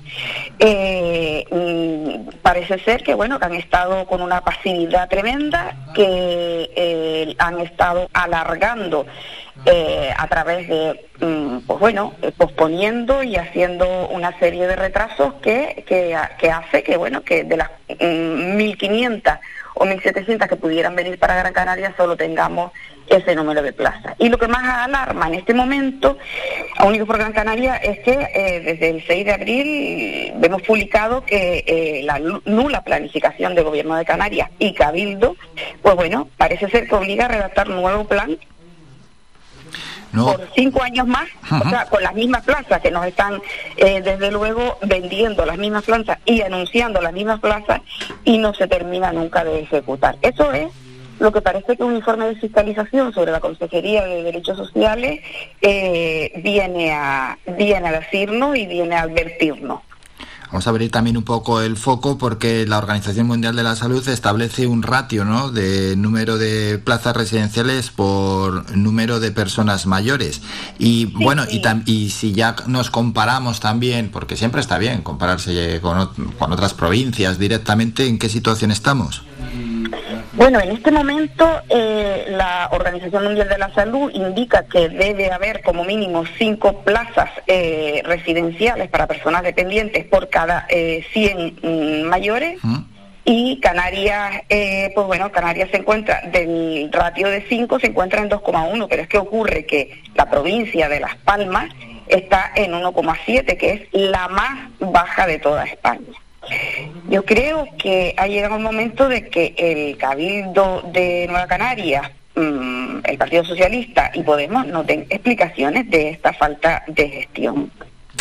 mm, parece ser que bueno que han estado con una pasividad tremenda, que han estado alargando eh, a través de, mm, pues bueno, eh, posponiendo y haciendo una serie de retrasos que, que, hace que, bueno, que de las mm, 1.500 o 1.700 que pudieran venir para Gran Canaria solo tengamos ese número de plazas. Y lo que más alarma en este momento a Unidos por Gran Canaria es que eh, desde el 6 de abril vemos publicado que eh, la nula planificación del Gobierno de Canarias y Cabildo, pues bueno, parece ser que obliga a redactar un nuevo plan por cinco años más, o sea, con las mismas plazas que nos están, eh, desde luego, vendiendo las mismas plazas y anunciando las mismas plazas y no se termina nunca de ejecutar. Eso es lo que parece que un informe de fiscalización sobre la Consejería de Derechos Sociales eh, viene, a, viene a decirnos y viene a advertirnos. Vamos a abrir también un poco el foco porque la Organización Mundial de la Salud establece un ratio ¿no? de número de plazas residenciales por número de personas mayores. Y bueno, Y, y si ya nos comparamos también, porque siempre está bien compararse con, con otras provincias directamente, ¿en qué situación estamos? Bueno, en este momento eh, la Organización Mundial de la Salud indica que debe haber como mínimo cinco plazas eh, residenciales para personas dependientes por cada eh, 100 mm, mayores. Y Canarias, eh, pues bueno, Canarias se encuentra, del ratio de 5 se encuentra en 2,1, pero es que ocurre que la provincia de Las Palmas está en 1,7, que es la más baja de toda España. Yo creo que ha llegado el momento de que el Cabildo de Nueva Canaria, mm, el Partido Socialista y Podemos no den explicaciones de esta falta de gestión.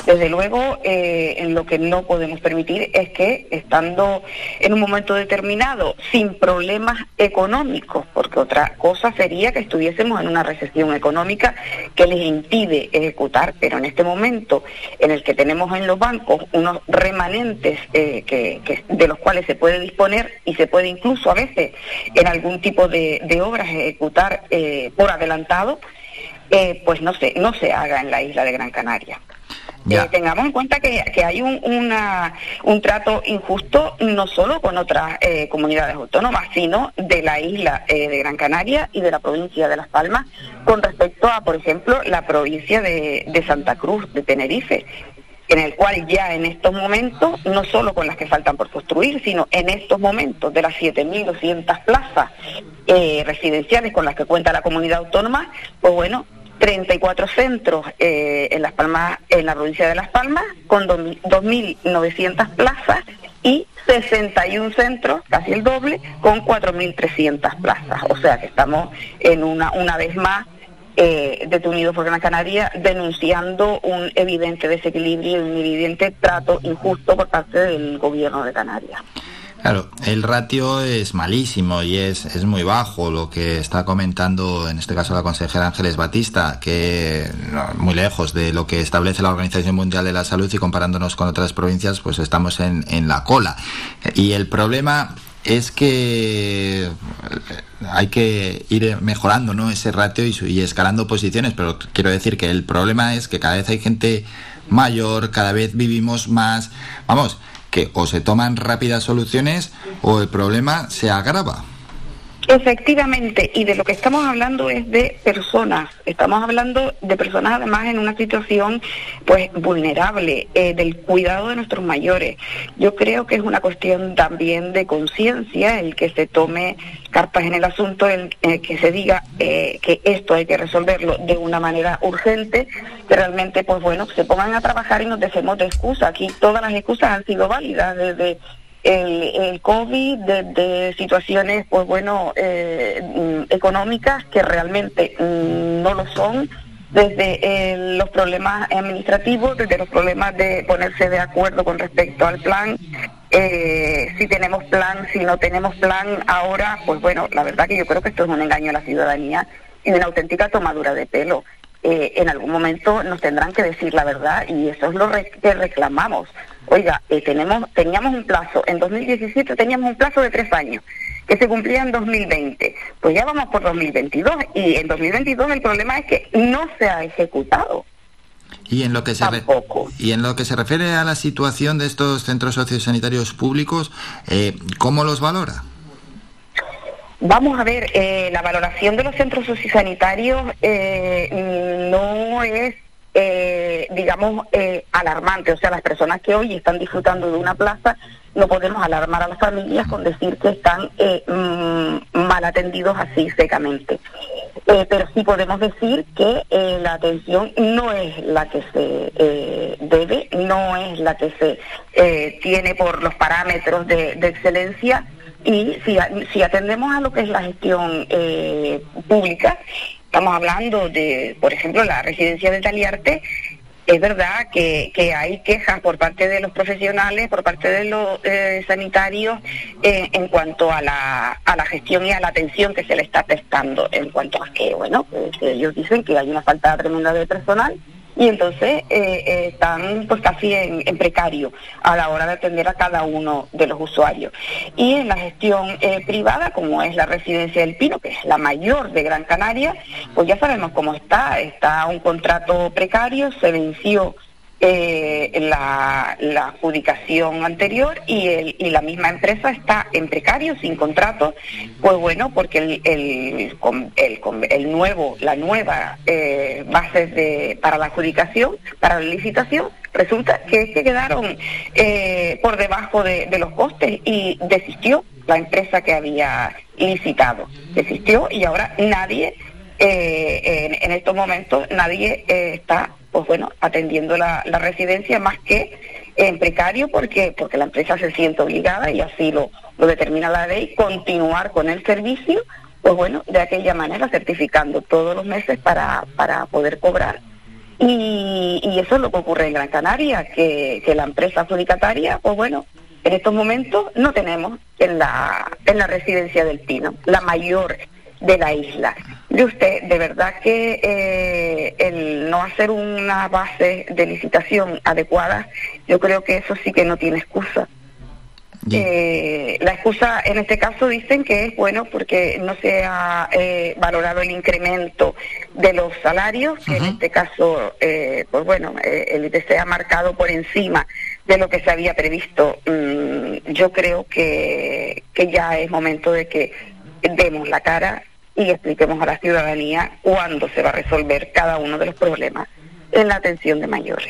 Desde luego, eh, en lo que no podemos permitir es que, estando en un momento determinado, sin problemas económicos, porque otra cosa sería que estuviésemos en una recesión económica que les impide ejecutar, pero en este momento en el que tenemos en los bancos unos remanentes eh, que, de los cuales se puede disponer y se puede incluso a veces en algún tipo de, obras ejecutar eh, por adelantado, pues no se, no se haga en la isla de Gran Canaria. Eh, tengamos en cuenta que, hay un, un trato injusto no solo con otras eh, comunidades autónomas, sino de la isla eh, de Gran Canaria y de la provincia de Las Palmas con respecto a, por ejemplo, la provincia de, de Santa Cruz, de Tenerife en el cual ya en estos momentos, no solo con las que faltan por construir, sino en estos momentos de las 7.200 plazas residenciales con las que cuenta la comunidad autónoma, pues bueno, 34 centros eh, en Las Palmas, en la provincia de Las Palmas, con 2.900 plazas y 61 centros, casi el doble, con 4.300 plazas. O sea que estamos en una, una vez más eh, detenidos por Gran Canaria denunciando un evidente desequilibrio y un evidente trato injusto por parte del gobierno de Canarias. Claro, el ratio es malísimo y es, es muy bajo lo que está comentando en este caso la consejera Ángeles Batista, que muy lejos de lo que establece la Organización Mundial de la Salud y comparándonos con otras provincias, pues estamos en, en la cola. Y el problema es que hay que ir mejorando ¿no? ese ratio y, y escalando posiciones, pero quiero decir que el problema es que cada vez hay gente mayor, cada vez vivimos más, vamos, que o se toman rápidas soluciones o el problema se agrava. Efectivamente, y de lo que estamos hablando es de personas, estamos hablando de personas además en una situación pues vulnerable, eh, del cuidado de nuestros mayores. Yo creo que es una cuestión también de conciencia el que se tome cartas en el asunto, el, que se diga eh, que esto hay que resolverlo de una manera urgente, que realmente pues bueno, se pongan a trabajar y nos dejemos de excusas. Aquí todas las excusas han sido válidas desde el, COVID, de, situaciones, pues bueno, eh, económicas que realmente mm, no lo son, desde eh, los problemas administrativos, desde los problemas de ponerse de acuerdo con respecto al plan, eh, si tenemos plan, si no tenemos plan ahora, pues bueno, la verdad que yo creo que esto es un engaño a la ciudadanía y una auténtica tomadura de pelo. en algún momento nos tendrán que decir la verdad y eso es lo que reclamamos. Oiga, eh, tenemos, teníamos un plazo, en 2017 teníamos un plazo de tres años, que se cumplía en 2020. Pues ya vamos por 2022 y en 2022 el problema es que no se ha ejecutado. Y en lo que se y en lo que se refiere a la situación de estos centros sociosanitarios públicos, eh, ¿cómo los valora? Vamos a ver, eh, la valoración de los centros sociosanitarios no es eh, digamos, eh, alarmante. O sea, las personas que hoy están disfrutando de una plaza, no podemos alarmar a las familias con decir que están eh, mm, mal atendidos así secamente. pero sí podemos decir que la atención no es la que se debe, no es la que se tiene por los parámetros de, excelencia y si, atendemos a lo que es la gestión pública, estamos hablando de, por ejemplo, la residencia de Taliarte, es verdad que, que, hay quejas por parte de los profesionales, por parte de los eh, sanitarios, eh, en cuanto a la, a la gestión y a la atención que se le está prestando, en cuanto a que, bueno, pues, ellos dicen que hay una falta tremenda de personal y entonces eh, eh, están pues casi en, en, precario a la hora de atender a cada uno de los usuarios. Y en la gestión eh, privada, como es la residencia del Pino, que es la mayor de Gran Canaria, pues ya sabemos cómo está, está un contrato precario, se venció eh, la, la, adjudicación anterior y, el, y la misma empresa está en precario, sin contrato, pues bueno, porque el, el, el, el nuevo, la nueva eh, base de, para la adjudicación, para la licitación, resulta que, que quedaron eh, por debajo de, de los costes y desistió la empresa que había licitado, desistió y ahora nadie eh, en, en, estos momentos nadie eh, está pues bueno atendiendo la, residencia más que en precario porque porque la empresa se siente obligada y así lo, lo determina la ley continuar con el servicio pues bueno de aquella manera certificando todos los meses para, para poder cobrar. Y, y eso es lo que ocurre en Gran Canaria que, que la empresa adjudicataria pues bueno en estos momentos no tenemos en la en la residencia del Pino. La mayor de la isla. De usted, de verdad que eh, el no hacer una base de licitación adecuada, yo creo que eso sí que no tiene excusa. Eh, la excusa en este caso dicen que es bueno porque no se ha eh, valorado el incremento de los salarios, que uh -huh. en este caso, eh, pues bueno, eh, el IPC ha marcado por encima de lo que se había previsto. Mm, yo creo que, que ya es momento de que demos la cara y expliquemos a la ciudadanía cuándo se va a resolver cada uno de los problemas en la atención de mayores.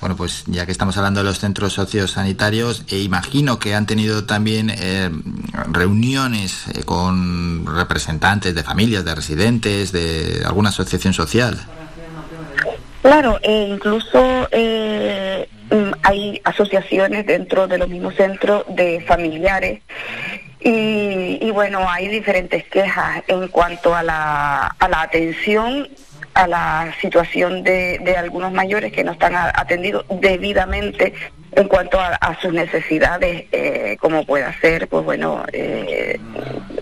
Bueno, pues ya que estamos hablando de los centros sociosanitarios, eh, imagino que han tenido también eh, reuniones eh, con representantes de familias, de residentes, de alguna asociación social. Claro, e incluso eh, hay asociaciones dentro de los mismos centros de familiares y, y, bueno, hay diferentes quejas en cuanto a la, a la atención a la situación de, de, algunos mayores que no están atendidos debidamente en cuanto a, sus necesidades, eh, como pueda ser, pues bueno, eh,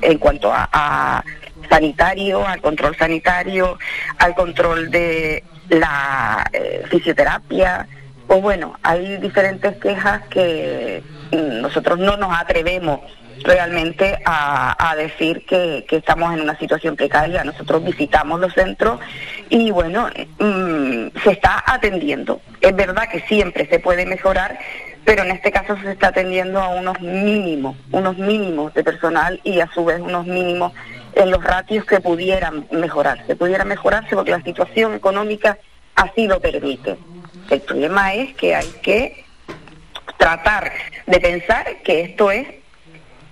en cuanto a, a, sanitario, al control sanitario, al control de la eh, fisioterapia, pues bueno, hay diferentes quejas que nosotros no nos atrevemos realmente a, decir que, que, estamos en una situación precaria. Nosotros visitamos los centros y bueno, mmm, se está atendiendo. Es verdad que siempre se puede mejorar, pero en este caso se está atendiendo a unos mínimos, unos mínimos de personal y a su vez unos mínimos en los ratios que pudieran mejorarse. Pudiera mejorarse porque la situación económica así lo permite. El problema es que hay que tratar de pensar que esto es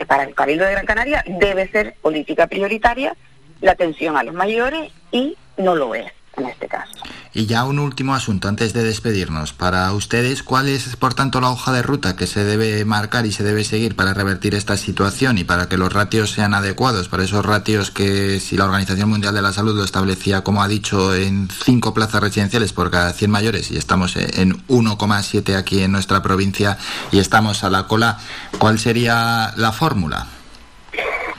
para el Cabildo de Gran Canaria debe ser política prioritaria la atención a los mayores y no lo es en este caso. Y ya un último asunto antes de despedirnos. Para ustedes, ¿cuál es, por tanto, la hoja de ruta que se debe marcar y se debe seguir para revertir esta situación y para que los ratios sean adecuados? Para esos ratios que, si la Organización Mundial de la Salud lo establecía, como ha dicho, en cinco plazas residenciales por cada 100 mayores y estamos en 1,7 aquí en nuestra provincia y estamos a la cola, ¿cuál sería la fórmula?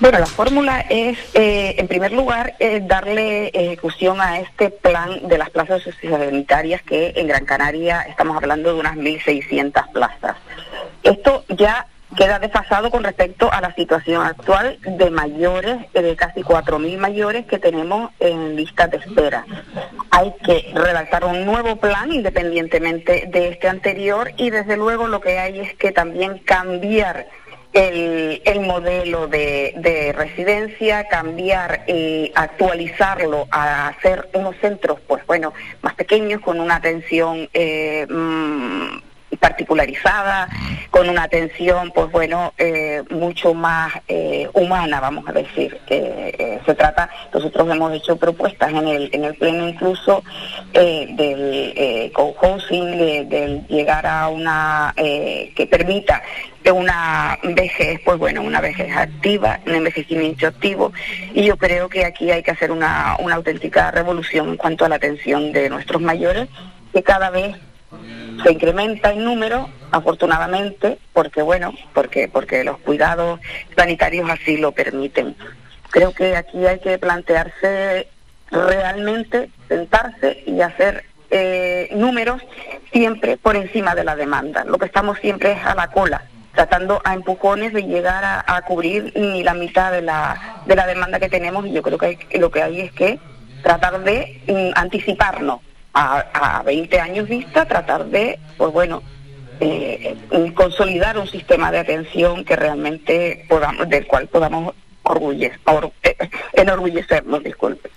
Bueno, la fórmula es, eh, en primer lugar, eh, darle ejecución a este plan de las plazas sociosanitarias que en Gran Canaria estamos hablando de unas 1.600 plazas. Esto ya queda desfasado con respecto a la situación actual de mayores, de casi 4.000 mayores que tenemos en lista de espera. Hay que redactar un nuevo plan independientemente de este anterior y desde luego lo que hay es que también cambiar el, el modelo de, de, residencia, cambiar y actualizarlo a hacer unos centros, pues bueno, más pequeños, con una atención eh, mmm, particularizada, con una atención, pues bueno, eh, mucho más eh, humana, vamos a decir. Eh, se trata, nosotros hemos hecho propuestas en el, en el pleno incluso del co-housing, del llegar a una que permita una vejez, pues bueno, una vejez activa, un envejecimiento activo, y yo creo que aquí hay que hacer una, una auténtica revolución en cuanto a la atención de nuestros mayores, que cada vez se incrementa en número, afortunadamente, porque bueno, porque, porque los cuidados sanitarios así lo permiten. Creo que aquí hay que plantearse realmente, sentarse y hacer eh, números siempre por encima de la demanda. Lo que estamos siempre es a la cola, tratando a empujones de llegar a, cubrir ni la mitad de la, de la demanda que tenemos y yo creo que lo que hay es que tratar de mm, anticiparnos a, a 20 años vista, tratar de, pues bueno, eh, consolidar un sistema de atención que realmente podamos, del cual podamos orgullecer, eh, enorgullecernos, disculpe.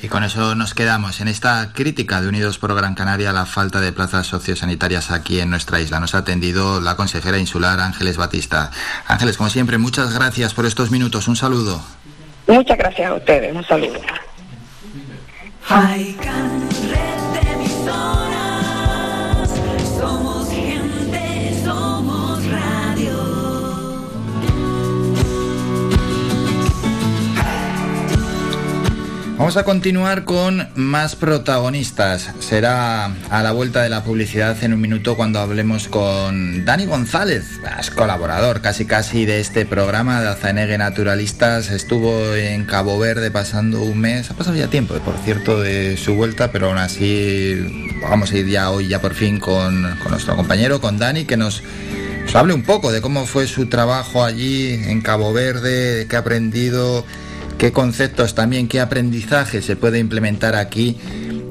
Y con eso nos quedamos en esta crítica de Unidos por Gran Canaria a la falta de plazas sociosanitarias aquí en nuestra isla. Nos ha atendido la consejera insular Ángeles Batista. Ángeles, como siempre, muchas gracias por estos minutos. Un saludo. Muchas gracias a ustedes. Un saludo. Vamos a continuar con más protagonistas. Será a la vuelta de la publicidad en un minuto cuando hablemos con Dani González, es colaborador casi casi de este programa de Azanegue Naturalistas. Estuvo en Cabo Verde pasando un mes, ha pasado ya tiempo, por cierto, de su vuelta, pero aún así vamos a ir ya hoy ya por fin con, nuestro compañero, con Dani, que nos nos hable un poco de cómo fue su trabajo allí en Cabo Verde, qué ha aprendido qué conceptos también, qué aprendizaje se puede implementar aquí.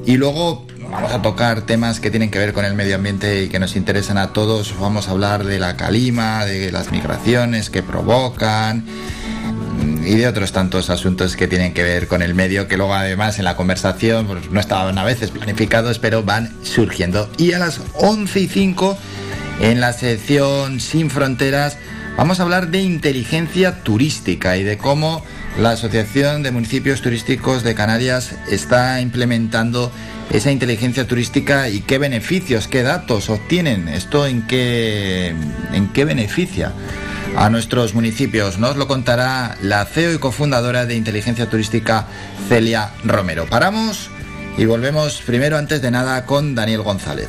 Y luego vamos a tocar temas que tienen que ver con el medio ambiente y que nos interesan a todos. Vamos a hablar de la calima, de las migraciones que provocan y de otros tantos asuntos que tienen que ver con el medio que luego además en la conversación pues, no estaban a veces planificados pero van surgiendo. Y a las 11 y 5 en la sección Sin Fronteras vamos a hablar de inteligencia turística y de cómo la Asociación de Municipios Turísticos de Canarias está implementando esa inteligencia turística y qué beneficios, qué datos obtienen, esto en qué, en qué beneficia a nuestros municipios. Nos lo contará la CEO y cofundadora de Inteligencia Turística, Celia Romero. Paramos y volvemos primero, antes de nada, con Daniel González.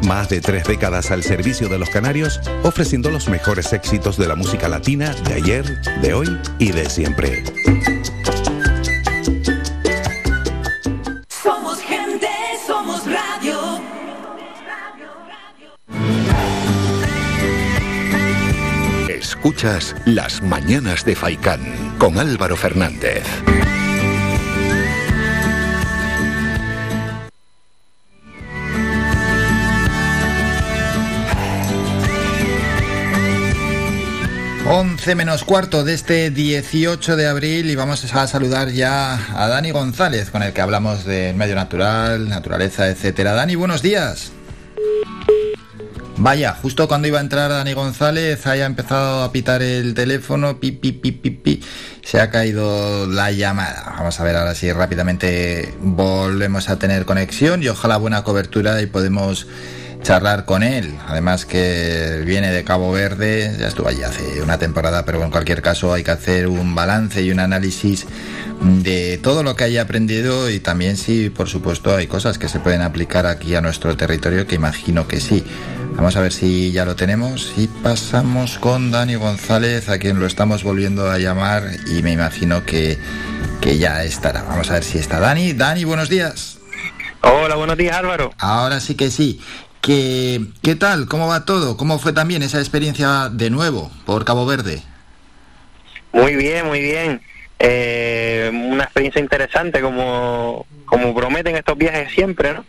Más de tres décadas al servicio de los canarios, ofreciendo los mejores éxitos de la música latina de ayer, de hoy y de siempre. Somos gente, somos radio. Escuchas Las Mañanas de Faicán con Álvaro Fernández. Once menos cuarto de este 18 de abril y vamos a saludar ya a Dani González con el que hablamos de medio natural, naturaleza, etcétera. Dani, buenos días. Vaya, justo cuando iba a entrar Dani González haya empezado a pitar el teléfono, pi, pi, pi, pi, pi, se ha caído la llamada. Vamos a ver ahora si rápidamente volvemos a tener conexión y ojalá buena cobertura y podemos charlar con él. Además que viene de Cabo Verde, ya estuvo allí hace una temporada, pero en cualquier caso hay que hacer un balance y un análisis de todo lo que haya aprendido y también si por supuesto hay cosas que se pueden aplicar aquí a nuestro territorio que imagino que sí. Vamos a ver si ya lo tenemos y pasamos con Dani González a quien lo estamos volviendo a llamar y me imagino que, que ya estará. Vamos a ver si está Dani. Dani, buenos días. Hola, buenos días Álvaro. Ahora sí que sí. ¿Qué, ¿Qué tal? ¿Cómo va todo? ¿Cómo fue también esa experiencia de nuevo por Cabo Verde? Muy bien, muy bien. Eh, una experiencia interesante como, como prometen estos viajes siempre, ¿no?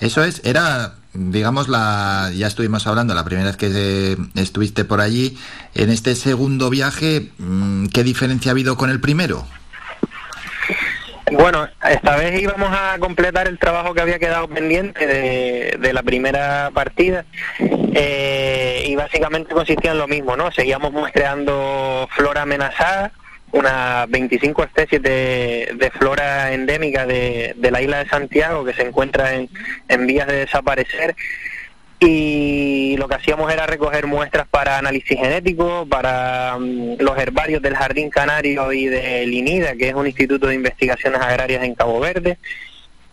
Eso es, era, digamos, la, ya estuvimos hablando la primera vez que eh, estuviste por allí. En este segundo viaje, mm, ¿qué diferencia ha habido con el primero? Bueno, esta vez íbamos a completar el trabajo que había quedado pendiente de, de la primera partida eh, y básicamente consistía en lo mismo, ¿no? Seguíamos muestreando flora amenazada, unas 25 especies de, de flora endémica de, de la isla de Santiago que se encuentra en, en vías de desaparecer y lo que hacíamos era recoger muestras para análisis genético, para mm, los herbarios del Jardín Canario y del INIDA, que es un instituto de investigaciones agrarias en Cabo Verde,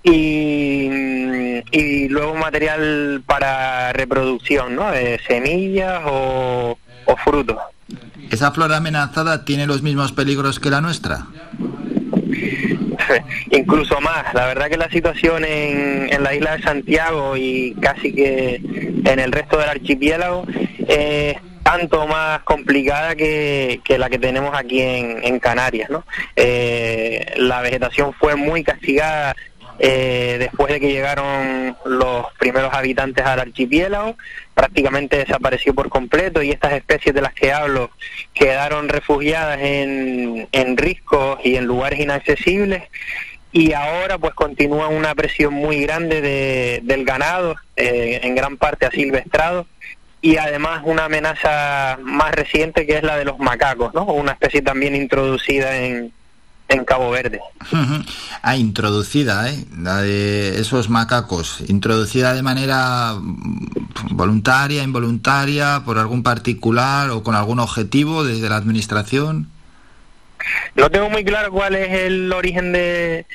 y, mm, luego material para reproducción, ¿no? De semillas o, o frutos. ¿Esa flora amenazada tiene los mismos peligros que la nuestra? incluso más. La verdad que la situación en, en la isla de Santiago y casi que en el resto del archipiélago es tanto más complicada que, que la que tenemos aquí en, en Canarias. ¿no? Eh, la vegetación fue muy castigada eh, después de que llegaron los primeros habitantes al archipiélago, prácticamente desapareció por completo y estas especies de las que hablo quedaron refugiadas en, en riscos y en lugares inaccesibles y ahora pues continúa una presión muy grande de, del ganado, eh, en gran parte asilvestrado, y además una amenaza más reciente que es la de los macacos, ¿no? Una especie también introducida en, en Cabo Verde. Ah, introducida, ¿eh? La de esos macacos. Introducida de manera mm, voluntaria, involuntaria, por algún particular o con algún objetivo desde la administración. No tengo muy claro cuál es el origen de,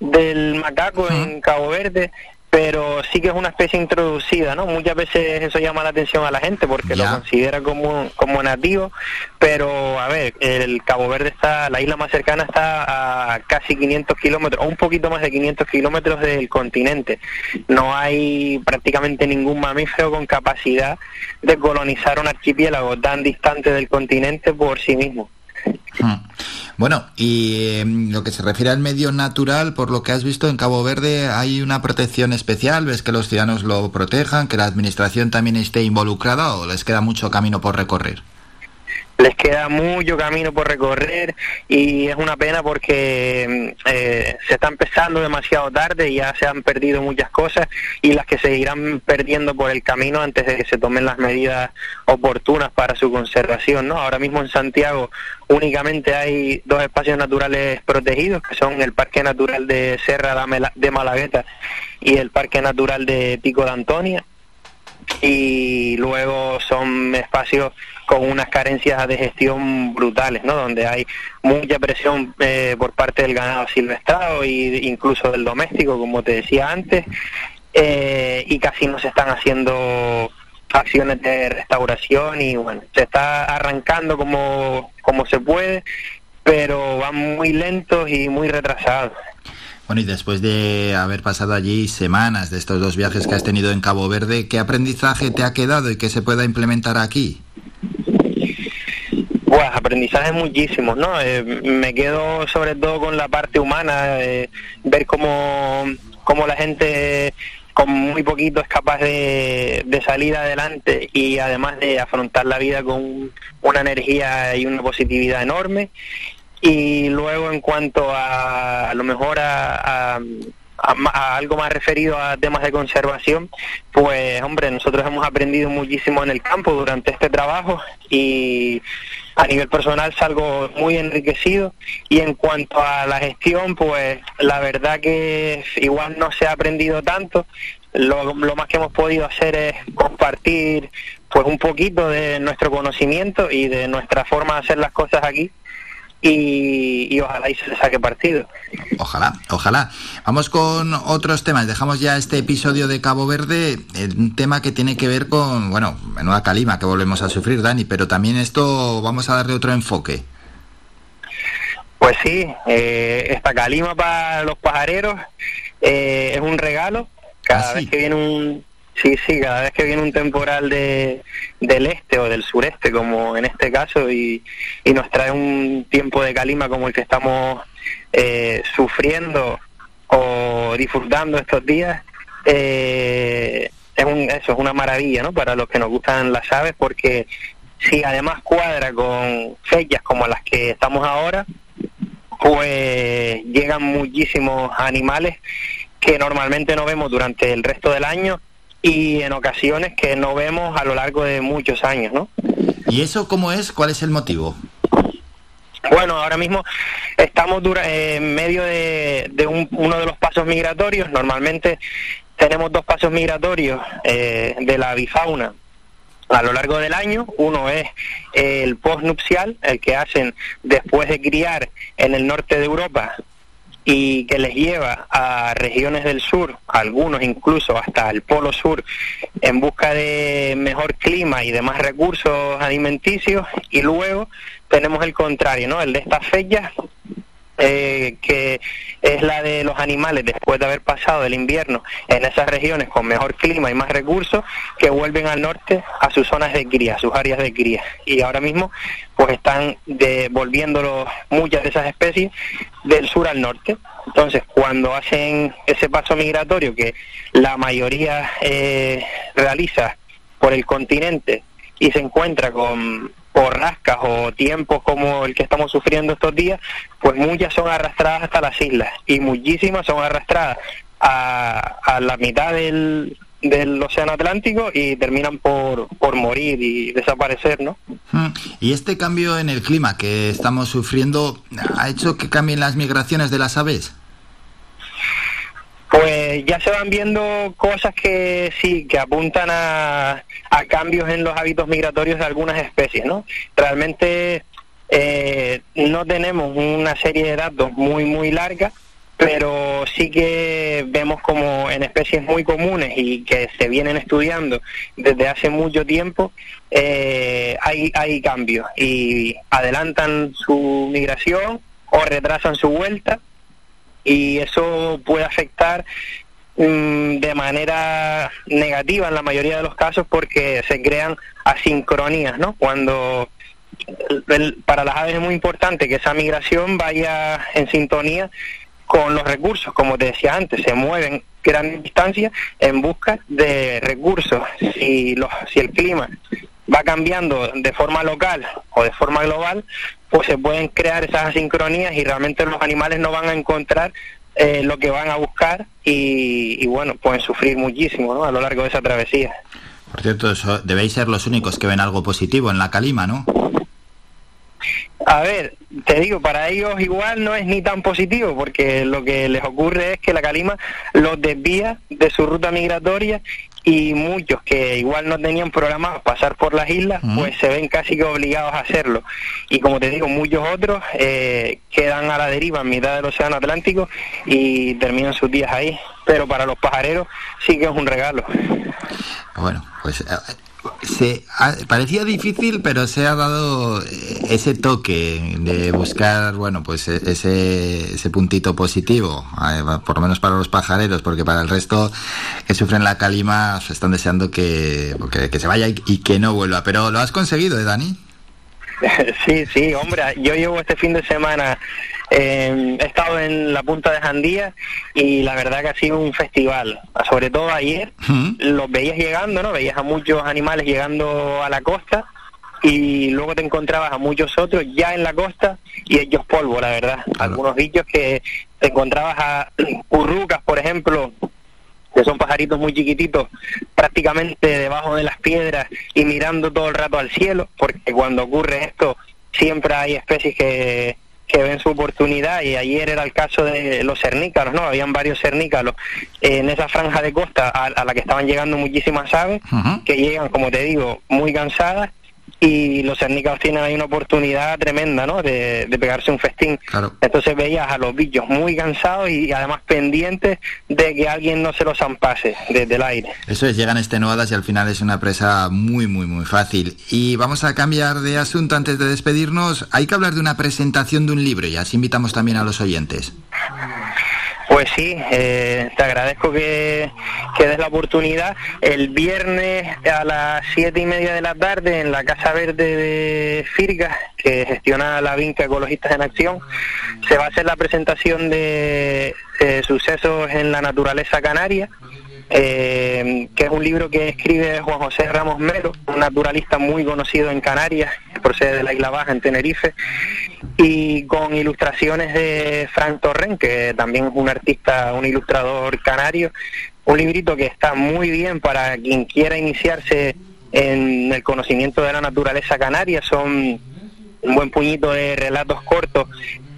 del macaco en Cabo Verde, pero sí que es una especie introducida, ¿no? Muchas veces eso llama la atención a la gente porque lo considera como, como nativo, pero a ver, el Cabo Verde está, la isla más cercana está a casi 500 kilómetros, o un poquito más de 500 kilómetros del continente. No hay prácticamente ningún mamífero con capacidad de colonizar un archipiélago tan distante del continente por sí mismo. Hmm. Bueno, y en lo que se refiere al medio natural, por lo que has visto en Cabo Verde, ¿hay una protección especial? ¿Ves que los ciudadanos lo protejan, que la administración también esté involucrada o les queda mucho camino por recorrer? Les queda mucho camino por recorrer y es una pena porque eh, se está empezando demasiado tarde y ya se han perdido muchas cosas y las que seguirán perdiendo por el camino antes de que se tomen las medidas oportunas para su conservación. ¿no? Ahora mismo en Santiago únicamente hay dos espacios naturales protegidos que son el Parque Natural de Serra de Malagueta y el Parque Natural de Pico de Antonia y luego son espacios con unas carencias de gestión brutales, ¿no? Donde hay mucha presión eh, por parte del ganado silvestrado e incluso del doméstico, como te decía antes, eh, y casi no se están haciendo acciones de restauración y bueno, se está arrancando como, como se puede, pero van muy lentos y muy retrasados. Bueno, y después de haber pasado allí semanas de estos dos viajes que has tenido en Cabo Verde, ¿qué aprendizaje te ha quedado y qué se pueda implementar aquí? Pues aprendizajes muchísimos, ¿no? Eh, me quedo sobre todo con la parte humana, eh, ver cómo, cómo la gente con muy poquito es capaz de, de, salir adelante y además de afrontar la vida con una energía y una positividad enorme. Y luego en cuanto a, a lo mejor a, a, algo más referido a temas de conservación, pues hombre, nosotros hemos aprendido muchísimo en el campo durante este trabajo y a nivel personal salgo muy enriquecido y en cuanto a la gestión, pues la verdad que igual no se ha aprendido tanto. Lo, lo más que hemos podido hacer es compartir pues un poquito de nuestro conocimiento y de nuestra forma de hacer las cosas aquí y, y, ojalá y se le saque partido. Ojalá, ojalá. Vamos con otros temas. Dejamos ya este episodio de Cabo Verde, un tema que tiene que ver con, bueno, menuda calima que volvemos a sufrir, Dani, pero también esto vamos a darle otro enfoque. Pues sí, eh, esta calima para los pajareros eh, es un regalo. Cada ¿Ah, sí? vez que viene un, Sí, sí, cada vez que viene un temporal de, del este o del sureste, como en este caso, y, nos trae un tiempo de calima como el que estamos eh, sufriendo o disfrutando estos días, eh, es un, eso es una maravilla, ¿no? Para los que nos gustan las aves, porque si además cuadra con fechas como las que estamos ahora, pues llegan muchísimos animales que normalmente no vemos durante el resto del año y en ocasiones que no vemos a lo largo de muchos años, ¿no? ¿Y eso cómo es? ¿Cuál es el motivo? Bueno, ahora mismo estamos dura, eh, en medio de, de un, uno de los pasos migratorios. Normalmente tenemos dos pasos migratorios eh, de la bifauna a lo largo del año. Uno es el postnupcial, el que hacen después de criar en el norte de Europa y que les lleva a regiones del sur, algunos incluso hasta el polo sur, en busca de mejor clima y de más recursos alimenticios, y luego tenemos el contrario, ¿no? El de estas fechas, eh, que es la de los animales después de haber pasado el invierno en esas regiones con mejor clima y más recursos que vuelven al norte a sus zonas de cría, sus áreas de cría. Y ahora mismo pues están devolviendo muchas de esas especies del sur al norte. Entonces, cuando hacen ese paso migratorio que la mayoría eh, realiza por el continente y se encuentra con borrascas o tiempos como el que estamos sufriendo estos días, pues muchas son arrastradas hasta las islas y muchísimas son arrastradas a, a la mitad del, del océano Atlántico y terminan por, por morir y desaparecer, ¿no? Y este cambio en el clima que estamos sufriendo ha hecho que cambien las migraciones de las aves. Pues ya se van viendo cosas que sí, que apuntan a, cambios en los hábitos migratorios de algunas especies, ¿no? Realmente eh, no tenemos una serie de datos muy, muy larga, pero sí que vemos como en especies muy comunes y que se vienen estudiando desde hace mucho tiempo, eh, hay, hay cambios y adelantan su migración o retrasan su vuelta y eso puede afectar mmm, de manera negativa en la mayoría de los casos porque se crean asincronías, ¿no? Cuando para las aves es muy importante que esa migración vaya en sintonía con los recursos, como te decía antes, se mueven grandes distancias en busca de recursos. Si, los, si el clima va cambiando de forma local o de forma global, pues se pueden crear esas asincronías y realmente los animales no van a encontrar eh, lo que van a buscar y, y, bueno, pueden sufrir muchísimo ¿no? a lo largo de esa travesía. Por cierto, eso, debéis ser los únicos que ven algo positivo en la calima, ¿no? A ver, te digo, para ellos igual no es ni tan positivo, porque lo que les ocurre es que la calima los desvía de su ruta migratoria y muchos que igual no tenían programado pasar por las islas, pues se ven casi que obligados a hacerlo. Y como te digo, muchos otros eh, quedan a la deriva en mitad del Océano Atlántico y terminan sus días ahí. Pero para los pajareros sí que es un regalo. Bueno, pues se parecía difícil, pero se ha dado eh, ese toque de buscar, bueno, pues e, ese, ese puntito positivo, eh, por lo menos para los pajareros, porque para el resto que sufren la calima están deseando que, que, se vaya y, y, que no vuelva. Pero lo has conseguido, ¿eh, Dani? Sí, sí, hombre, yo llevo este fin de semana eh, he estado en la punta de Jandía y la verdad que ha sido un festival. Sobre todo ayer los veías llegando, ¿no? Veías a muchos animales llegando a la costa y luego te encontrabas a muchos otros ya en la costa y ellos polvo, la verdad. Algunos bichos que te encontrabas a currucas, por ejemplo, que son pajaritos muy chiquititos, prácticamente debajo de las piedras y mirando todo el rato al cielo, porque cuando ocurre esto siempre hay especies que que ven su oportunidad y ayer era el caso de los cernícalos, ¿no? Habían varios cernícalos en esa franja de costa a, la que estaban llegando muchísimas aves que llegan, como te digo, muy cansadas y los cernícalos tienen ahí una oportunidad tremenda, ¿no? De, pegarse un festín. Entonces veías a los bichos muy cansados y además pendientes de que alguien no se los ampase desde el aire. Eso es, llegan extenuadas y al final es una presa muy, muy, muy fácil. Y vamos a cambiar de asunto antes de despedirnos. Hay que hablar de una presentación de un libro y así invitamos también a los oyentes. Pues sí, eh, te agradezco que, que, des la oportunidad. El viernes a las siete y media de la tarde en la Casa Verde de Firga, que gestiona la Vinca Ecologistas en Acción, se va a hacer la presentación de sucesos en la naturaleza canaria eh, que es un libro que escribe Juan José Ramos Mero, un naturalista muy conocido en Canarias, que procede de la Isla Baja, en Tenerife, y con ilustraciones de Frank Torren, que también es un artista, un ilustrador canario, un librito que está muy bien para quien quiera iniciarse en el conocimiento de la naturaleza canaria, son un buen puñito de relatos cortos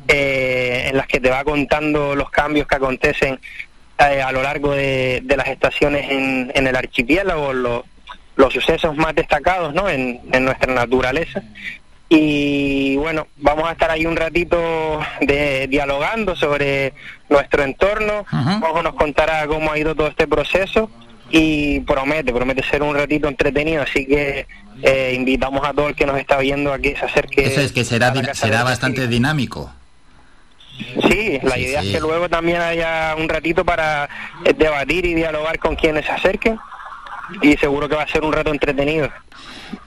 eh, en las que te va contando los cambios que acontecen eh, a lo largo de, las estaciones en, en el archipiélago, los, los sucesos más destacados ¿no? en, en nuestra naturaleza. Y bueno, vamos a estar ahí un ratito de, dialogando sobre nuestro entorno. Uh nos contará cómo ha ido todo este proceso y promete, promete ser un ratito entretenido. Así que eh, invitamos a todo el que nos está viendo a que se acerque. Eso es que será, será bastante dinámico. Sí, la idea es que luego también haya un ratito para eh, debatir y dialogar con quienes se acerquen y seguro que va a ser un rato entretenido.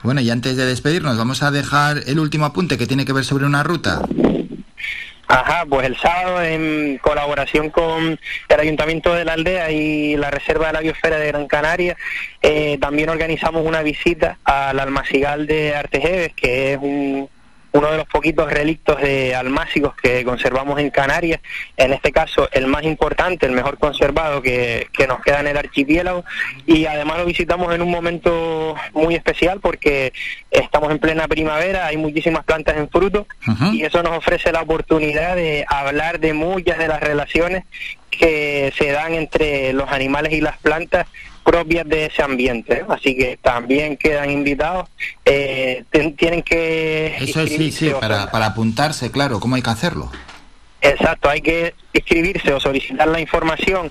Bueno, y antes de despedirnos, vamos a dejar el último apunte que tiene que ver sobre una ruta. Ajá, pues el sábado en colaboración con el Ayuntamiento de la Aldea y la Reserva de la Biosfera de Gran Canaria, eh, también organizamos una visita al Almacigal de Artejeves, que es un, uno de los poquitos relictos de almácigos que conservamos en Canarias, en este caso el más importante, el mejor conservado que, nos queda en el archipiélago. Y además lo visitamos en un momento muy especial porque estamos en plena primavera, hay muchísimas plantas en fruto y eso nos ofrece la oportunidad de hablar de muchas de las relaciones que se dan entre los animales y las plantas propias de ese ambiente. Así que también quedan invitados. Eh, tienen que... Eso sí, sí, para, para apuntarse, claro, ¿cómo hay que hacerlo? Exacto, hay que inscribirse o solicitar la información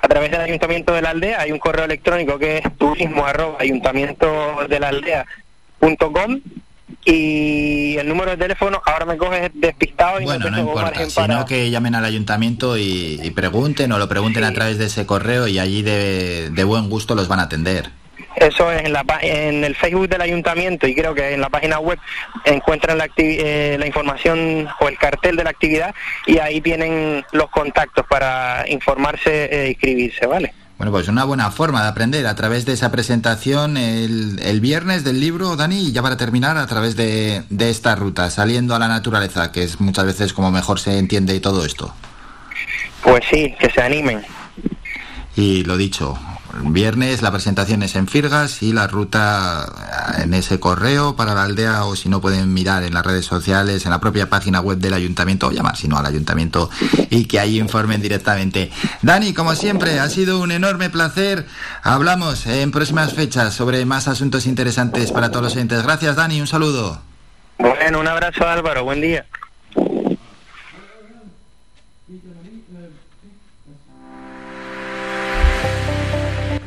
a través del ayuntamiento de la aldea. Hay un correo electrónico que es turismo arroba ayuntamiento de la aldea punto com y el número de teléfono ahora me coge despistado y bueno, no, importa, sino que llamen al ayuntamiento y, pregunten o lo pregunten a través de ese correo y allí de, buen gusto los van a atender. Eso es en, la, en el Facebook del ayuntamiento y creo que en la página web encuentran la, eh, la información o el cartel de la actividad y ahí tienen los contactos para informarse e inscribirse, ¿vale? Bueno, pues una buena forma de aprender a través de esa presentación el, viernes del libro, Dani, y ya para terminar a través de, esta ruta, saliendo a la naturaleza, que es muchas veces como mejor se entiende todo esto. Pues sí, que se animen. Y lo dicho, viernes la presentación es en Firgas y la ruta en ese correo para la aldea o si no pueden mirar en las redes sociales, en la propia página web del ayuntamiento o llamar si no al ayuntamiento y que ahí informen directamente. Dani, como siempre, ha sido un enorme placer. Hablamos en próximas fechas sobre más asuntos interesantes para todos los oyentes. Gracias, Dani. Un saludo. Bueno, un abrazo Álvaro, buen día.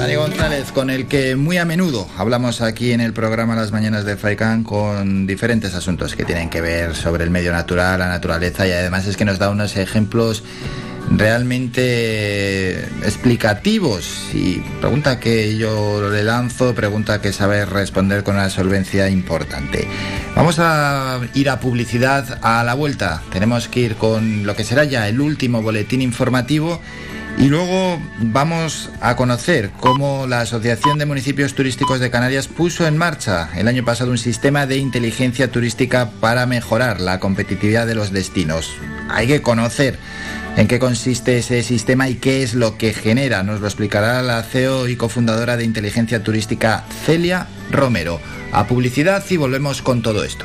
Dani González, con el que muy a menudo hablamos aquí en el programa Las Mañanas de Faikan con diferentes asuntos que tienen que ver sobre el medio natural, la naturaleza y además es que nos da unos ejemplos realmente explicativos y pregunta que yo le lanzo, pregunta que sabe responder con una solvencia importante. Vamos a ir a publicidad a la vuelta. Tenemos que ir con lo que será ya el último boletín informativo y luego vamos a conocer cómo la Asociación de Municipios Turísticos de Canarias puso en marcha el año pasado un sistema de inteligencia turística para mejorar la competitividad de los destinos. Hay que conocer en qué consiste ese sistema y qué es lo que genera. Nos lo explicará la CEO y cofundadora de inteligencia turística Celia Romero. A publicidad y volvemos con todo esto.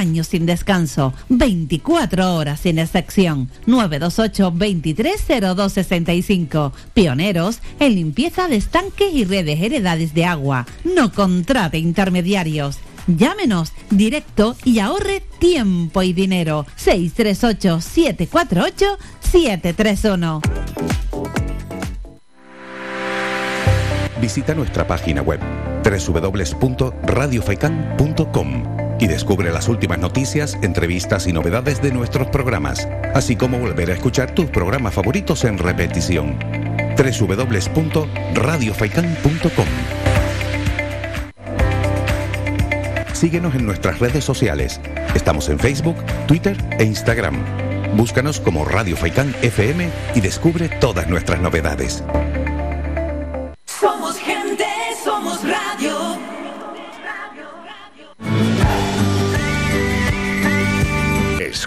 sin descanso. 24 horas sin excepción. 928 230265. Pioneros en limpieza de estanques y redes heredades de agua. No contrate intermediarios. Llámenos directo y ahorre tiempo y dinero. 638 748 731. Visita nuestra página web www.radiofaikan.com y descubre las últimas noticias, entrevistas y novedades de nuestros programas, así como volver a escuchar tus programas favoritos en repetición. www.radiofaikan.com Síguenos en nuestras redes sociales. Estamos en Facebook, Twitter e Instagram. Búscanos como Radio Faikán FM y descubre todas nuestras novedades. Somos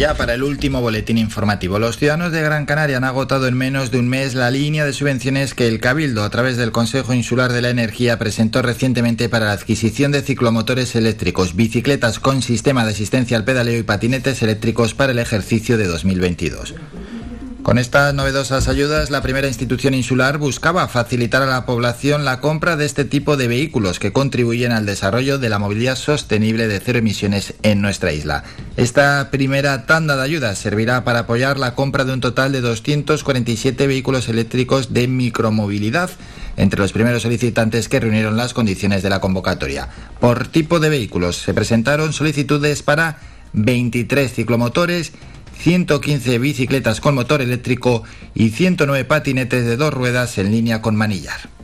Ya para el último boletín informativo. Los ciudadanos de Gran Canaria han agotado en menos de un mes la línea de subvenciones que el Cabildo, a través del Consejo Insular de la Energía, presentó recientemente para la adquisición de ciclomotores eléctricos, bicicletas con sistema de asistencia al pedaleo y patinetes eléctricos para el ejercicio de 2022. Con estas novedosas ayudas, la primera institución insular buscaba facilitar a la población la compra de este tipo de vehículos que contribuyen al desarrollo de la movilidad sostenible de cero emisiones en nuestra isla. Esta primera tanda de ayudas servirá para apoyar la compra de un total de 247 vehículos eléctricos de micromovilidad entre los primeros solicitantes que reunieron las condiciones de la convocatoria. Por tipo de vehículos se presentaron solicitudes para 23 ciclomotores, 115 bicicletas con motor eléctrico y 109 patinetes de dos ruedas en línea con manillar.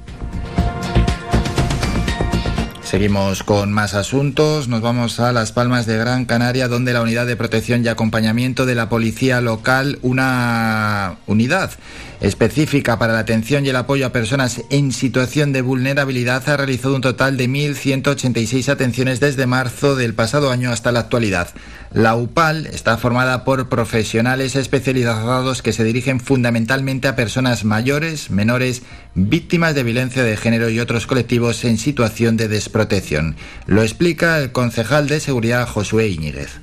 Seguimos con más asuntos. Nos vamos a Las Palmas de Gran Canaria, donde la unidad de protección y acompañamiento de la policía local, una unidad específica para la atención y el apoyo a personas en situación de vulnerabilidad, ha realizado un total de 1.186 atenciones desde marzo del pasado año hasta la actualidad. La UPAL está formada por profesionales especializados que se dirigen fundamentalmente a personas mayores, menores, víctimas de violencia de género y otros colectivos en situación de desprotección. Lo explica el concejal de seguridad Josué Iñiguez.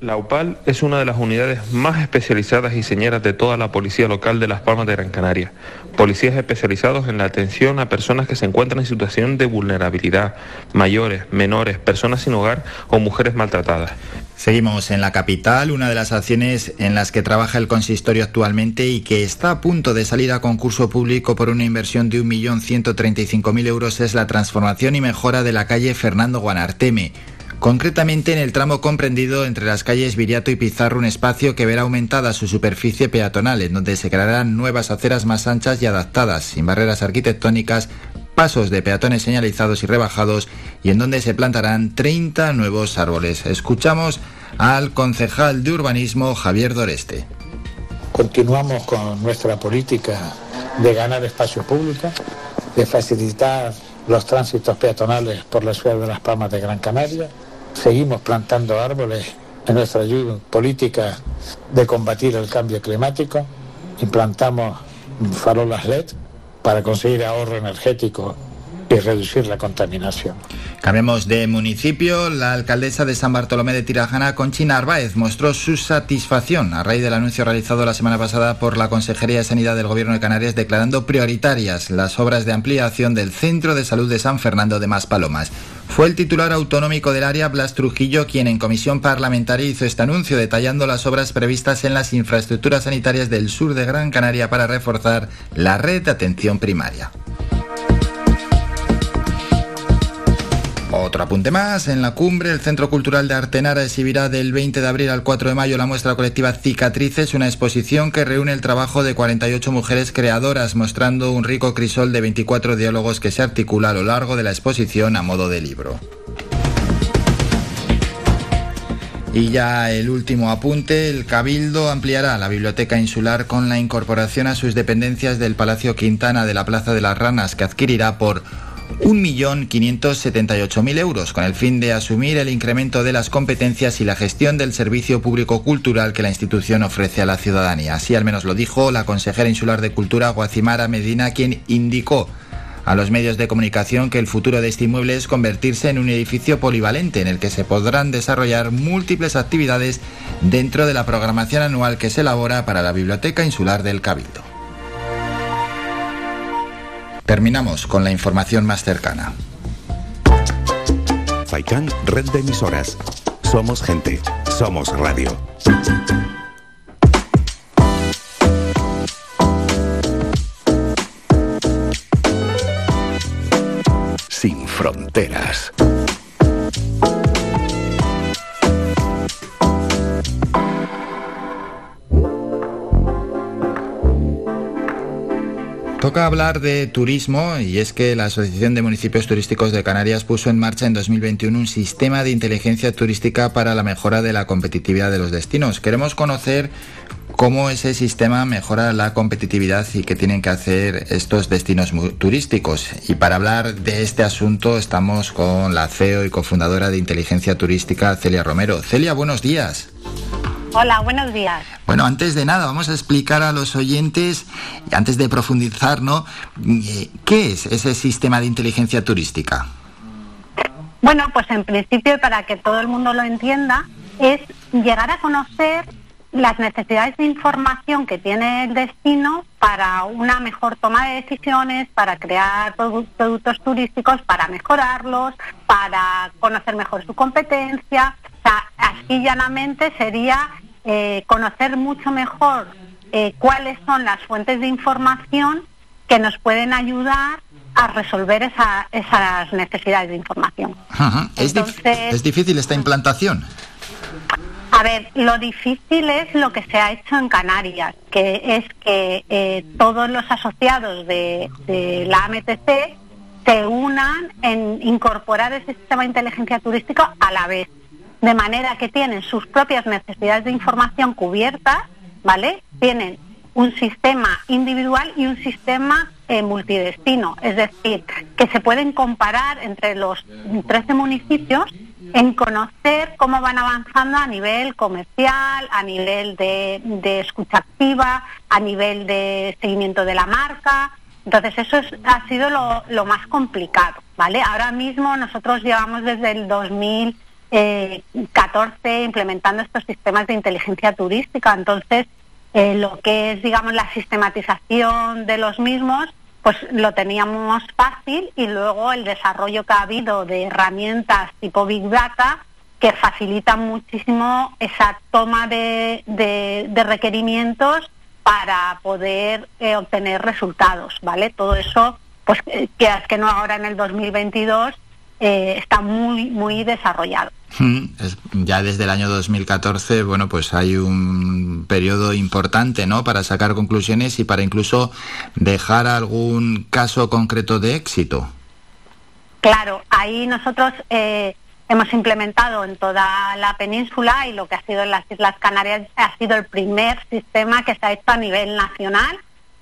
La UPAL es una de las unidades más especializadas y señeras de toda la policía local de Las Palmas de Gran Canaria. Policías especializados en la atención a personas que se encuentran en situación de vulnerabilidad, mayores, menores, personas sin hogar o mujeres maltratadas. Seguimos en la capital, una de las acciones en las que trabaja el consistorio actualmente y que está a punto de salir a concurso público por una inversión de 1.135.000 euros es la transformación y mejora de la calle Fernando Guanarteme. Concretamente en el tramo comprendido entre las calles Viriato y Pizarro, un espacio que verá aumentada su superficie peatonal, en donde se crearán nuevas aceras más anchas y adaptadas, sin barreras arquitectónicas, pasos de peatones señalizados y rebajados, y en donde se plantarán 30 nuevos árboles. Escuchamos al concejal de urbanismo Javier Doreste. Continuamos con nuestra política de ganar espacio público, de facilitar los tránsitos peatonales por la ciudad de Las Palmas de Gran Canaria, Seguimos plantando árboles en nuestra política de combatir el cambio climático. Implantamos farolas LED para conseguir ahorro energético y reducir la contaminación. Cambiemos de municipio. La alcaldesa de San Bartolomé de Tirajana, Conchina Arbaez, mostró su satisfacción a raíz del anuncio realizado la semana pasada por la Consejería de Sanidad del Gobierno de Canarias declarando prioritarias las obras de ampliación del Centro de Salud de San Fernando de Maspalomas. Fue el titular autonómico del área, Blas Trujillo, quien en comisión parlamentaria hizo este anuncio detallando las obras previstas en las infraestructuras sanitarias del sur de Gran Canaria para reforzar la red de atención primaria. Otro apunte más, en la cumbre el Centro Cultural de Artenara exhibirá del 20 de abril al 4 de mayo la muestra colectiva Cicatrices, una exposición que reúne el trabajo de 48 mujeres creadoras, mostrando un rico crisol de 24 diálogos que se articula a lo largo de la exposición a modo de libro. Y ya el último apunte, el Cabildo ampliará la biblioteca insular con la incorporación a sus dependencias del Palacio Quintana de la Plaza de las Ranas, que adquirirá por 1.578.000 euros, con el fin de asumir el incremento de las competencias y la gestión del servicio público cultural que la institución ofrece a la ciudadanía. Así al menos lo dijo la consejera insular de Cultura, Guacimara Medina, quien indicó a los medios de comunicación que el futuro de este inmueble es convertirse en un edificio polivalente en el que se podrán desarrollar múltiples actividades dentro de la programación anual que se elabora para la Biblioteca Insular del Cabildo. Terminamos con la información más cercana. Faikan, red de emisoras. Somos gente, somos radio. Sin fronteras. Toca hablar de turismo y es que la Asociación de Municipios Turísticos de Canarias puso en marcha en 2021 un sistema de inteligencia turística para la mejora de la competitividad de los destinos. Queremos conocer cómo ese sistema mejora la competitividad y qué tienen que hacer estos destinos turísticos. Y para hablar de este asunto estamos con la CEO y cofundadora de Inteligencia Turística, Celia Romero. Celia, buenos días. Hola, buenos días. Bueno, antes de nada, vamos a explicar a los oyentes, antes de profundizar, ¿no? Eh, ¿Qué es ese sistema de inteligencia turística? Bueno, pues en principio, para que todo el mundo lo entienda, es llegar a conocer las necesidades de información que tiene el destino para una mejor toma de decisiones, para crear productos turísticos, para mejorarlos, para conocer mejor su competencia. Sea, así llanamente sería eh, conocer mucho mejor eh, cuáles son las fuentes de información que nos pueden ayudar a resolver esas necesidades de información. ¿Es, ¿Es difícil esta implantación? A ver, lo difícil es lo que se ha hecho en Canarias, que es que eh, todos los asociados de, de la AMTC se unan en incorporar ese sistema de inteligencia turística a la vez, de manera que tienen sus propias necesidades de información cubiertas, ¿vale? Tienen un sistema individual y un sistema eh, multidestino, es decir, que se pueden comparar entre los 13 municipios en conocer cómo van avanzando a nivel comercial, a nivel de, de escucha activa, a nivel de seguimiento de la marca. Entonces eso es- ha sido lo, lo más complicado, ¿vale? Ahora mismo nosotros llevamos desde el 2014 implementando estos sistemas de inteligencia turística, entonces eh, lo que es, digamos, la sistematización de los mismos, pues lo teníamos fácil y luego el desarrollo que ha habido de herramientas tipo Big Data que facilitan muchísimo esa toma de, de- de requerimientos para poder eh, obtener resultados, ¿vale? Todo eso, pues eh, que es que no ahora en el 2022 eh, está muy, muy desarrollado. Mm, ya desde el año 2014, bueno, pues hay un periodo importante, ¿no? Para sacar conclusiones y para incluso dejar algún caso concreto de éxito. Claro, ahí nosotros eh, hemos implementado en toda la península y lo que ha sido en las Islas Canarias ha sido el primer sistema que se ha hecho a nivel nacional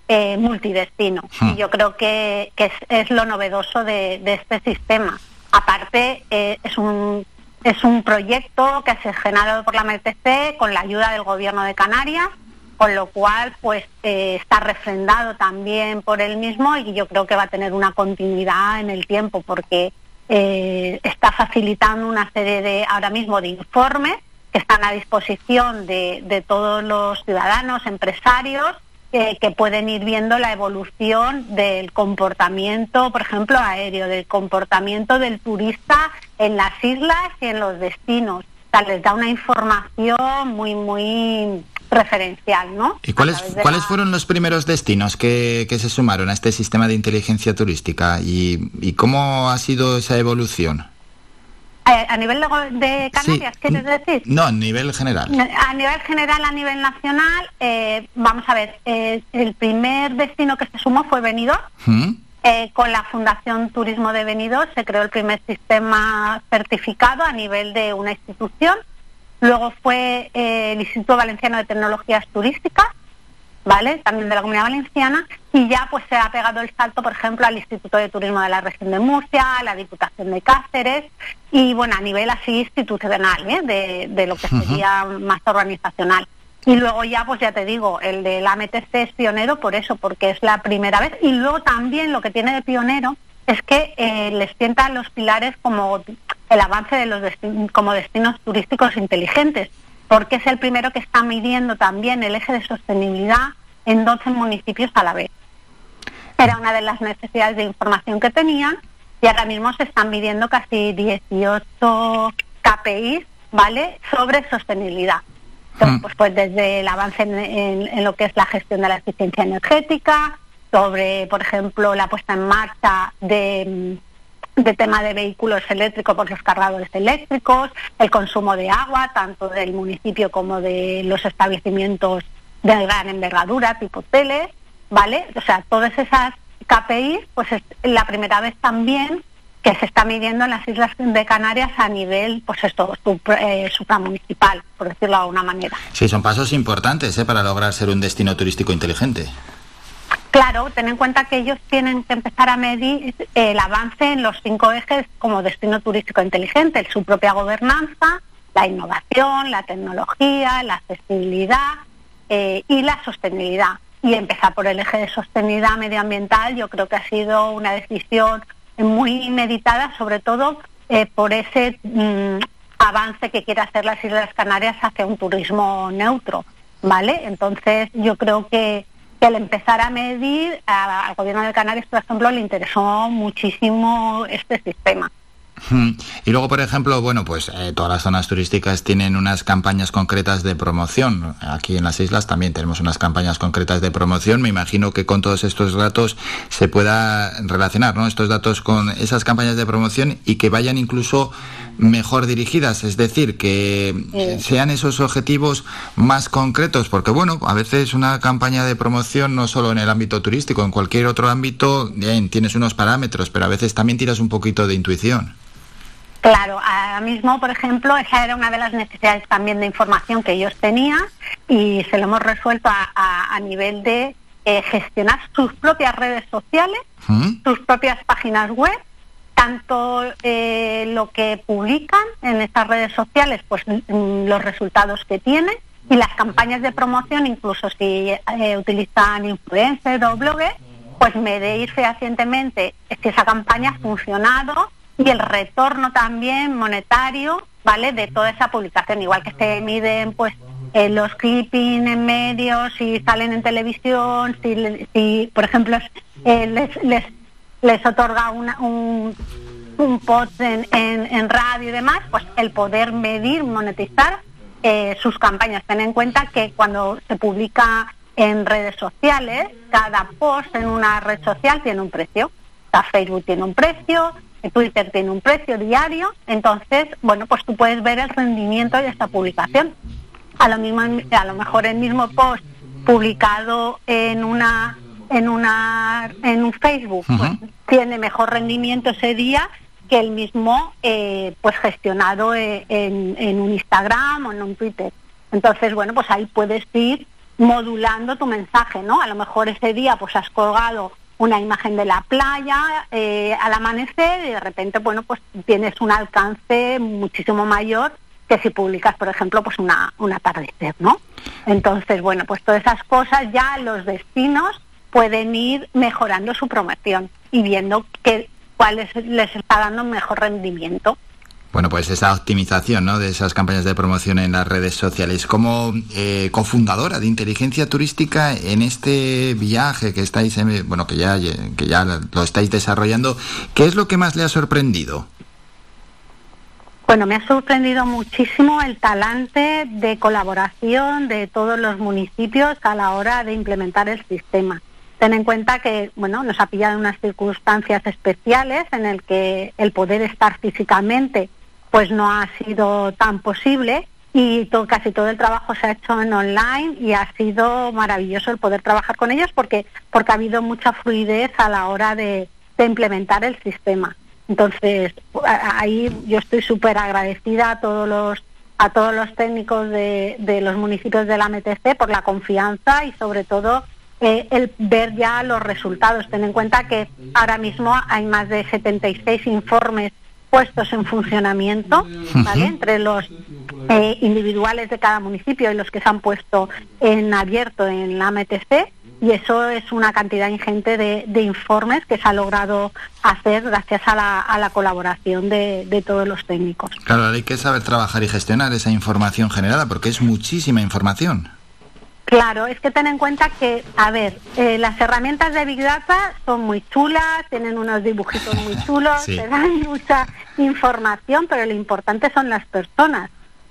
eh, multidestino. Y yo creo que, que es, es lo novedoso de, de este sistema. Aparte, eh, es un es un proyecto que se ha generado por la MTC con la ayuda del Gobierno de Canarias, con lo cual pues eh, está refrendado también por él mismo y yo creo que va a tener una continuidad en el tiempo porque eh, está facilitando una serie de ahora mismo de informes que están a disposición de, de todos los ciudadanos, empresarios, que pueden ir viendo la evolución del comportamiento, por ejemplo, aéreo, del comportamiento del turista en las islas y en los destinos. O sea, les da una información muy, muy referencial, ¿no? ¿Y cuáles, cuáles la- fueron los primeros destinos que, que se sumaron a este sistema de inteligencia turística y, y cómo ha sido esa evolución? A nivel de Canarias, ¿quieres decir? No, a nivel general. A nivel general, a nivel nacional, eh, vamos a ver, eh, el primer destino que se sumó fue Benidorm. ¿Mm? Eh, con la Fundación Turismo de Benidorm se creó el primer sistema certificado a nivel de una institución. Luego fue eh, el Instituto Valenciano de Tecnologías Turísticas, ¿vale? También de la Comunidad Valenciana. Y ya pues se ha pegado el salto, por ejemplo, al Instituto de Turismo de la Región de Murcia, a la Diputación de Cáceres y, bueno, a nivel así institucional, ¿eh? de, de lo que sería más organizacional. Y luego ya, pues ya te digo, el del AMTC es pionero por eso, porque es la primera vez. Y luego también lo que tiene de pionero es que eh, les sientan los pilares como el avance de los como destinos turísticos inteligentes, porque es el primero que está midiendo también el eje de sostenibilidad en 12 municipios a la vez. Era una de las necesidades de información que tenían y ahora mismo se están midiendo casi 18 KPIs, ¿vale?, sobre sostenibilidad. Entonces, pues, pues desde el avance en, en- en lo que es la gestión de la eficiencia energética, sobre, por ejemplo, la puesta en marcha de, de tema de vehículos eléctricos por los cargadores eléctricos, el consumo de agua, tanto del municipio como de los establecimientos de gran envergadura, tipo hoteles, ¿vale? O sea, todas esas KPIs, pues es la primera vez también que se está midiendo en las Islas de Canarias a nivel, pues esto, eh, supramunicipal, por decirlo de alguna manera. Sí, son pasos importantes ¿eh? para lograr ser un destino turístico inteligente. Claro, ten en cuenta que ellos tienen que empezar a medir eh, el avance en los cinco ejes como destino turístico inteligente, su propia gobernanza, la innovación, la tecnología, la accesibilidad eh, y la sostenibilidad. Y empezar por el eje de sostenibilidad medioambiental yo creo que ha sido una decisión muy meditada, sobre todo eh, por ese mm, avance que quiere hacer las Islas Canarias hacia un turismo neutro, ¿vale? Entonces yo creo que, que al empezar a medir a- al gobierno de Canarias, por ejemplo, le interesó muchísimo este sistema. Y luego, por ejemplo, bueno, pues eh, todas las zonas turísticas tienen unas campañas concretas de promoción. Aquí en las islas también tenemos unas campañas concretas de promoción. Me imagino que con todos estos datos se pueda relacionar, ¿no? Estos datos con esas campañas de promoción y que vayan incluso mejor dirigidas, es decir, que sean esos objetivos más concretos, porque bueno, a veces una campaña de promoción no solo en el ámbito turístico, en cualquier otro ámbito, bien, tienes unos parámetros, pero a veces también tiras un poquito de intuición. Claro, ahora mismo, por ejemplo, esa era una de las necesidades también de información que ellos tenían y se lo hemos resuelto a, nivel de eh, gestionar sus propias redes sociales, sus propias páginas web, tanto eh, lo que publican en estas redes sociales, pues mm, los resultados que tienen y las campañas de promoción, incluso si eh, utilizan influencers o bloggers, pues medir fehacientemente si esa campaña ha funcionado y el retorno también monetario, ¿vale? De toda esa publicación, igual que se miden, pues, eh, los clipping en medios, si salen en televisión, si, si por ejemplo, eh, les, les, les otorga un, un post en, en, radio y demás, pues el poder medir, monetizar eh, sus campañas. Ten en cuenta que cuando se publica en redes sociales, cada post en una red social tiene un precio. O Facebook tiene un precio, Twitter tiene un precio diario, entonces, bueno, pues tú puedes ver el rendimiento de esta publicación. A lo, mismo, a lo mejor el mismo post publicado en una en una en un Facebook pues, tiene mejor rendimiento ese día que el mismo eh, pues gestionado eh, en, en, un Instagram o en un Twitter. Entonces, bueno, pues ahí puedes ir modulando tu mensaje, ¿no? A lo mejor ese día pues has colgado una imagen de la playa eh, al amanecer y de repente, bueno, pues tienes un alcance muchísimo mayor que si publicas, por ejemplo, pues una, un atardecer, ¿no? Entonces, bueno, pues todas esas cosas ya los destinos pueden ir mejorando su promoción y viendo que, cuáles les está dando mejor rendimiento. Bueno, pues esa optimización ¿no? de esas campañas de promoción en las redes sociales. Como eh, cofundadora de inteligencia turística en este viaje que estáis, bueno, que ya, que ya lo estáis desarrollando, ¿qué es lo que más le ha sorprendido? Bueno, me ha sorprendido muchísimo el talante de colaboración de todos los municipios a la hora de implementar el sistema. Ten en cuenta que, bueno, nos ha pillado unas circunstancias especiales en el que el poder estar físicamente pues no ha sido tan posible y casi todo el trabajo se ha hecho en online y ha sido maravilloso el poder trabajar con ellos porque, porque ha habido mucha fluidez a la hora de, implementar el sistema. Entonces, ahí yo estoy súper agradecida a todos los a todos los técnicos de, de, los municipios de la MTC por la confianza y sobre todo eh, el ver ya los resultados. Ten en cuenta que ahora mismo hay más de 76 informes puestos en funcionamiento, ¿vale? Entre los eh, individuales de cada municipio y los que se han puesto en abierto en la MTC y eso es una cantidad ingente de, informes que se ha logrado hacer gracias a la, a la colaboración de, de, todos los técnicos. Claro, hay que saber trabajar y gestionar esa información generada porque es muchísima información. Claro, es que ten en cuenta que, a ver, eh, las herramientas de Big Data son muy chulas, tienen unos dibujitos muy chulos, te dan mucha información, pero lo importante son las personas.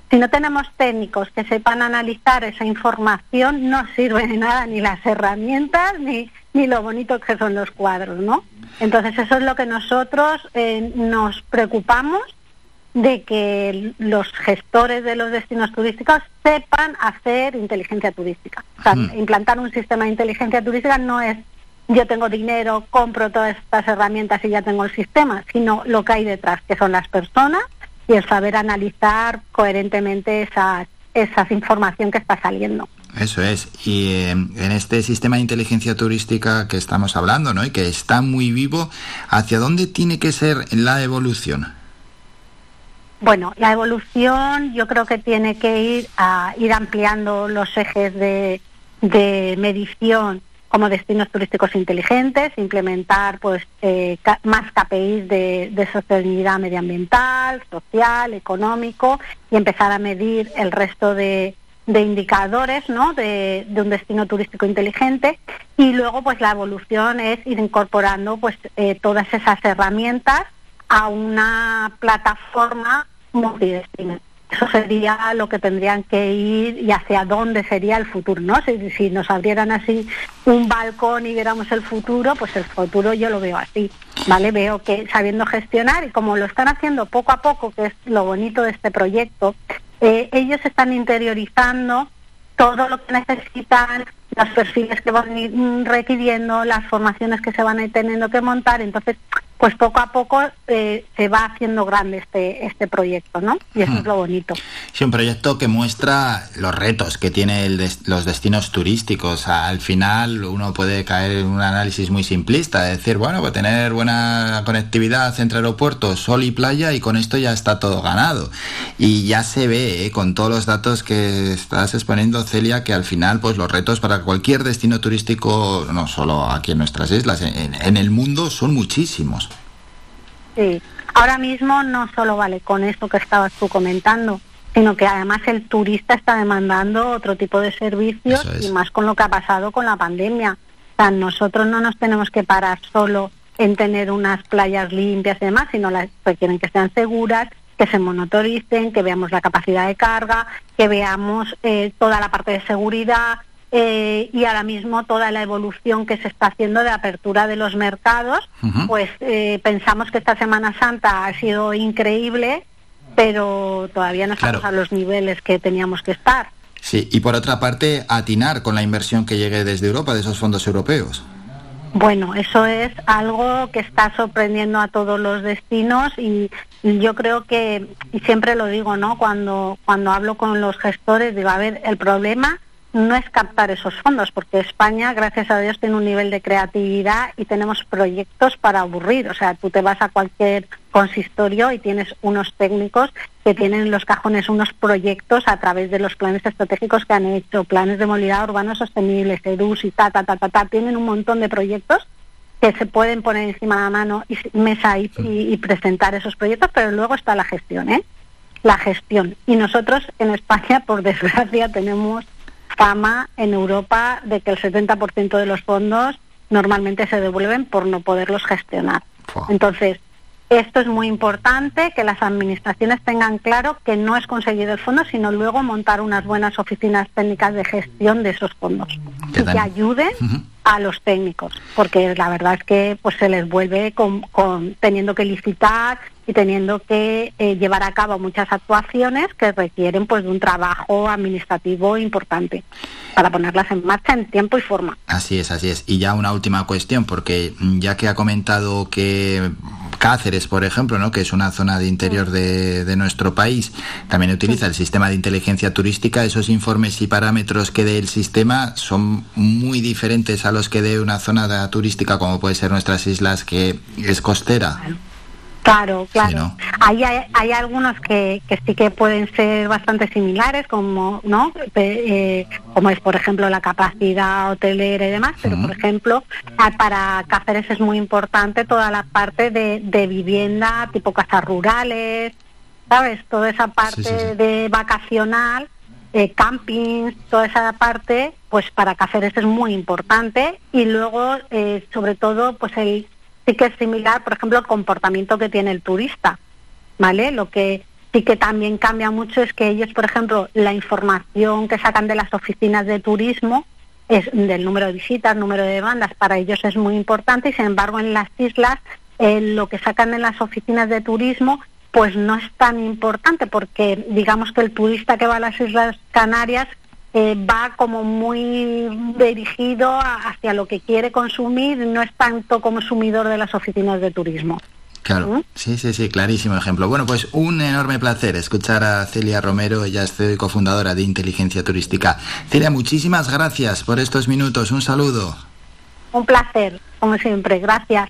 Si no tenemos técnicos que sepan analizar esa información, no sirve de nada ni las herramientas ni, ni lo bonito que son los cuadros, ¿no? Entonces eso es lo que nosotros eh, nos preocupamos de que los gestores de los destinos turísticos sepan hacer inteligencia turística. O sea, hmm. implantar un sistema de inteligencia turística no es yo tengo dinero, compro todas estas herramientas y ya tengo el sistema, sino lo que hay detrás, que son las personas y el saber analizar coherentemente esa, esa información que está saliendo. Eso es. Y eh, en este sistema de inteligencia turística que estamos hablando, ¿no? Y que está muy vivo, ¿hacia dónde tiene que ser la evolución? Bueno, la evolución yo creo que tiene que ir a ir ampliando los ejes de, medición como destinos turísticos inteligentes, implementar pues eh, más KPIs de, sostenibilidad medioambiental, social, económico y empezar a medir el resto de, indicadores ¿no? de, un destino turístico inteligente y luego pues la evolución es ir incorporando pues eh, todas esas herramientas a una plataforma multidestino. Eso sería lo que tendrían que ir y hacia dónde sería el futuro, ¿no? Si, si nos abrieran así un balcón y viéramos el futuro, pues el futuro yo lo veo así, ¿vale? Veo que sabiendo gestionar y como lo están haciendo poco a poco, que es lo bonito de este proyecto, eh, ellos están interiorizando todo lo que necesitan, los perfiles que van ir, mm, requiriendo, las formaciones que se van a ir teniendo que montar, entonces pues poco a poco eh, se va haciendo grande este este proyecto, ¿no? Y eso Hmm. es lo bonito. Sí, un proyecto que muestra los retos que tiene el des- los destinos turísticos. Al final uno puede caer en un análisis muy simplista, de decir, bueno, pues tener buena conectividad entre aeropuertos, sol y playa y con esto ya está todo ganado. Y ya se ve, eh, con todos los datos que estás exponiendo, Celia, que al final pues los retos para cualquier destino turístico, no solo aquí en nuestras islas, en, en el mundo son muchísimos. Sí. Ahora mismo no solo vale con esto que estabas tú comentando, sino que además el turista está demandando otro tipo de servicios Eso es. y más con lo que ha pasado con la pandemia. O sea, nosotros no nos tenemos que parar solo en tener unas playas limpias y demás, sino las requieren que sean seguras, que se monitoricen, que veamos la capacidad de carga, que veamos eh, toda la parte de seguridad eh, y ahora mismo toda la evolución que se está haciendo de apertura de los mercados. Pues eh, pensamos que esta Semana Santa ha sido increíble, pero todavía no estamos Claro. a los niveles que teníamos que estar. Sí, y por otra parte, atinar con la inversión que llegue desde Europa, de esos fondos europeos. Bueno, eso es algo que está sorprendiendo a todos los destinos y, y yo creo que, y siempre lo digo, ¿no? Cuando, cuando hablo con los gestores, digo, a ver, el problema no es captar esos fondos, porque España, gracias a Dios, tiene un nivel de creatividad y tenemos proyectos para aburrir. O sea, tú te vas a cualquier consistorio y tienes unos técnicos que tienen en los cajones unos proyectos a través de los planes estratégicos que han hecho, planes de movilidad urbana sostenible, EDUS y ta, ta, ta, ta, ta. Tienen un montón de proyectos que se pueden poner encima de la mano y mesa y, y- y presentar esos proyectos, pero luego está la gestión, ¿eh? La gestión. Y nosotros en España, por desgracia, tenemos fama en Europa de que el 70% de los fondos normalmente se devuelven por no poderlos gestionar. Entonces, esto es muy importante, que las administraciones tengan claro que no es conseguir el fondo, sino luego montar unas buenas oficinas técnicas de gestión de esos fondos. Y que ayuden a los técnicos, porque la verdad es que pues se les vuelve con, con- teniendo que licitar y teniendo que eh, llevar a cabo muchas actuaciones que requieren pues de un trabajo administrativo importante para ponerlas en marcha en tiempo y forma. Así es, así es. Y ya una última cuestión, porque ya que ha comentado que Cáceres, por ejemplo, ¿no? que es una zona de interior de, nuestro país, también utiliza el sistema de inteligencia turística, esos informes y parámetros que dé el sistema son muy diferentes a los que dé una zona turística como puede ser nuestras islas, que es costera. Claro, claro. hay, hay algunos que, que sí que pueden ser bastante similares, como no, eh, como es por ejemplo la capacidad hotelera y demás. Pero por ejemplo, para Cáceres es muy importante toda la parte de, de vivienda, tipo casas rurales, sabes, toda esa parte Sí, sí, sí. de vacacional, eh, campings, toda esa parte, pues para Cáceres es muy importante y luego, eh, sobre todo, pues el sí que es similar, por ejemplo, el comportamiento que tiene el turista, ¿vale? Lo que sí que también cambia mucho es que ellos, por ejemplo, la información que sacan de las oficinas de turismo es del número de visitas, número de demandas, para ellos es muy importante y sin embargo en las islas eh, lo que sacan en las oficinas de turismo pues no es tan importante porque digamos que el turista que va a las Islas Canarias eh, va como muy dirigido a- hacia lo que quiere consumir, no es tanto consumidor de las oficinas de turismo. Claro, sí, sí, sí, clarísimo ejemplo. Bueno, pues un enorme placer escuchar a Celia Romero, ella es CEO y cofundadora de Inteligencia Turística. Celia, muchísimas gracias por estos minutos, un saludo. Un placer, como siempre, gracias.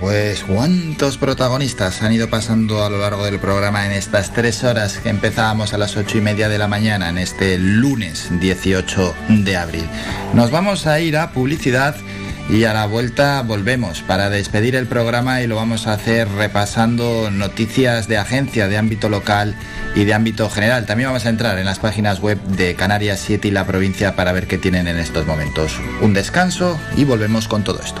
pues cuántos protagonistas han ido pasando a lo largo del programa en estas tres horas que empezábamos a las ocho y media de la mañana en este lunes 18 de abril. Nos vamos a ir a publicidad y a la vuelta volvemos para despedir el programa y lo vamos a hacer repasando noticias de agencia de ámbito local y de ámbito general. También vamos a entrar en las páginas web de Canarias 7 y la provincia para ver qué tienen en estos momentos. Un descanso y volvemos con todo esto.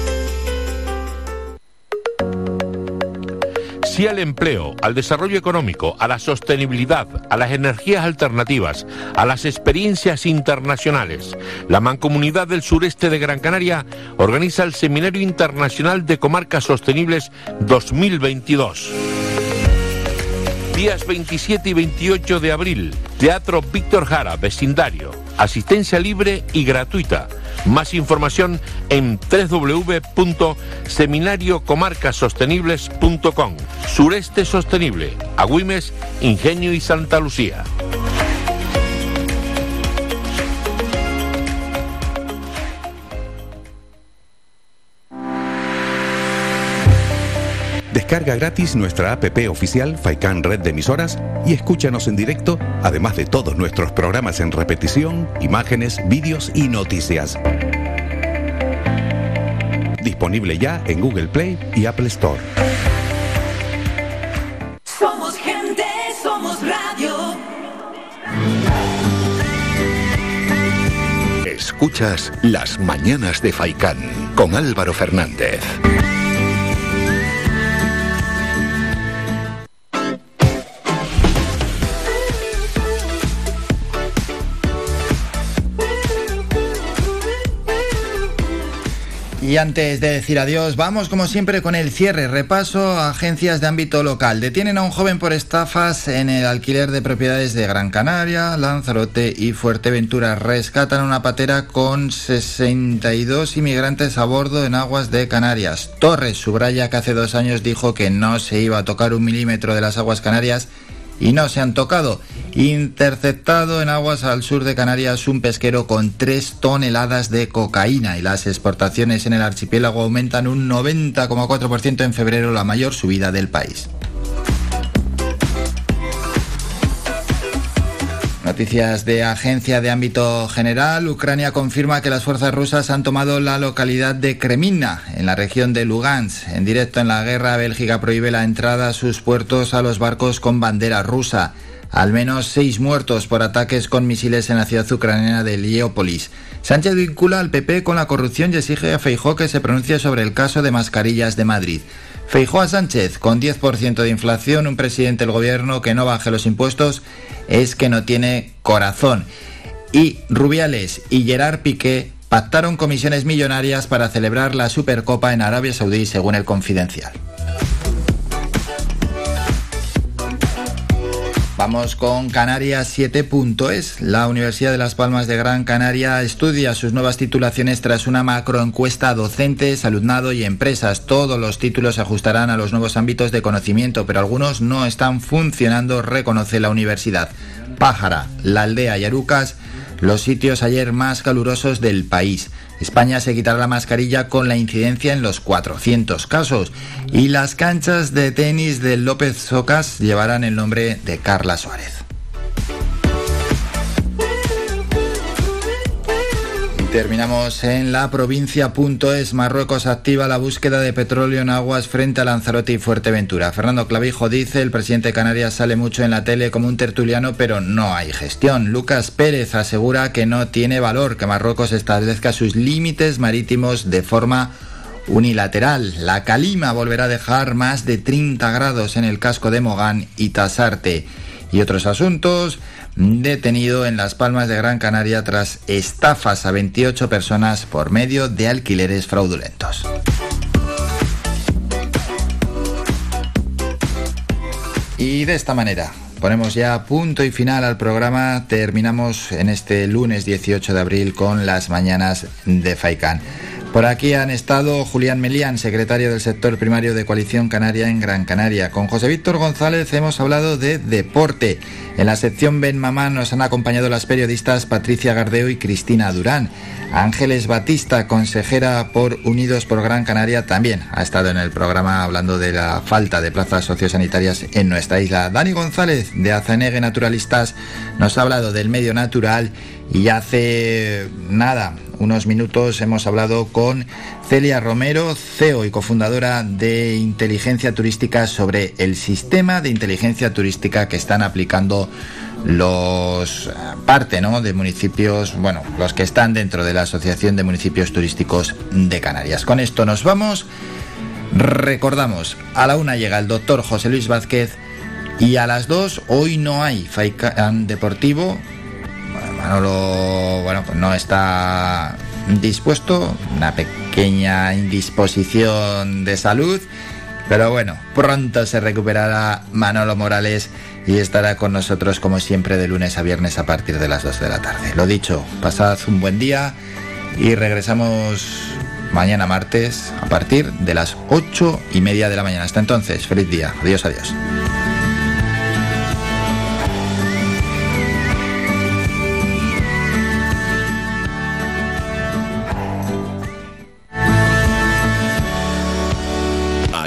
Sí al empleo, al desarrollo económico, a la sostenibilidad, a las energías alternativas, a las experiencias internacionales. La Mancomunidad del Sureste de Gran Canaria organiza el Seminario Internacional de Comarcas Sostenibles 2022. Días 27 y 28 de abril, Teatro Víctor Jara, vecindario. Asistencia libre y gratuita. Más información en www.seminariocomarcasostenibles.com. Sureste Sostenible, Agüimes, Ingenio y Santa Lucía. Descarga gratis nuestra app oficial Faikan Red de Emisoras y escúchanos en directo, además de todos nuestros programas en repetición, imágenes, vídeos y noticias. Disponible ya en Google Play y Apple Store. Somos gente, somos radio. Escuchas Las Mañanas de Faicán con Álvaro Fernández. Y antes de decir adiós, vamos como siempre con el cierre. Repaso a agencias de ámbito local. Detienen a un joven por estafas en el alquiler de propiedades de Gran Canaria, Lanzarote y Fuerteventura. Rescatan una patera con 62 inmigrantes a bordo en aguas de Canarias. Torres subraya que hace dos años dijo que no se iba a tocar un milímetro de las aguas canarias y no se han tocado. Interceptado en aguas al sur de Canarias un pesquero con 3 toneladas de cocaína y las exportaciones en el archipiélago aumentan un 90,4% en febrero, la mayor subida del país. Noticias de agencia de ámbito general. Ucrania confirma que las fuerzas rusas han tomado la localidad de Kremina, en la región de Lugansk. En directo en la guerra, Bélgica prohíbe la entrada a sus puertos a los barcos con bandera rusa. Al menos seis muertos por ataques con misiles en la ciudad ucraniana de Leópolis. Sánchez vincula al PP con la corrupción y exige a Feijó que se pronuncie sobre el caso de mascarillas de Madrid. Feijó a Sánchez, con 10% de inflación, un presidente del gobierno que no baje los impuestos es que no tiene corazón. Y Rubiales y Gerard Piqué pactaron comisiones millonarias para celebrar la Supercopa en Arabia Saudí, según el Confidencial. Vamos con Canarias 7.es. La Universidad de Las Palmas de Gran Canaria estudia sus nuevas titulaciones tras una macroencuesta a docentes, alumnado y empresas. Todos los títulos se ajustarán a los nuevos ámbitos de conocimiento, pero algunos no están funcionando, reconoce la universidad. Pájara, La Aldea y Arucas, los sitios ayer más calurosos del país. España se quitará la mascarilla con la incidencia en los 400 casos y las canchas de tenis del López Socas llevarán el nombre de Carla Suárez. Terminamos en la provincia.es. Marruecos activa la búsqueda de petróleo en aguas frente a Lanzarote y Fuerteventura. Fernando Clavijo dice, el presidente de Canarias sale mucho en la tele como un tertuliano, pero no hay gestión. Lucas Pérez asegura que no tiene valor que Marruecos establezca sus límites marítimos de forma unilateral. La calima volverá a dejar más de 30 grados en el casco de Mogán y Tasarte. Y otros asuntos, detenido en Las Palmas de Gran Canaria tras estafas a 28 personas por medio de alquileres fraudulentos. Y de esta manera ponemos ya punto y final al programa. Terminamos en este lunes 18 de abril con las mañanas de Faicán. Por aquí han estado Julián Melián, secretario del sector primario de Coalición Canaria en Gran Canaria. Con José Víctor González hemos hablado de deporte. En la sección Ben Mamá nos han acompañado las periodistas Patricia Gardeo y Cristina Durán. Ángeles Batista, consejera por Unidos por Gran Canaria, también ha estado en el programa hablando de la falta de plazas sociosanitarias en nuestra isla. Dani González, de Azanegue Naturalistas, nos ha hablado del medio natural y hace nada, unos minutos hemos hablado con Celia Romero, CEO y cofundadora de Inteligencia Turística, sobre el sistema de inteligencia turística que están aplicando los eh, parte ¿no? de municipios, bueno, los que están dentro de la Asociación de Municipios Turísticos de Canarias. Con esto nos vamos. Recordamos, a la una llega el doctor José Luis Vázquez y a las dos hoy no hay Faikan Deportivo Manolo, bueno, pues no está dispuesto, una pequeña indisposición de salud, pero bueno, pronto se recuperará Manolo Morales y estará con nosotros como siempre de lunes a viernes a partir de las 2 de la tarde. Lo dicho, pasad un buen día y regresamos mañana martes a partir de las 8 y media de la mañana. Hasta entonces, feliz día. Adiós, adiós.